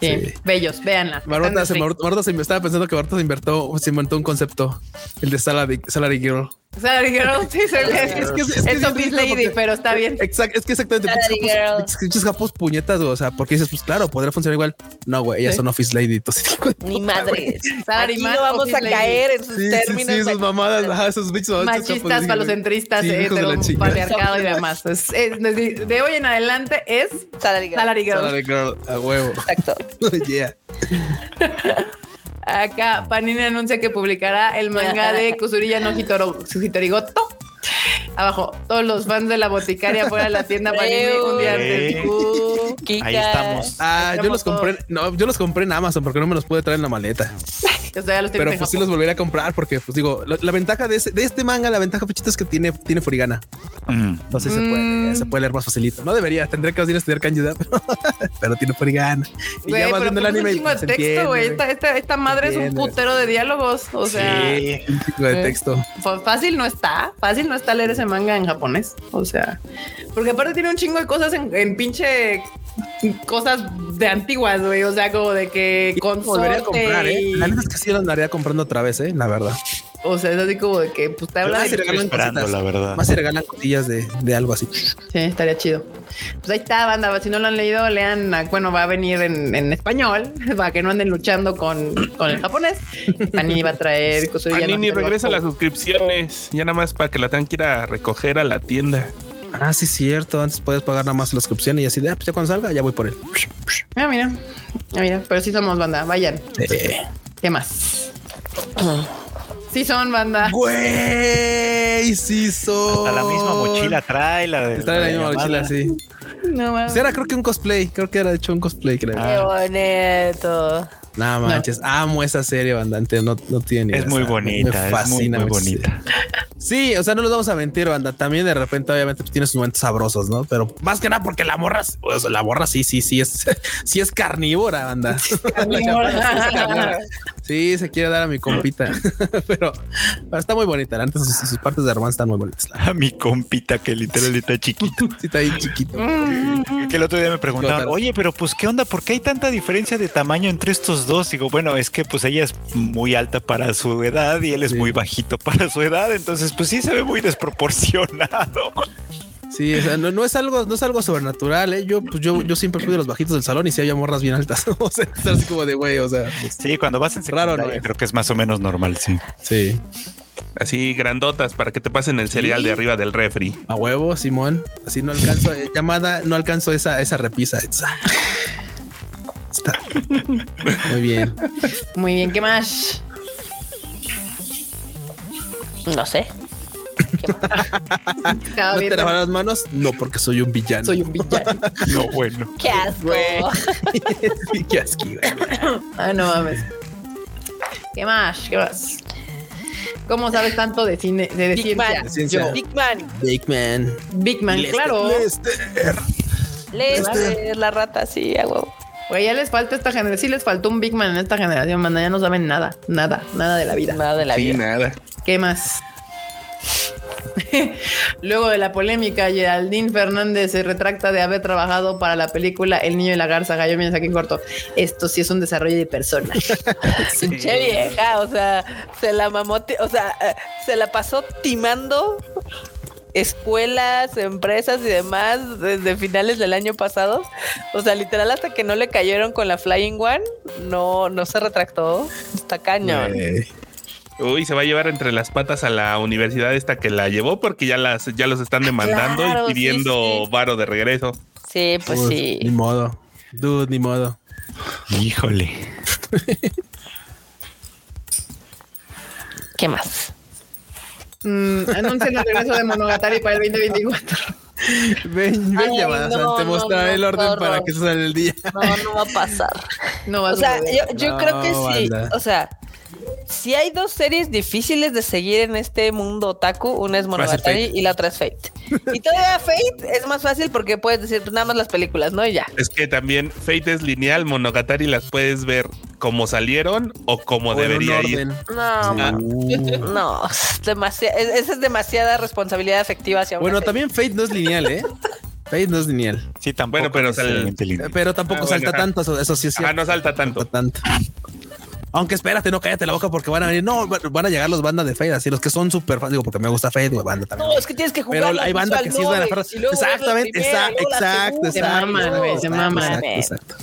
Sí, bellos, véanla. Marmota, se, Marmota se me estaba pensando que Marmota se inventó, se inventó un concepto, el de Salary, salary Girl. Salary Girl, sí, se. Es que- es que- es que Es sí Office risa Lady, porque- pero está bien. Exacto, es que exactamente Salary pinches girl. japos- pinches japos puñetas, güey, o sea, porque dices, pues claro, podría funcionar igual. No, güey, ellas Sí. son Office Lady. Entonces, Ni madre. Salary Aquí man, no vamos office a lady. caer en sus sí, sí, términos. sí, sus mamadas, ajá, esos bichos. Machistas, falocentristas, sí, hijos de la chingada. patriarcado y demás. Es- es- de, de hoy en adelante es Salary girl. Salary Girl. Salary Girl, a huevo. Exacto. yeah. Acá Panini anuncia que publicará el manga de Kusuriya no Hitoro, Hitorigoto. Abajo, todos los fans de la boticaria fuera de la tienda Panini un día antes. Uh. Ahí estamos. Ah, yo los compré, no, yo los compré en Amazon porque no me los pude traer en la maleta. o sea, ya los Pero pues sí los volvería a comprar porque, pues digo, la, la ventaja de, ese- de este manga, la ventaja, Pechito, es que tiene, tiene furigana. Mm. Entonces se, Mm. puede, se puede leer más facilito. No debería, tendría que ir a estudiar kanji, pero, pero tiene furigana. Y ya vas viendo el pues anime un y chingo de se texto, entiende, güey. Esta, esta, esta madre es un putero de diálogos. O sea, Sí. Un chingo de texto. F- Fácil no está, fácil no está leer ese manga en japonés. O sea, porque aparte tiene un chingo de cosas en, en pinche cosas de antiguas, güey. O sea, como de que con Volvería a comprar, ¿eh? La neta es que sí lo andaría comprando otra vez, ¿eh? La verdad. O sea, es así como de que pues te habla Más si de regalan esperando, cositas. la verdad. Más si regalan cosillas de, de algo así. Sí, estaría chido. Pues ahí está, banda. Si no lo han leído, lean. ah, Bueno, va a venir en, en español para que no anden luchando con, con el japonés. Panini va a traer no Panini Hitoro regresa las suscripciones. Ya nada más para que la tengan que ir a recoger a la tienda. Ah, sí, cierto. Antes puedes pagar nada más la suscripción y así de, ah, pues ya cuando salga, ya voy por él. Ah, mira. Ah, mira. Pero sí somos banda. Vayan. Eh. ¿Qué más? Sí son banda. Güey, sí, son. Hasta la misma mochila trae la de. Trae la misma mochila, sí. No mames. Pues era, creo que un cosplay. Creo que era de hecho un cosplay, creo. Qué Ah. bonito. No manches, amo esa serie, bandante. No, no tiene Es muy bonita, Me es muy, fascina. muy bonita. Sí, o sea, no los vamos a mentir, banda. También de repente, obviamente, pues, tiene sus momentos sabrosos, ¿no? Pero más que nada porque la morra, pues, la morra sí, sí, sí es, sí es carnívora, banda. Sí, se quiere dar a mi compita, pero, pero está muy bonita. Antes sus, sus partes de romance están muy bonitas. A mi compita que literal está chiquito. Sí, está ahí chiquito. Que el otro día me preguntaban, Total. oye, pero pues qué onda, ¿por qué hay tanta diferencia de tamaño entre estos dos? Digo, bueno, es que pues ella es muy alta para su edad y él es Sí. muy bajito para su edad, entonces pues sí se ve muy desproporcionado. Sí, o sea, no, no es algo, no es algo sobrenatural, ¿eh? Yo, pues yo, yo siempre fui de los bajitos del salón y si había morras bien altas. o sea, así como de güey, o sea, pues, Sí, cuando vas en Raro, ¿no? creo que es más o menos normal, sí. sí. Así grandotas para que te pasen el cereal de arriba del refri. A huevo, Simón. Así no alcanzo, eh, llamada, no alcanzo esa, esa repisa. Está. Muy bien. Muy bien, ¿qué más? No sé. ¿No te lavar las manos? No, porque soy un villano. soy un villano. No, bueno. Qué asco. Sí, qué güey. Ay, no mames. ¿Qué más? ¿Qué más? ¿Cómo sabes tanto de cine, de, de Big ciencia? Man. Ciencia. Yo, Big Man. Big Man. Big Man, claro. Lester. Lester, la rata, sí, a huevo. Güey, ya les falta esta generación. Sí les faltó un Big Man en esta generación, man. Ya no saben nada, nada, nada de la vida. Nada de la Sí, vida. nada. ¿Qué más? Luego de la polémica, Geraldine Fernández se retracta de haber trabajado para la película El niño y la garza. Gallo, mira aquí en corto. Esto sí es un desarrollo de personas. Pinche vieja, o sea, se la mamó, o sea, eh, se la pasó timando escuelas, empresas y demás desde finales del año pasado. O sea, literal hasta que no le cayeron con la Flying One, no, no se retractó. Está cañón. Uy, se va a llevar entre las patas a la universidad esta que la llevó porque ya las ya los están demandando Claro, y pidiendo sí. varo de regreso. Sí, pues uf, sí. Ni modo. Dude, ni modo. Híjole. ¿Qué más? Mm, anuncian el regreso de Monogatari para el 2024. Ven, ven, Ay, llamadas. no, te no, mostraré no, el orden para que se salga el día. No, no va a pasar. No va a O sea, yo, yo No, creo que sí. banda. O sea, si hay dos series difíciles de seguir en este mundo otaku, una es Monogatari y la otra es Fate. Y todavía Fate es más fácil porque puedes decir pues, nada más las películas, ¿no? Y ya. Es que también Fate es lineal, Monogatari las puedes ver como salieron o como O en un debería ir. No, Ah. Uh. no, es esa es demasiada responsabilidad afectiva hacia Bueno, también Fate no es lineal, ¿eh? Fate no es lineal. Sí, tampoco. Bueno, pero, lineal. Eh, Pero tampoco Ah, bueno, salta ajá. tanto, eso, eso sí es cierto. no salta tanto. Salta tanto. Aunque espérate, no cállate la boca porque van a venir. No, van- van a llegar los bandas de Fate, así los que son súper fans. Digo, porque me gusta güey, banda también. No, es que tienes que jugar. Pero hay banda que sí es buena frase. Exactamente, exacto, exacto, Se maman, güey, se maman. Exacto, exacto.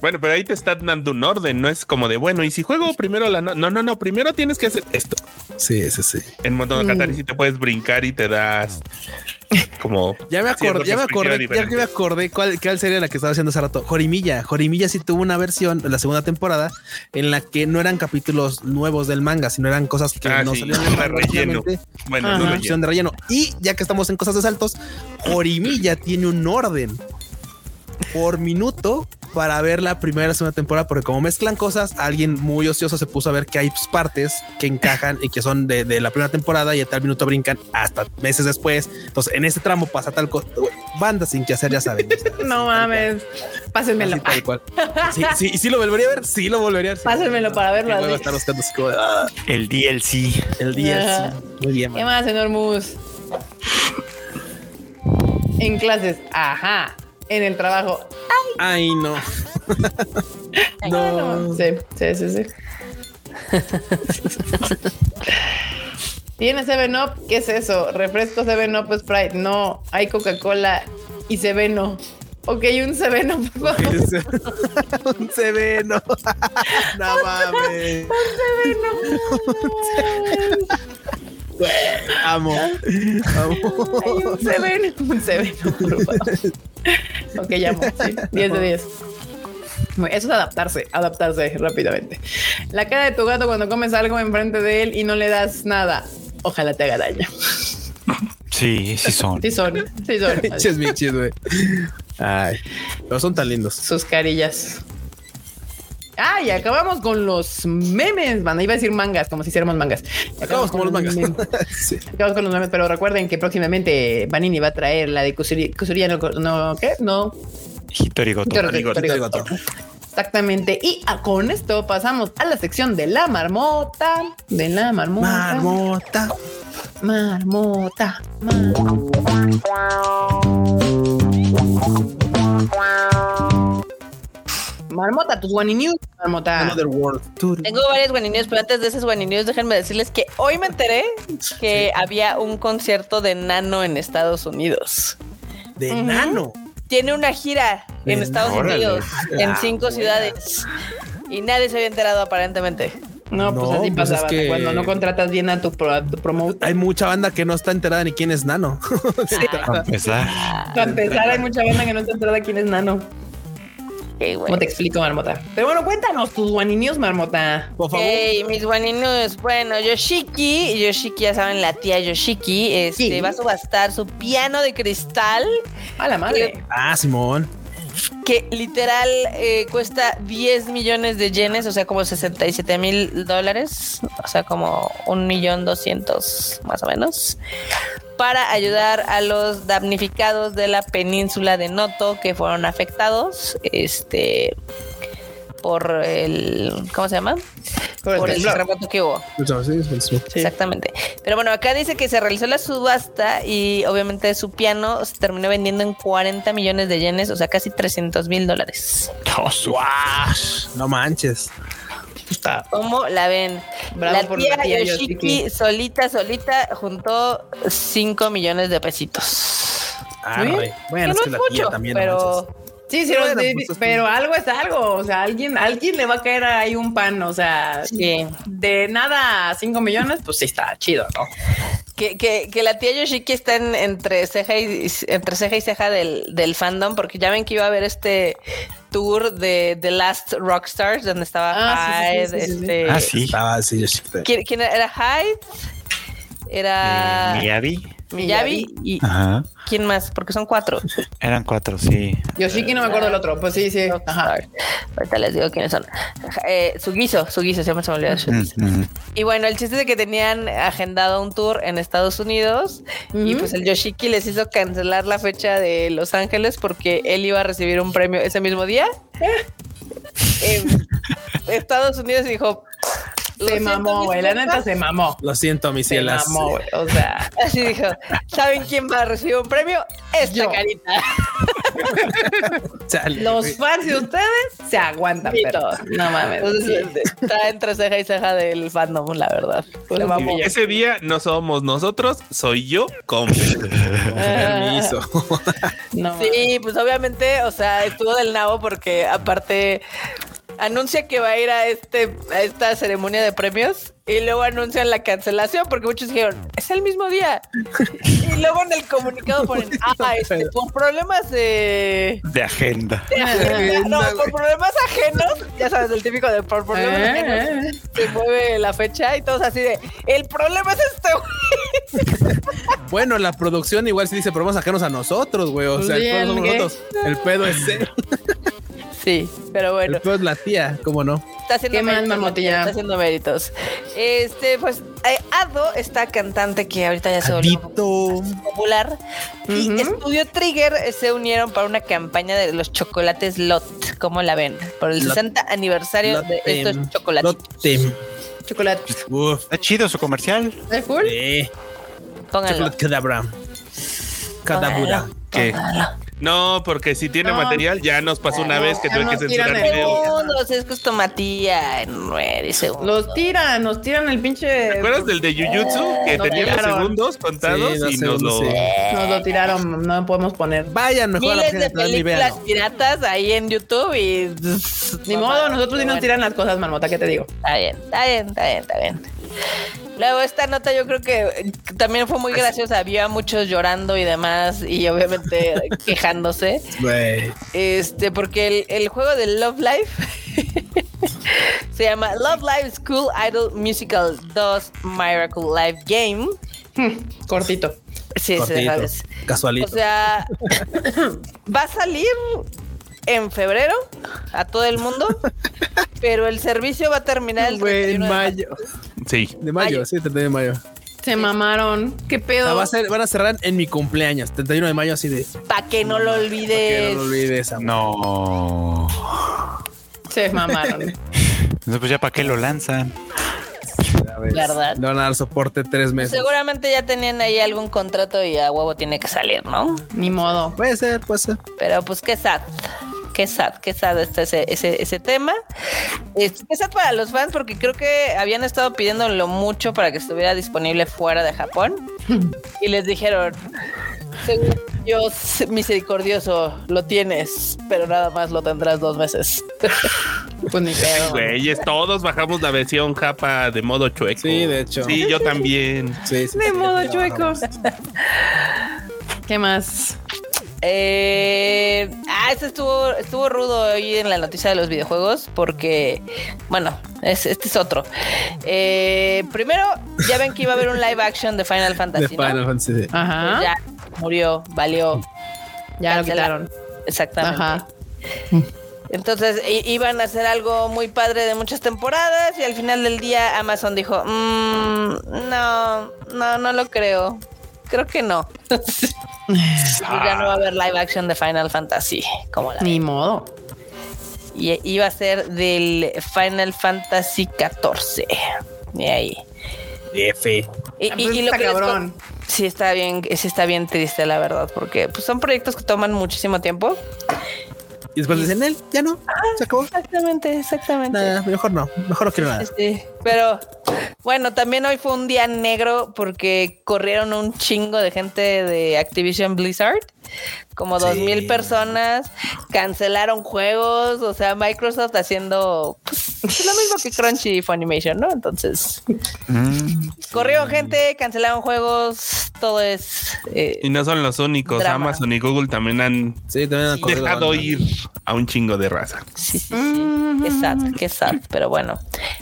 Bueno, pero ahí te están dando un orden, no es como de bueno, y si juego primero la no, no, no, no, primero tienes que hacer esto. Sí, sí, sí. En Monogatari sí te puedes brincar y te das como Ya me acordé, ya me acordé, ya me acordé cuál, cuál sería la que estaba haciendo hace rato. Jorimilla. Jorimilla sí tuvo una versión de la segunda temporada en la que no eran capítulos nuevos del manga, sino eran cosas que Ah, no sí, salían de relleno. Bueno, Ajá. no de relleno. Y ya que estamos en cosas de saltos, Jorimilla tiene un orden por minuto para ver la primera y la segunda temporada, porque como mezclan cosas, alguien muy ocioso se puso a ver que hay partes que encajan y que son de, de la primera temporada y a tal minuto brincan hasta meses después. Entonces, en este tramo pasa tal cosa. Banda sin que hacer, ya saben. No mames. Pásenmelo. Así, tal cual. Sí, sí, y sí lo volvería a ver, sí lo volvería a ver. sí. Pásenmelo para verlo Y luego así. estar buscando así como de, ah, El DLC. el día. Ajá. sí. Muy bien, ¿Qué man. más, señor Mus? En clases, ajá. En el trabajo, Ay, no. no. Sí, sí, sí, sí. ¿Tiene 7-Up? ¿Qué es eso? Refresco 7-Up Sprite. No, hay Coca-Cola y 7 Ok, un 7-Up, por favor. un seveno. no mames. Güey, Amo. Amo. Un 7 un 7 por favor. Ok, llamo. Sí, 10 de 10. Bueno, Eso es adaptarse, adaptarse rápidamente. La cara de tu gato cuando comes algo enfrente de él y no le das nada. Ojalá te haga daño. Sí, sí son. Sí son, sí son. Pinches güey. Ay, pero son tan lindos. Sus carillas. Ah, y acabamos con los memes, banda. Iba a decir mangas, como si hiciéramos mangas. Acabamos como los mangas. memes. Sí. Acabamos con los memes, pero recuerden que próximamente Vanini va a traer la de Kusuri, Kusuria no, no, ¿qué? No. Hitorigoto. Torigoto, Torigoto. Torigoto. Exactamente. Y con esto pasamos a la sección de la marmota. De la marmota. Marmota. Marmota. Marmota. Marmota, tus Wani News, Marmota. Another world. Tengo varias guaninios, pero antes de esas guaninios, déjenme decirles que hoy me enteré que había un concierto de Nano en Estados Unidos. De nano. Tiene una gira en Estados Nano. Unidos, Órale. en cinco ciudades. Y nadie se había enterado aparentemente. No, pues así pues pasa es que- cuando no contratas bien a tu, pro, a tu promotor. Hay mucha banda que no está enterada ni quién es nano. Para empezar. Para empezar, hay mucha banda que no está enterada quién es Nano. Qué bueno. ¿Cómo te explico, Marmota? Pero bueno, cuéntanos tus Wani News, Marmota. Por favor. Hey, mis guaninus. Bueno, Yoshiki, Yoshiki, ya saben, la tía Yoshiki, este, Sí. va a subastar su piano de cristal A la madre. Ah, Simón. Que literal eh, cuesta 10 millones de yenes, o sea, como 67 mil dólares, o sea, como un millón doscientos más o menos, para ayudar a los damnificados de la península de Noto que fueron afectados, este, por el, ¿cómo se llama? Por Por el terremoto que hubo. Sí, sí, sí. Exactamente. Pero bueno, acá dice que se realizó la subasta y obviamente su piano se terminó vendiendo en 40 millones de yenes, o sea, casi 300 mil dólares. No manches. Está. ¿Cómo la ven? Bravo la por tía la tía Yoshiki, Yoshiki. solita, solita, juntó 5 millones de pesitos. Arre. Bueno, Que es que no la tía también. pero. Sí, sí, Bueno, sí, pues, es pero algo es algo. O sea, alguien, alguien le va a caer ahí un pan. O sea, sí. de nada a 5 millones, pues sí está chido, ¿no? Que, que, que la tía Yoshiki está en- entre ceja y entre ceja y ceja del, del fandom, porque ya ven que iba a haber este tour de The Last Rockstars, donde estaba Ah, Hyde, sí, sí, este. Ah, sí. Estaba así. ¿Quién? ¿Era Hyde? Era Eh, Miyabi. Miyabi y Ajá. ¿quién más? Porque son cuatro. Eran cuatro, sí. Yoshiki no me acuerdo del otro. Pues sí, sí. Ajá. Ahorita les digo quiénes son. Eh, Sugizo, Sugizo, siempre se me olvida. Mm, mm. Y bueno, el chiste es de que tenían agendado un tour en Estados Unidos y pues el Yoshiki les hizo cancelar la fecha de Los Ángeles porque él iba a recibir un premio ese mismo día. en Estados Unidos dijo... "Lo Se siento, mamó, güey. La compas". neta se mamó. Lo siento, mis Se cielas. mamó, güey. O sea, Así dijo, ¿saben quién va a recibir un premio? Esta Yo. carita. Chale, los güey. fans de ustedes se aguantan, Sí, pero todos. no mames. Entonces, está entre ceja y ceja del fandom, la verdad. Pues Se sí, mamó. Ese día no somos nosotros, soy yo, compa. Permiso. No, Sí, pues obviamente, o sea, estuvo del nabo porque aparte anuncia que va a ir a este a esta ceremonia de premios y luego anuncian la cancelación porque muchos dijeron, es el mismo día. Y luego en el comunicado ponen, ah, este, por problemas de, De agenda. de agenda, no, por problemas ajenos, ya sabes, el típico de por problemas Eh, ajenos, eh. se mueve la fecha y todos así de, el problema es este güey. Bueno, la producción igual sí dice, pero vamos a nosotros, güey. O sea, el pedo somos ¿el qué? nosotros. El pedo es él. Sí, pero bueno. Es la tía, ¿cómo no? Está haciendo ¿Qué méritos, Marmotilla? Está haciendo méritos. Este, pues, eh, Ado, esta cantante que ahorita ya se volvió popular, y. Estudio Trigger se unieron para una campaña de los chocolates Lot. ¿Cómo la ven? Por el Lot- 60 aniversario de estos chocolates. Chocolate. Uf. Está chido su comercial. ¿Es cool? Pónganlo. Chocolate cadabra. ¿Qué? pónganlo. No, porque si tiene No. material, ya nos pasó una vez que tuve que censurar tiran el- video. Segundos, es customatía en nueve segundos. Los tiran, nos tiran el pinche. ¿Te acuerdas del de Jujutsu? Que Lo tenía los segundos contados Sí, y nos lo. sí. Nos lo tiraron, no podemos poner. Vayan mejor a la Miles página de películas piratas ahí en YouTube y... Ni modo, nosotros sí nos tiran las cosas, Marmota, ¿qué te digo? Está bien, está bien, está bien, está bien. Luego esta nota yo creo que también fue muy graciosa. Había muchos llorando y demás y obviamente quejándose. Este, porque el, el juego de Love Life se llama Love Live School Idol Musical 2 Miracle Live Game. Cortito. Sí, Cortito. O Casualito. sea, va a salir en febrero a todo el mundo, pero el servicio va a terminar el Güey, 31 en de mayo. Sí. De mayo, Mayo. sí, 31 de mayo. Se mamaron. ¿Qué O sea, pedo? va a ser, van a cerrar en mi cumpleaños, 31 de mayo, así de. Para que no lo Que olvides. no lo olvides, amor. No. Se mamaron. Entonces, pues ya para qué lo lanzan. ¿Verdad? Le van a dar soporte tres meses. Seguramente ya tenían ahí algún contrato y a huevo tiene que salir, ¿no? Ni modo. Puede ser, puede ser. Pero pues qué sad. Qué sad, qué sad está ese, ese, ese tema. Es- Qué sad para los fans porque creo que habían estado pidiéndolo mucho para que estuviera disponible fuera de Japón. Y les dijeron, según Dios misericordioso, lo tienes, pero nada más lo tendrás dos meses. Pues ni pedo. Güeyes, todos bajamos la versión japa de modo chueco. Sí, de hecho. Sí, yo también. Sí, sí, De sí, modo chueco. ¿Qué más? Eh, ah, este estuvo, estuvo rudo hoy en la noticia de los videojuegos porque, bueno, es- este es otro. Eh, primero, ya ven que iba a haber un live action de Final De Fantasy. ¿no? Final Fantasy. Ajá. Ya murió, valió. Ya lo cancelaron. quitaron. Exactamente. Ajá. Entonces iban a hacer algo muy padre de muchas temporadas y al final del día Amazon dijo, "Mm, no, no, no lo creo. Creo que no. ya no va a haber live action de Final Fantasy como la Ni modo. y iba a ser del Final Fantasy 14. Y ahí. F. Y, Ah, y- y lo está que cabrón. sí está bien, sí está bien triste la verdad, porque pues, son proyectos que toman muchísimo tiempo. Y después dicen, él, ya no, se acabó. Exactamente, exactamente. Nada, mejor no, mejor no quiero nada. Sí, pero bueno, también hoy fue un día negro porque corrieron un chingo de gente de Activision Blizzard, como dos Sí. mil personas, cancelaron juegos, o sea, Microsoft haciendo pues, lo mismo que Crunchy y Funimation, ¿no? Entonces, Mm, corrieron gente, cancelaron juegos, todo es... eh, Y no son los únicos. Drama. Amazon y Google también han Sí, también han corrido dejado ir a un chingo de raza. Sí, sí, sí. Qué sad, qué sad. Pero bueno,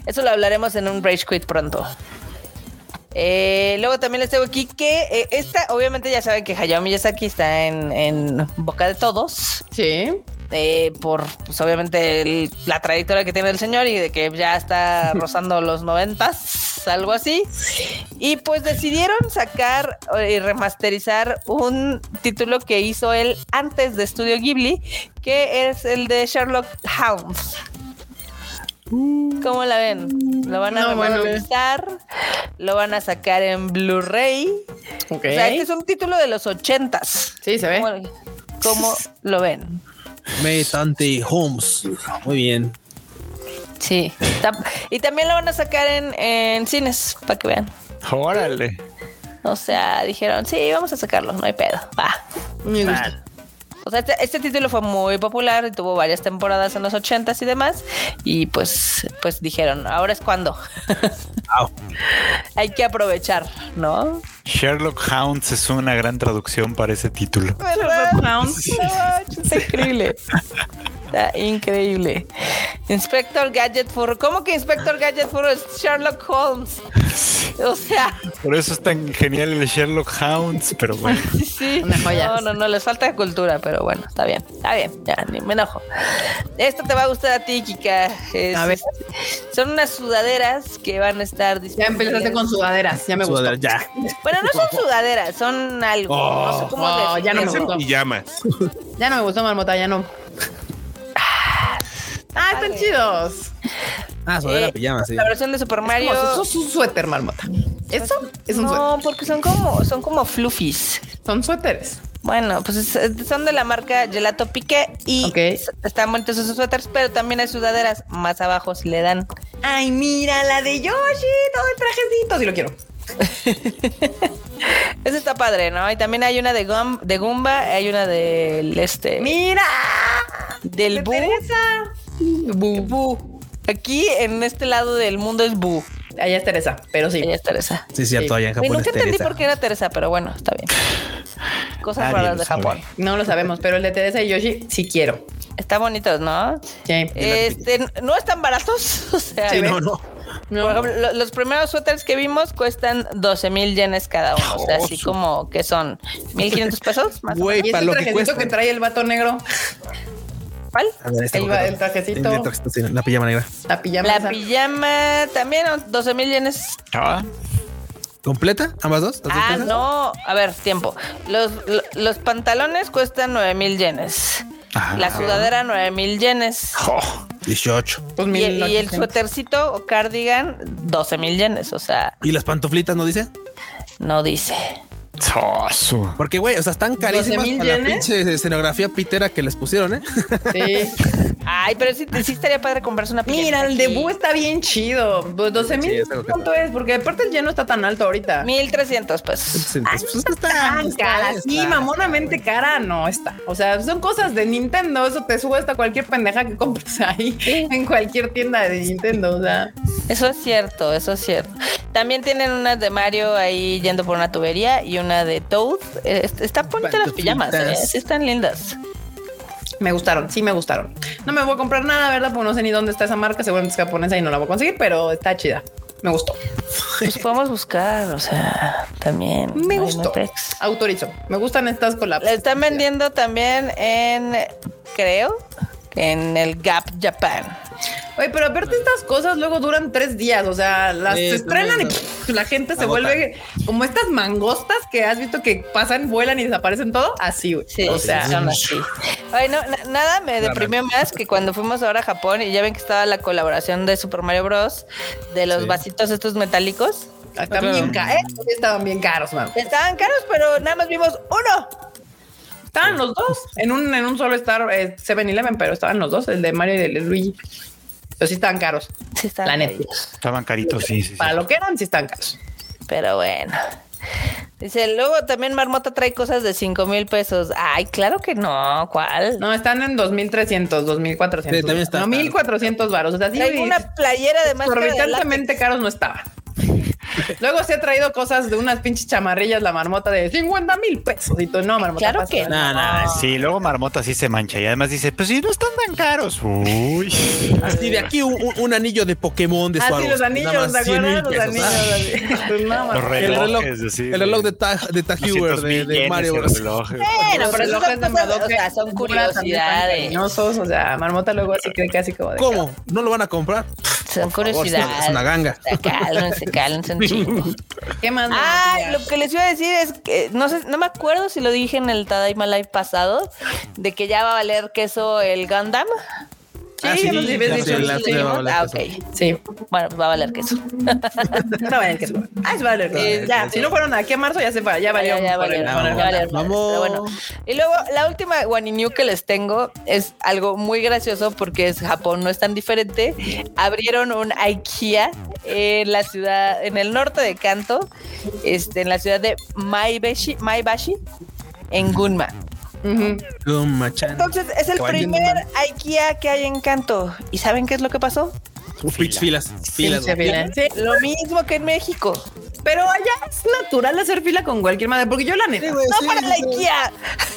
eso lo hablaremos en un Rage Quit pronto. Eh, luego también les tengo aquí que eh, esta, obviamente ya saben que Hayao Miyazaki está en, en boca de todos. Sí. eh, por pues obviamente el- la trayectoria que tiene el señor y de que ya está rozando los noventas, algo así. Y pues decidieron sacar eh, y remasterizar un título que hizo él antes de Studio Ghibli, que es el de Sherlock Holmes. ¿Cómo la ven? Lo van a No, lo van a sacar en Blu-ray. Ok. O sea, este es un título de los ochentas. Sí, se ve. ¿Cómo, cómo lo ven? May Tante Holmes. Muy bien. Sí. Y también lo van a sacar en, en cines, para que vean. órale. O sea, dijeron, sí, vamos a sacarlo, no hay pedo. Va. Me gusta. O sea, este, este título fue muy popular y tuvo varias temporadas en los ochentas y demás. Y pues, pues dijeron, ahora es cuando. Hay que aprovechar, ¿no? Sherlock Hounds es una gran traducción para ese título. Sherlock Holmes. Está increíble. Está increíble. Inspector Gadget Furro. ¿Cómo que Inspector Gadget Furro es Sherlock Holmes? O sea, Por eso es tan genial el Sherlock Hounds, pero bueno. sí, sí. Una joya. No, no, no, les falta cultura, pero bueno, está bien, está bien, ya, ni me enojo. Esto te va a gustar a ti, Kika. Es- A ver. Son unas sudaderas que van a estar Ya disponibles. empezaste con sudaderas. Ya me gustó. Sudadera, ya. Bueno, no son sudaderas, son algo. no sé cómo Oh, ya no me gustó. Pijamas. Ya no me gustó, Marmota, ya no. Ah, están chidos. Ah, sudadera, Eh, pijama, sí. La versión de Super Mario. Como, eso es un suéter, Marmota. Eso es un suéter. No, porque son como, son como fluffies. Son suéteres. Bueno, pues es- es- son de la marca Gelato Pique y están bonitos esos suéteres, pero también hay sudaderas más abajo si le dan. Ay, mira la de Yoshi, todo el trajecito. Sí lo quiero. Eso está padre, ¿no? Y también hay una de, Gum- de Goomba, hay una del este Mira. del. Teresa. Bu. Boo. Aquí en este lado del mundo es Boo. Allá es Teresa, pero sí. Ella es Teresa. Sí, cierto, allá en Y Japón nunca es entendí Teresa. por qué era Teresa, pero bueno, está bien. Cosas Nadie raras de sabe. Japón. No lo sabemos, pero el de Teresa y Yoshi sí quiero. Está bonitos, ¿no? Sí. Este, no están baratos. O sea, Sí, no, no. No. Por ejemplo, lo- los primeros suéteres que vimos cuestan 12 mil yenes cada uno. O sea, así como que son 1500 pesos más o Güey, ¿Y para ese lo que trajecito cuesta. que trae el vato negro? ¿Cuál? Ver, este El, objeto. el trajecito, El trajecito, sí, la pijama negra. la pijama. La esa. pijama también 12 mil yenes. Ah, ¿Completa? ¿Ambas dos? ¿Las dos Ah, no. A ver, tiempo. Los, lo- los pantalones cuestan 9 mil yenes. Ah. La sudadera 9 mil yenes. oh, 18. Pues Y, mil y el suétercito o cardigan 12 mil yenes. O sea, ¿Y las pantuflitas no dice? no dice. Porque, güey, o sea, están carísimas 12,000 para la yenes. pinche escenografía pitera que les pusieron, ¿eh? Sí. Ay, pero sí, sí estaría padre comprarse una. Mira, el de Boo está bien chido. Pues 12 Sí, mil. que- ¿Cuánto es? Porque aparte el lleno está tan alto ahorita. 1300 pesos. Pues es que está, Tan cara, está- sí, mamonamente cara, no está. O sea, son cosas de Nintendo. Eso te sube hasta cualquier pendeja que compres ahí en cualquier tienda de Nintendo. O sea, Eso es cierto, eso es cierto. También tienen unas de Mario ahí yendo por una tubería y una de Toad. Eh, est- están bonitas las pijamas, ¿eh? Sí están lindas. me gustaron, sí me gustaron. No me voy a comprar nada, ¿verdad? Porque no sé ni dónde está esa marca. Seguramente es japonesa y no la voy a conseguir, pero está chida. Me gustó. Pues podemos buscar, o sea, también. Me gustó. Autorizo. Me gustan estas collabs. La están vendiendo también en, creo, en el Gap Japan. Oye, pero aparte estas cosas luego duran tres días, o sea, las Sí, estrenan y pff, la gente se Agotan. vuelve como estas mangostas que has visto que pasan, vuelan y desaparecen todo, así, güey. Sí, o sea, son así. Ay, no, na- nada me deprimió más que cuando fuimos ahora a Japón y ya ven que estaba la colaboración de Super Mario Bros. de los Sí. vasitos estos metálicos. están bien caros, estaban bien caros, man. Estaban caros, pero nada más vimos uno. Estaban los dos en un, en un solo Star eh, 7-Eleven, pero estaban los dos, el de Mario y el de Luigi. Pero sí estaban caros. Sí, estaban La neta. carillos. estaban caritos, sí, sí. sí. Para lo que eran, sí estaban caros. Pero bueno. Dice, luego también Marmota trae cosas de 5 mil pesos. Ay, claro que no. ¿Cuál? No, están en 2300, 2400. Sí, también está No, caro. 1400 varos. O sea, sí, una playera de de exorbitantemente caros no estaban. Luego se ha traído cosas de unas pinches chamarrillas, la marmota de 50 mil pesos. Y tú, no, marmota. Claro pasa. que No, no, Sí, luego Marmota sí se mancha y además dice, pues sí, no están tan caros. Uy. Así de aquí un, anillo de Pokémon de Ah, sí, Swarovski, los anillos, ¿te 100 mil acuerdas? Los pesos. anillos. Ah, así. Pues Los el reloj, relojes, así, el reloj de Tag de Tag Heuer 200 de, mil de yenes Mario reloj. Bueno, Los pero relojes son de Madoka o sea, son curiosidades. cariñosos, O sea, marmota luego así cree casi como de. ¿Cómo? ¿No lo van a comprar? Son Por favor, curiosidades. es una ganga. Cálmense, cálmense un chingo. ¿Qué más? Ah, lo que les iba a decir es que no sé, no me acuerdo si lo dije en el Tadaima Live pasado, de que ya va a valer queso el Gundam. Sí, Ah, sí, dicho. sí, sí. va a valer Ah, queso. ok. Sí, Bueno, pues va a valer queso. no vayan que suba. Ah, es valer. Sí, ya, si no fueron aquí a marzo, ya se fue, ya valió. Ya, valió. Vamos. Bueno. Y luego la última New que les tengo es algo muy gracioso porque es Japón, no es tan diferente. Abrieron un IKEA en la ciudad, en el norte de Kanto, este, en la ciudad de Maebashi, Maebashi en Gunma. Entonces es el primer IKEA que hay en Kanto. ¿Y saben qué es lo que pasó? Uf, filas, filas. filas. Pinche fila. Sí, Lo mismo que en México. pero allá es natural hacer fila con cualquier madre, porque yo la neta. Sí, No sí, para la. IKEA.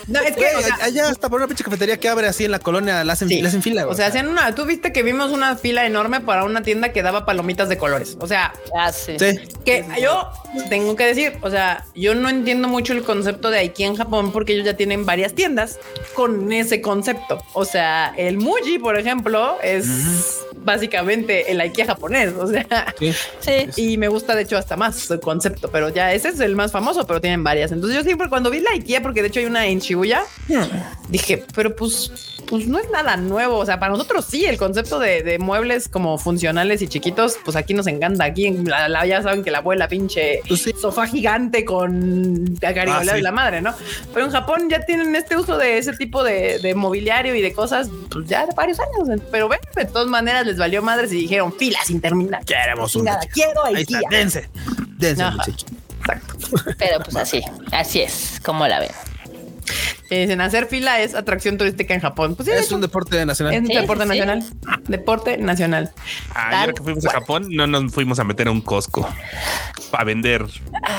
No, es que, Güey, o sea, allá hasta por una pinche cafetería que abre así en la colonia, la hacen, Sí. la hacen fila. O sea, hacían una. Tú viste que vimos una fila enorme para una tienda que daba palomitas de colores. O sea, Ah, sí. Sí. que yo tengo que decir, o sea, yo no entiendo mucho el concepto de IKEA en Japón porque ellos ya tienen varias tiendas con ese concepto. O sea, el Muji, por ejemplo, es básicamente el IKEA japonés. O sea, Sí. Sí. y me gusta de hecho hasta más el concepto, pero ya ese es el más famoso, pero tienen varias. Entonces yo siempre cuando vi la IKEA, porque de hecho hay una en Shibuya, dije, pero pues, pues no es nada nuevo. O sea, para nosotros sí, el concepto de, de muebles como funcionales y chiquitos, pues aquí nos encanta. Aquí en la, la- ya saben que la abuela pinche Pues sí. sofá gigante con Ah, sí. de la madre, ¿no? Pero en Japón ya tienen este uso de ese tipo de, de mobiliario y de cosas, pues ya de varios años. Pero ven, de todas maneras les valió madres y dijeron filas interminables. Queremos un Nada, quiero Ahí está, dense. Dense, Ajá. muchachos. Pero pues así, así es, como la ven. Dicen hacer fila es atracción turística en Japón. Pues sí, de Es hecho, un deporte nacional. es un Sí, deporte sí, nacional. Deporte nacional. Ah, Tal ahora que fuimos a Japón, no nos fuimos a meter a un Costco para vender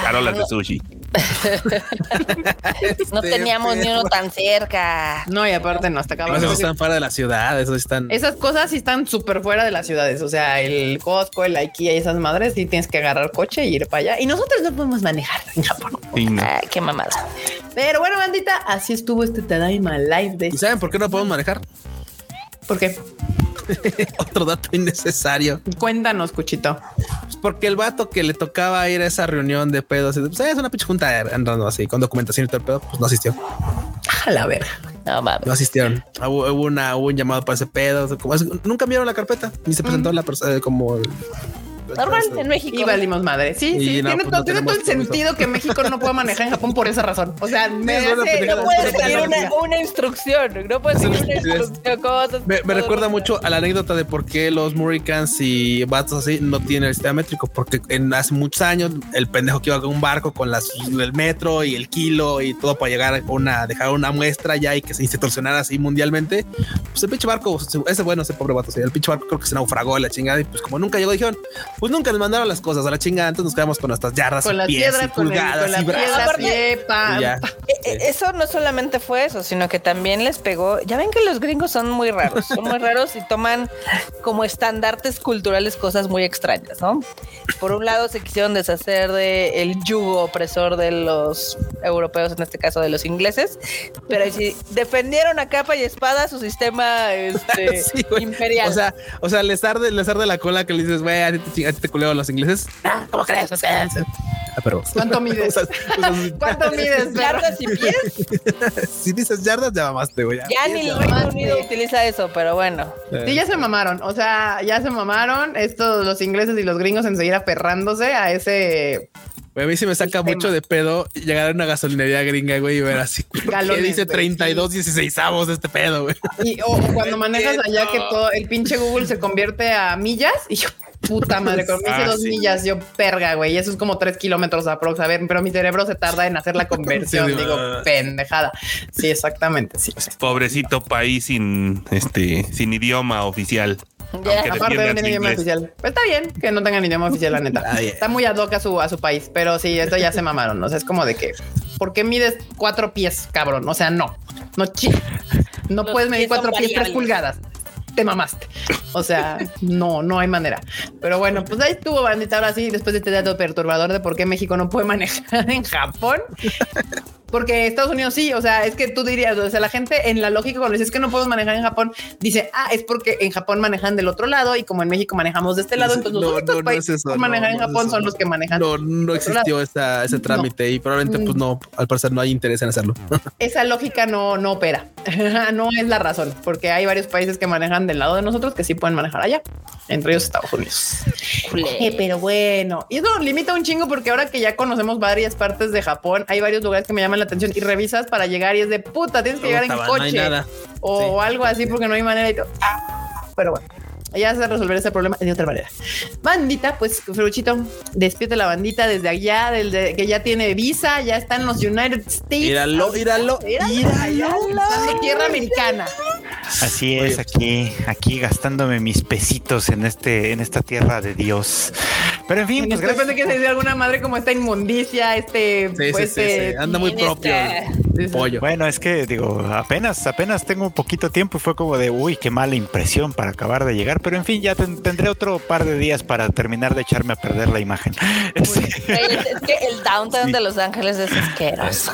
carolas de sushi. No Este, teníamos ni uno tan cerca. No, y aparte no, hasta acá. Esos están fuera de la ciudad, esos están. Esas cosas sí están súper fuera de las ciudades. O sea, el Costco, el IKEA y esas madres, sí tienes que agarrar coche y ir para allá. Y nosotros no podemos manejar en Japón. Sí, no. Ah, qué mamada. Pero bueno, bandita, así estuvo este Tadaima Live de ¿Y saben por qué no podemos manejar? ¿Por qué? Otro dato innecesario. Cuéntanos, Cuchito. Pues porque el vato que le tocaba ir a esa reunión de pedos, pues, es una pinche junta andando así con documentación y todo el pedo, pues no asistió. A la verga. No mames. No asistieron. Hubo, hubo una, hubo un llamado para ese pedo. Como, es- nunca vieron la carpeta ni se presentó la persona eh, como el- Normal en México. Y valimos madre. Sí, Y sí, no, tiene, pues todo, no tiene todo el sentido que México no pueda manejar en Japón por esa razón. O sea, me hace-. No puedes seguir una, una instrucción. No puedes seguir una instrucción. Cosas, Me, me recuerda mucho a la anécdota de por qué los Murricans y vatos así no tienen el sistema métrico, porque en hace muchos años el pendejo que iba con un barco con las, el metro y el kilo y todo para llegar a una, dejar una muestra ya y que se institucionara así mundialmente, pues el pinche barco, ese bueno, ese pobre vato, el pinche barco creo que se naufragó a la chingada y pues como nunca llegó, dijeron, pues nunca nos mandaron las cosas a la chingada, entonces nos quedamos con nuestras yardas, con y las pies piedras, y con, el, pulgadas con la y brazos. piedra, Aparte- pie, pa, y ya. Eh, Eso no solamente fue eso, sino que también les pegó. Ya ven que los gringos son muy raros, son muy raros y toman como estandartes culturales cosas muy extrañas, ¿no? Por un lado se quisieron deshacer de el yugo opresor de los europeos, en este caso de los ingleses, pero sí defendieron a capa y espada su sistema este, Sí, imperial. O sea, o sea, les arde, les arde la cola que le dices, güey, a ti te, ching- a culeo los ingleses. Ah, ¿Cómo crees? Ah, pero ¿Cuánto mides? o sea, o sea, ¿Cuánto mides? yardas y pies, si dices yardas, ya mamaste, güey. ya ni el Reino Unido utiliza eso, pero bueno. Sí, ya se mamaron. O sea, ya se mamaron estos, los ingleses y los gringos en seguir aferrándose a ese a mí sí me saca Sistema. mucho de pedo llegar a una gasolinería gringa, güey, y ver así. ¿por qué Galones, dice güey, 32, 16 avos de este pedo, güey. Y o cuando manejas allá que todo el pinche Google se convierte a millas y yo, puta madre, con me hice Ah, dos sí. millas, yo perga, güey. Y eso es como tres kilómetros aprox. A ver, pero mi cerebro se tarda en hacer la conversión. Sí, Digo, pendejada. Sí, exactamente. Sí. Pobrecito país sin este sin idioma oficial. Ya. Aunque Aparte no defiendas tiene idioma oficial. Pues está bien que no tengan idioma oficial, la neta. Está muy ad hoc a su, a su país, pero sí, esto ya se mamaron. O sea, es como de que, ¿por qué mides cuatro pies, cabrón? O sea, no, no chi. No Los puedes medir cuatro pies, tres pulgadas. Te mamaste. O sea, no, no hay manera. Pero bueno, pues ahí estuvo, bandita. Ahora sí, después de este dato perturbador de por qué México no puede manejar en Japón. Porque Estados Unidos sí, o sea, es que tú dirías, o sea, la gente en la lógica cuando dices que no podemos manejar en Japón, dice, ah, es porque en Japón manejan del otro lado y como en México manejamos de este lado, entonces los No, únicos no, no países es eso, que pueden manejar no, en no es Japón eso. son los que manejan No, no existió esa, ese trámite y probablemente, pues no, al parecer no hay interés en hacerlo. Esa lógica no, no opera, no es la razón, porque hay varios países que manejan del lado de nosotros que sí pueden manejar allá, entre ellos Estados Unidos. Eh, pero bueno, y eso limita un chingo porque ahora que ya conocemos varias partes de Japón, hay varios lugares que me llaman la atención y revisas para llegar y es de puta, tienes que llegar en no coche o algo así porque no hay manera y todo. Ah, pero bueno. Ya se resolver ese problema de otra manera. Bandita, pues Fruchito, despierte la bandita desde allá, desde que ya tiene visa, ya está en los United States. Íralo, íralo, íralo. Pisando tierra americana. Así es, aquí, aquí gastándome mis pesitos en este, en esta tierra de Dios. Pero en fin, pues pensé gracias. que se dice alguna madre como esta inmundicia, este, Sí, pues, sí, sí, eh, anda muy propio pollo. Bueno, es que digo, apenas, apenas tengo un poquito tiempo y fue como de, uy, qué mala impresión para acabar de llegar. Pero en fin, ya ten- tendré otro par de días para terminar de echarme a perder la imagen. Sí. Güey, Es, es que el downtown de Los Ángeles es asqueroso.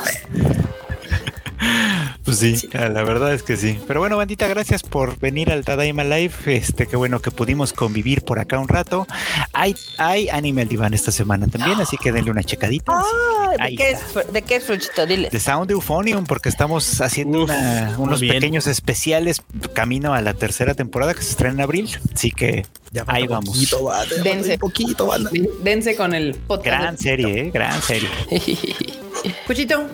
Pues sí, la verdad es que sí. Pero bueno, bandita, gracias por venir al Tadaima Live. Este, qué bueno que pudimos convivir por acá un rato. Hay, hay Animal Divan esta semana también, así que denle una checadita. Ah, ¿de, qué es, ¿De qué es Fruchito? Dile. de Sound Euphonium porque estamos haciendo Uf, una- muy unos pequeños especiales camino a la tercera temporada que se estrena en abril. Así que Ya ahí vamos. Poquito, ya Dense. poquito, banda. Dense con el podcast. Gran serie, ¿eh? gran serie. Cuchito,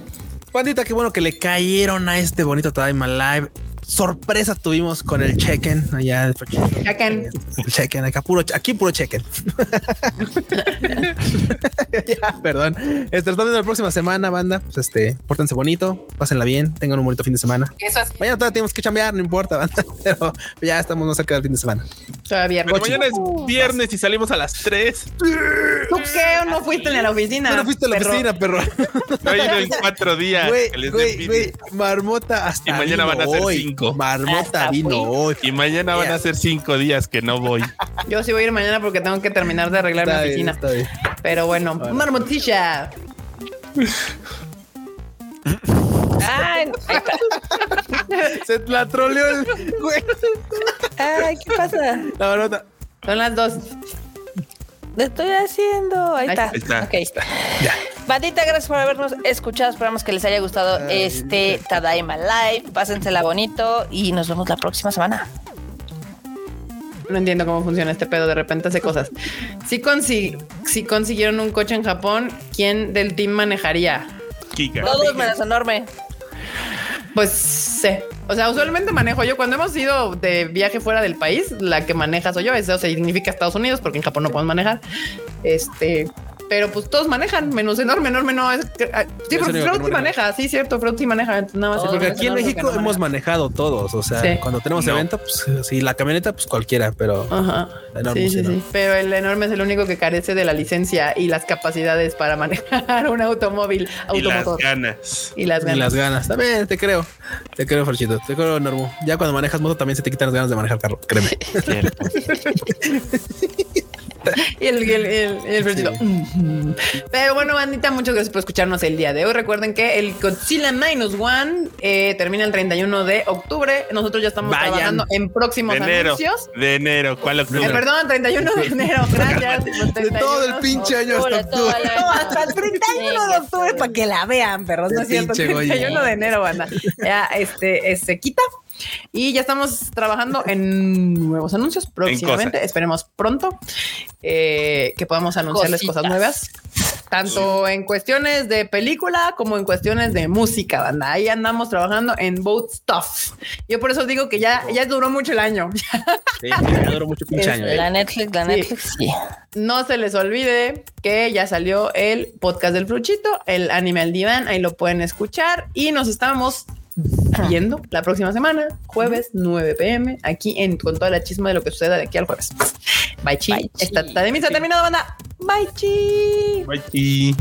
Bandita, qué bueno que le cayeron a este bonito Time Live. Sorpresa tuvimos con el check-in allá. El Chacan. check-in, acá puro, aquí puro check-in. ya, perdón. Nos vemos la próxima semana, banda. Pues este, pórtense bonito, pásenla bien, tengan un bonito fin de semana. Eso es Mañana todavía tenemos que chambear, no importa, banda, pero ya estamos más cerca del fin de semana. todavía. Pero mañana es viernes y salimos a las 3. ¿Tú qué? ¿No fuiste a la oficina? No fuiste a la perro? oficina, perro. No he ido en cuatro días. Güey, güey, güey, marmota hasta Y mañana van a ser hoy. Cinco. Marmota vino hoy. Y mañana van a ser cinco días que no voy. Yo sí voy a ir mañana porque tengo que terminar de arreglar Está mi bien, oficina. está bien. Pero bueno, marmotilla. Ay, ahí está. Se la troleó el güey. Ay, ¿qué pasa? La verdad. Son las dos. Lo estoy haciendo. Ahí Ahí está. está. Ok. Bandita, gracias por habernos escuchado. Esperamos que les haya gustado este Tadaima Live. Pásensela bonito y nos vemos la próxima semana. No entiendo cómo funciona este pedo. De repente hace cosas. Si, consi- si consiguieron un coche en Japón, ¿quién del team manejaría? Kika. Todos menos enorme. Pues sé. O sea, usualmente manejo yo. Cuando hemos ido de viaje fuera del país, la que maneja soy yo. Eso significa Estados Unidos, porque en Japón no podemos manejar. Este, pero pues todos manejan, menos enorme, enorme no es. que- ah, Sí, Fruity no maneja. Sí, cierto, Fruity maneja. entonces Nada más. Porque aquí en México no hemos maneja. manejado todos. O sea, Sí. cuando tenemos No. evento, pues sí, la camioneta, pues cualquiera, pero Ajá. Enorme, sí, sí, sí, ¿no? sí. Pero el enorme es el único que carece de la licencia y las capacidades para manejar un automóvil Y las automotor. ganas. Y las y ganas. las ganas. También te creo. Te creo, Ferchito. Te creo, Normo. Ya cuando manejas moto también se te quitan las ganas de manejar carro. Créeme. Y el, el, el, el Ferchito. "Ujú". Pero bueno, bandita, muchas gracias por escucharnos el día de hoy. Recuerden que el Godzilla Minus One eh, termina el 31 de octubre. Nosotros ya estamos Vayan. trabajando en próximos De enero. anuncios. De enero. ¿Cuál Eh, octubre? perdón, 31 de enero. Gracias. De todo el pinche año hasta Octubre. No, hasta el 31 de octubre para que la vean, perros. No es cierto. Pinche Goya. 31 de enero, banda. Ya este, eh, se quita. Y ya estamos trabajando en nuevos anuncios próximamente. Esperemos pronto eh, que podamos anunciarles Cositas. cosas nuevas. Tanto en cuestiones de película como en cuestiones de música, banda. Ahí andamos trabajando en both stuff. Yo por eso digo que ya, ya duró mucho el año. Sí, me adoro mucho año. eh. La Netflix, la. Netflix, sí. No se les olvide que ya salió el podcast del Fruchito, el Anime al Diván, ahí lo pueden escuchar y nos estamos viendo la próxima semana, jueves 9 pm, aquí en con toda la chisma de lo que suceda de aquí al jueves. Bye chi. Bye, chi. Esta Tademisa ha terminado, banda. Bye chi. Bye.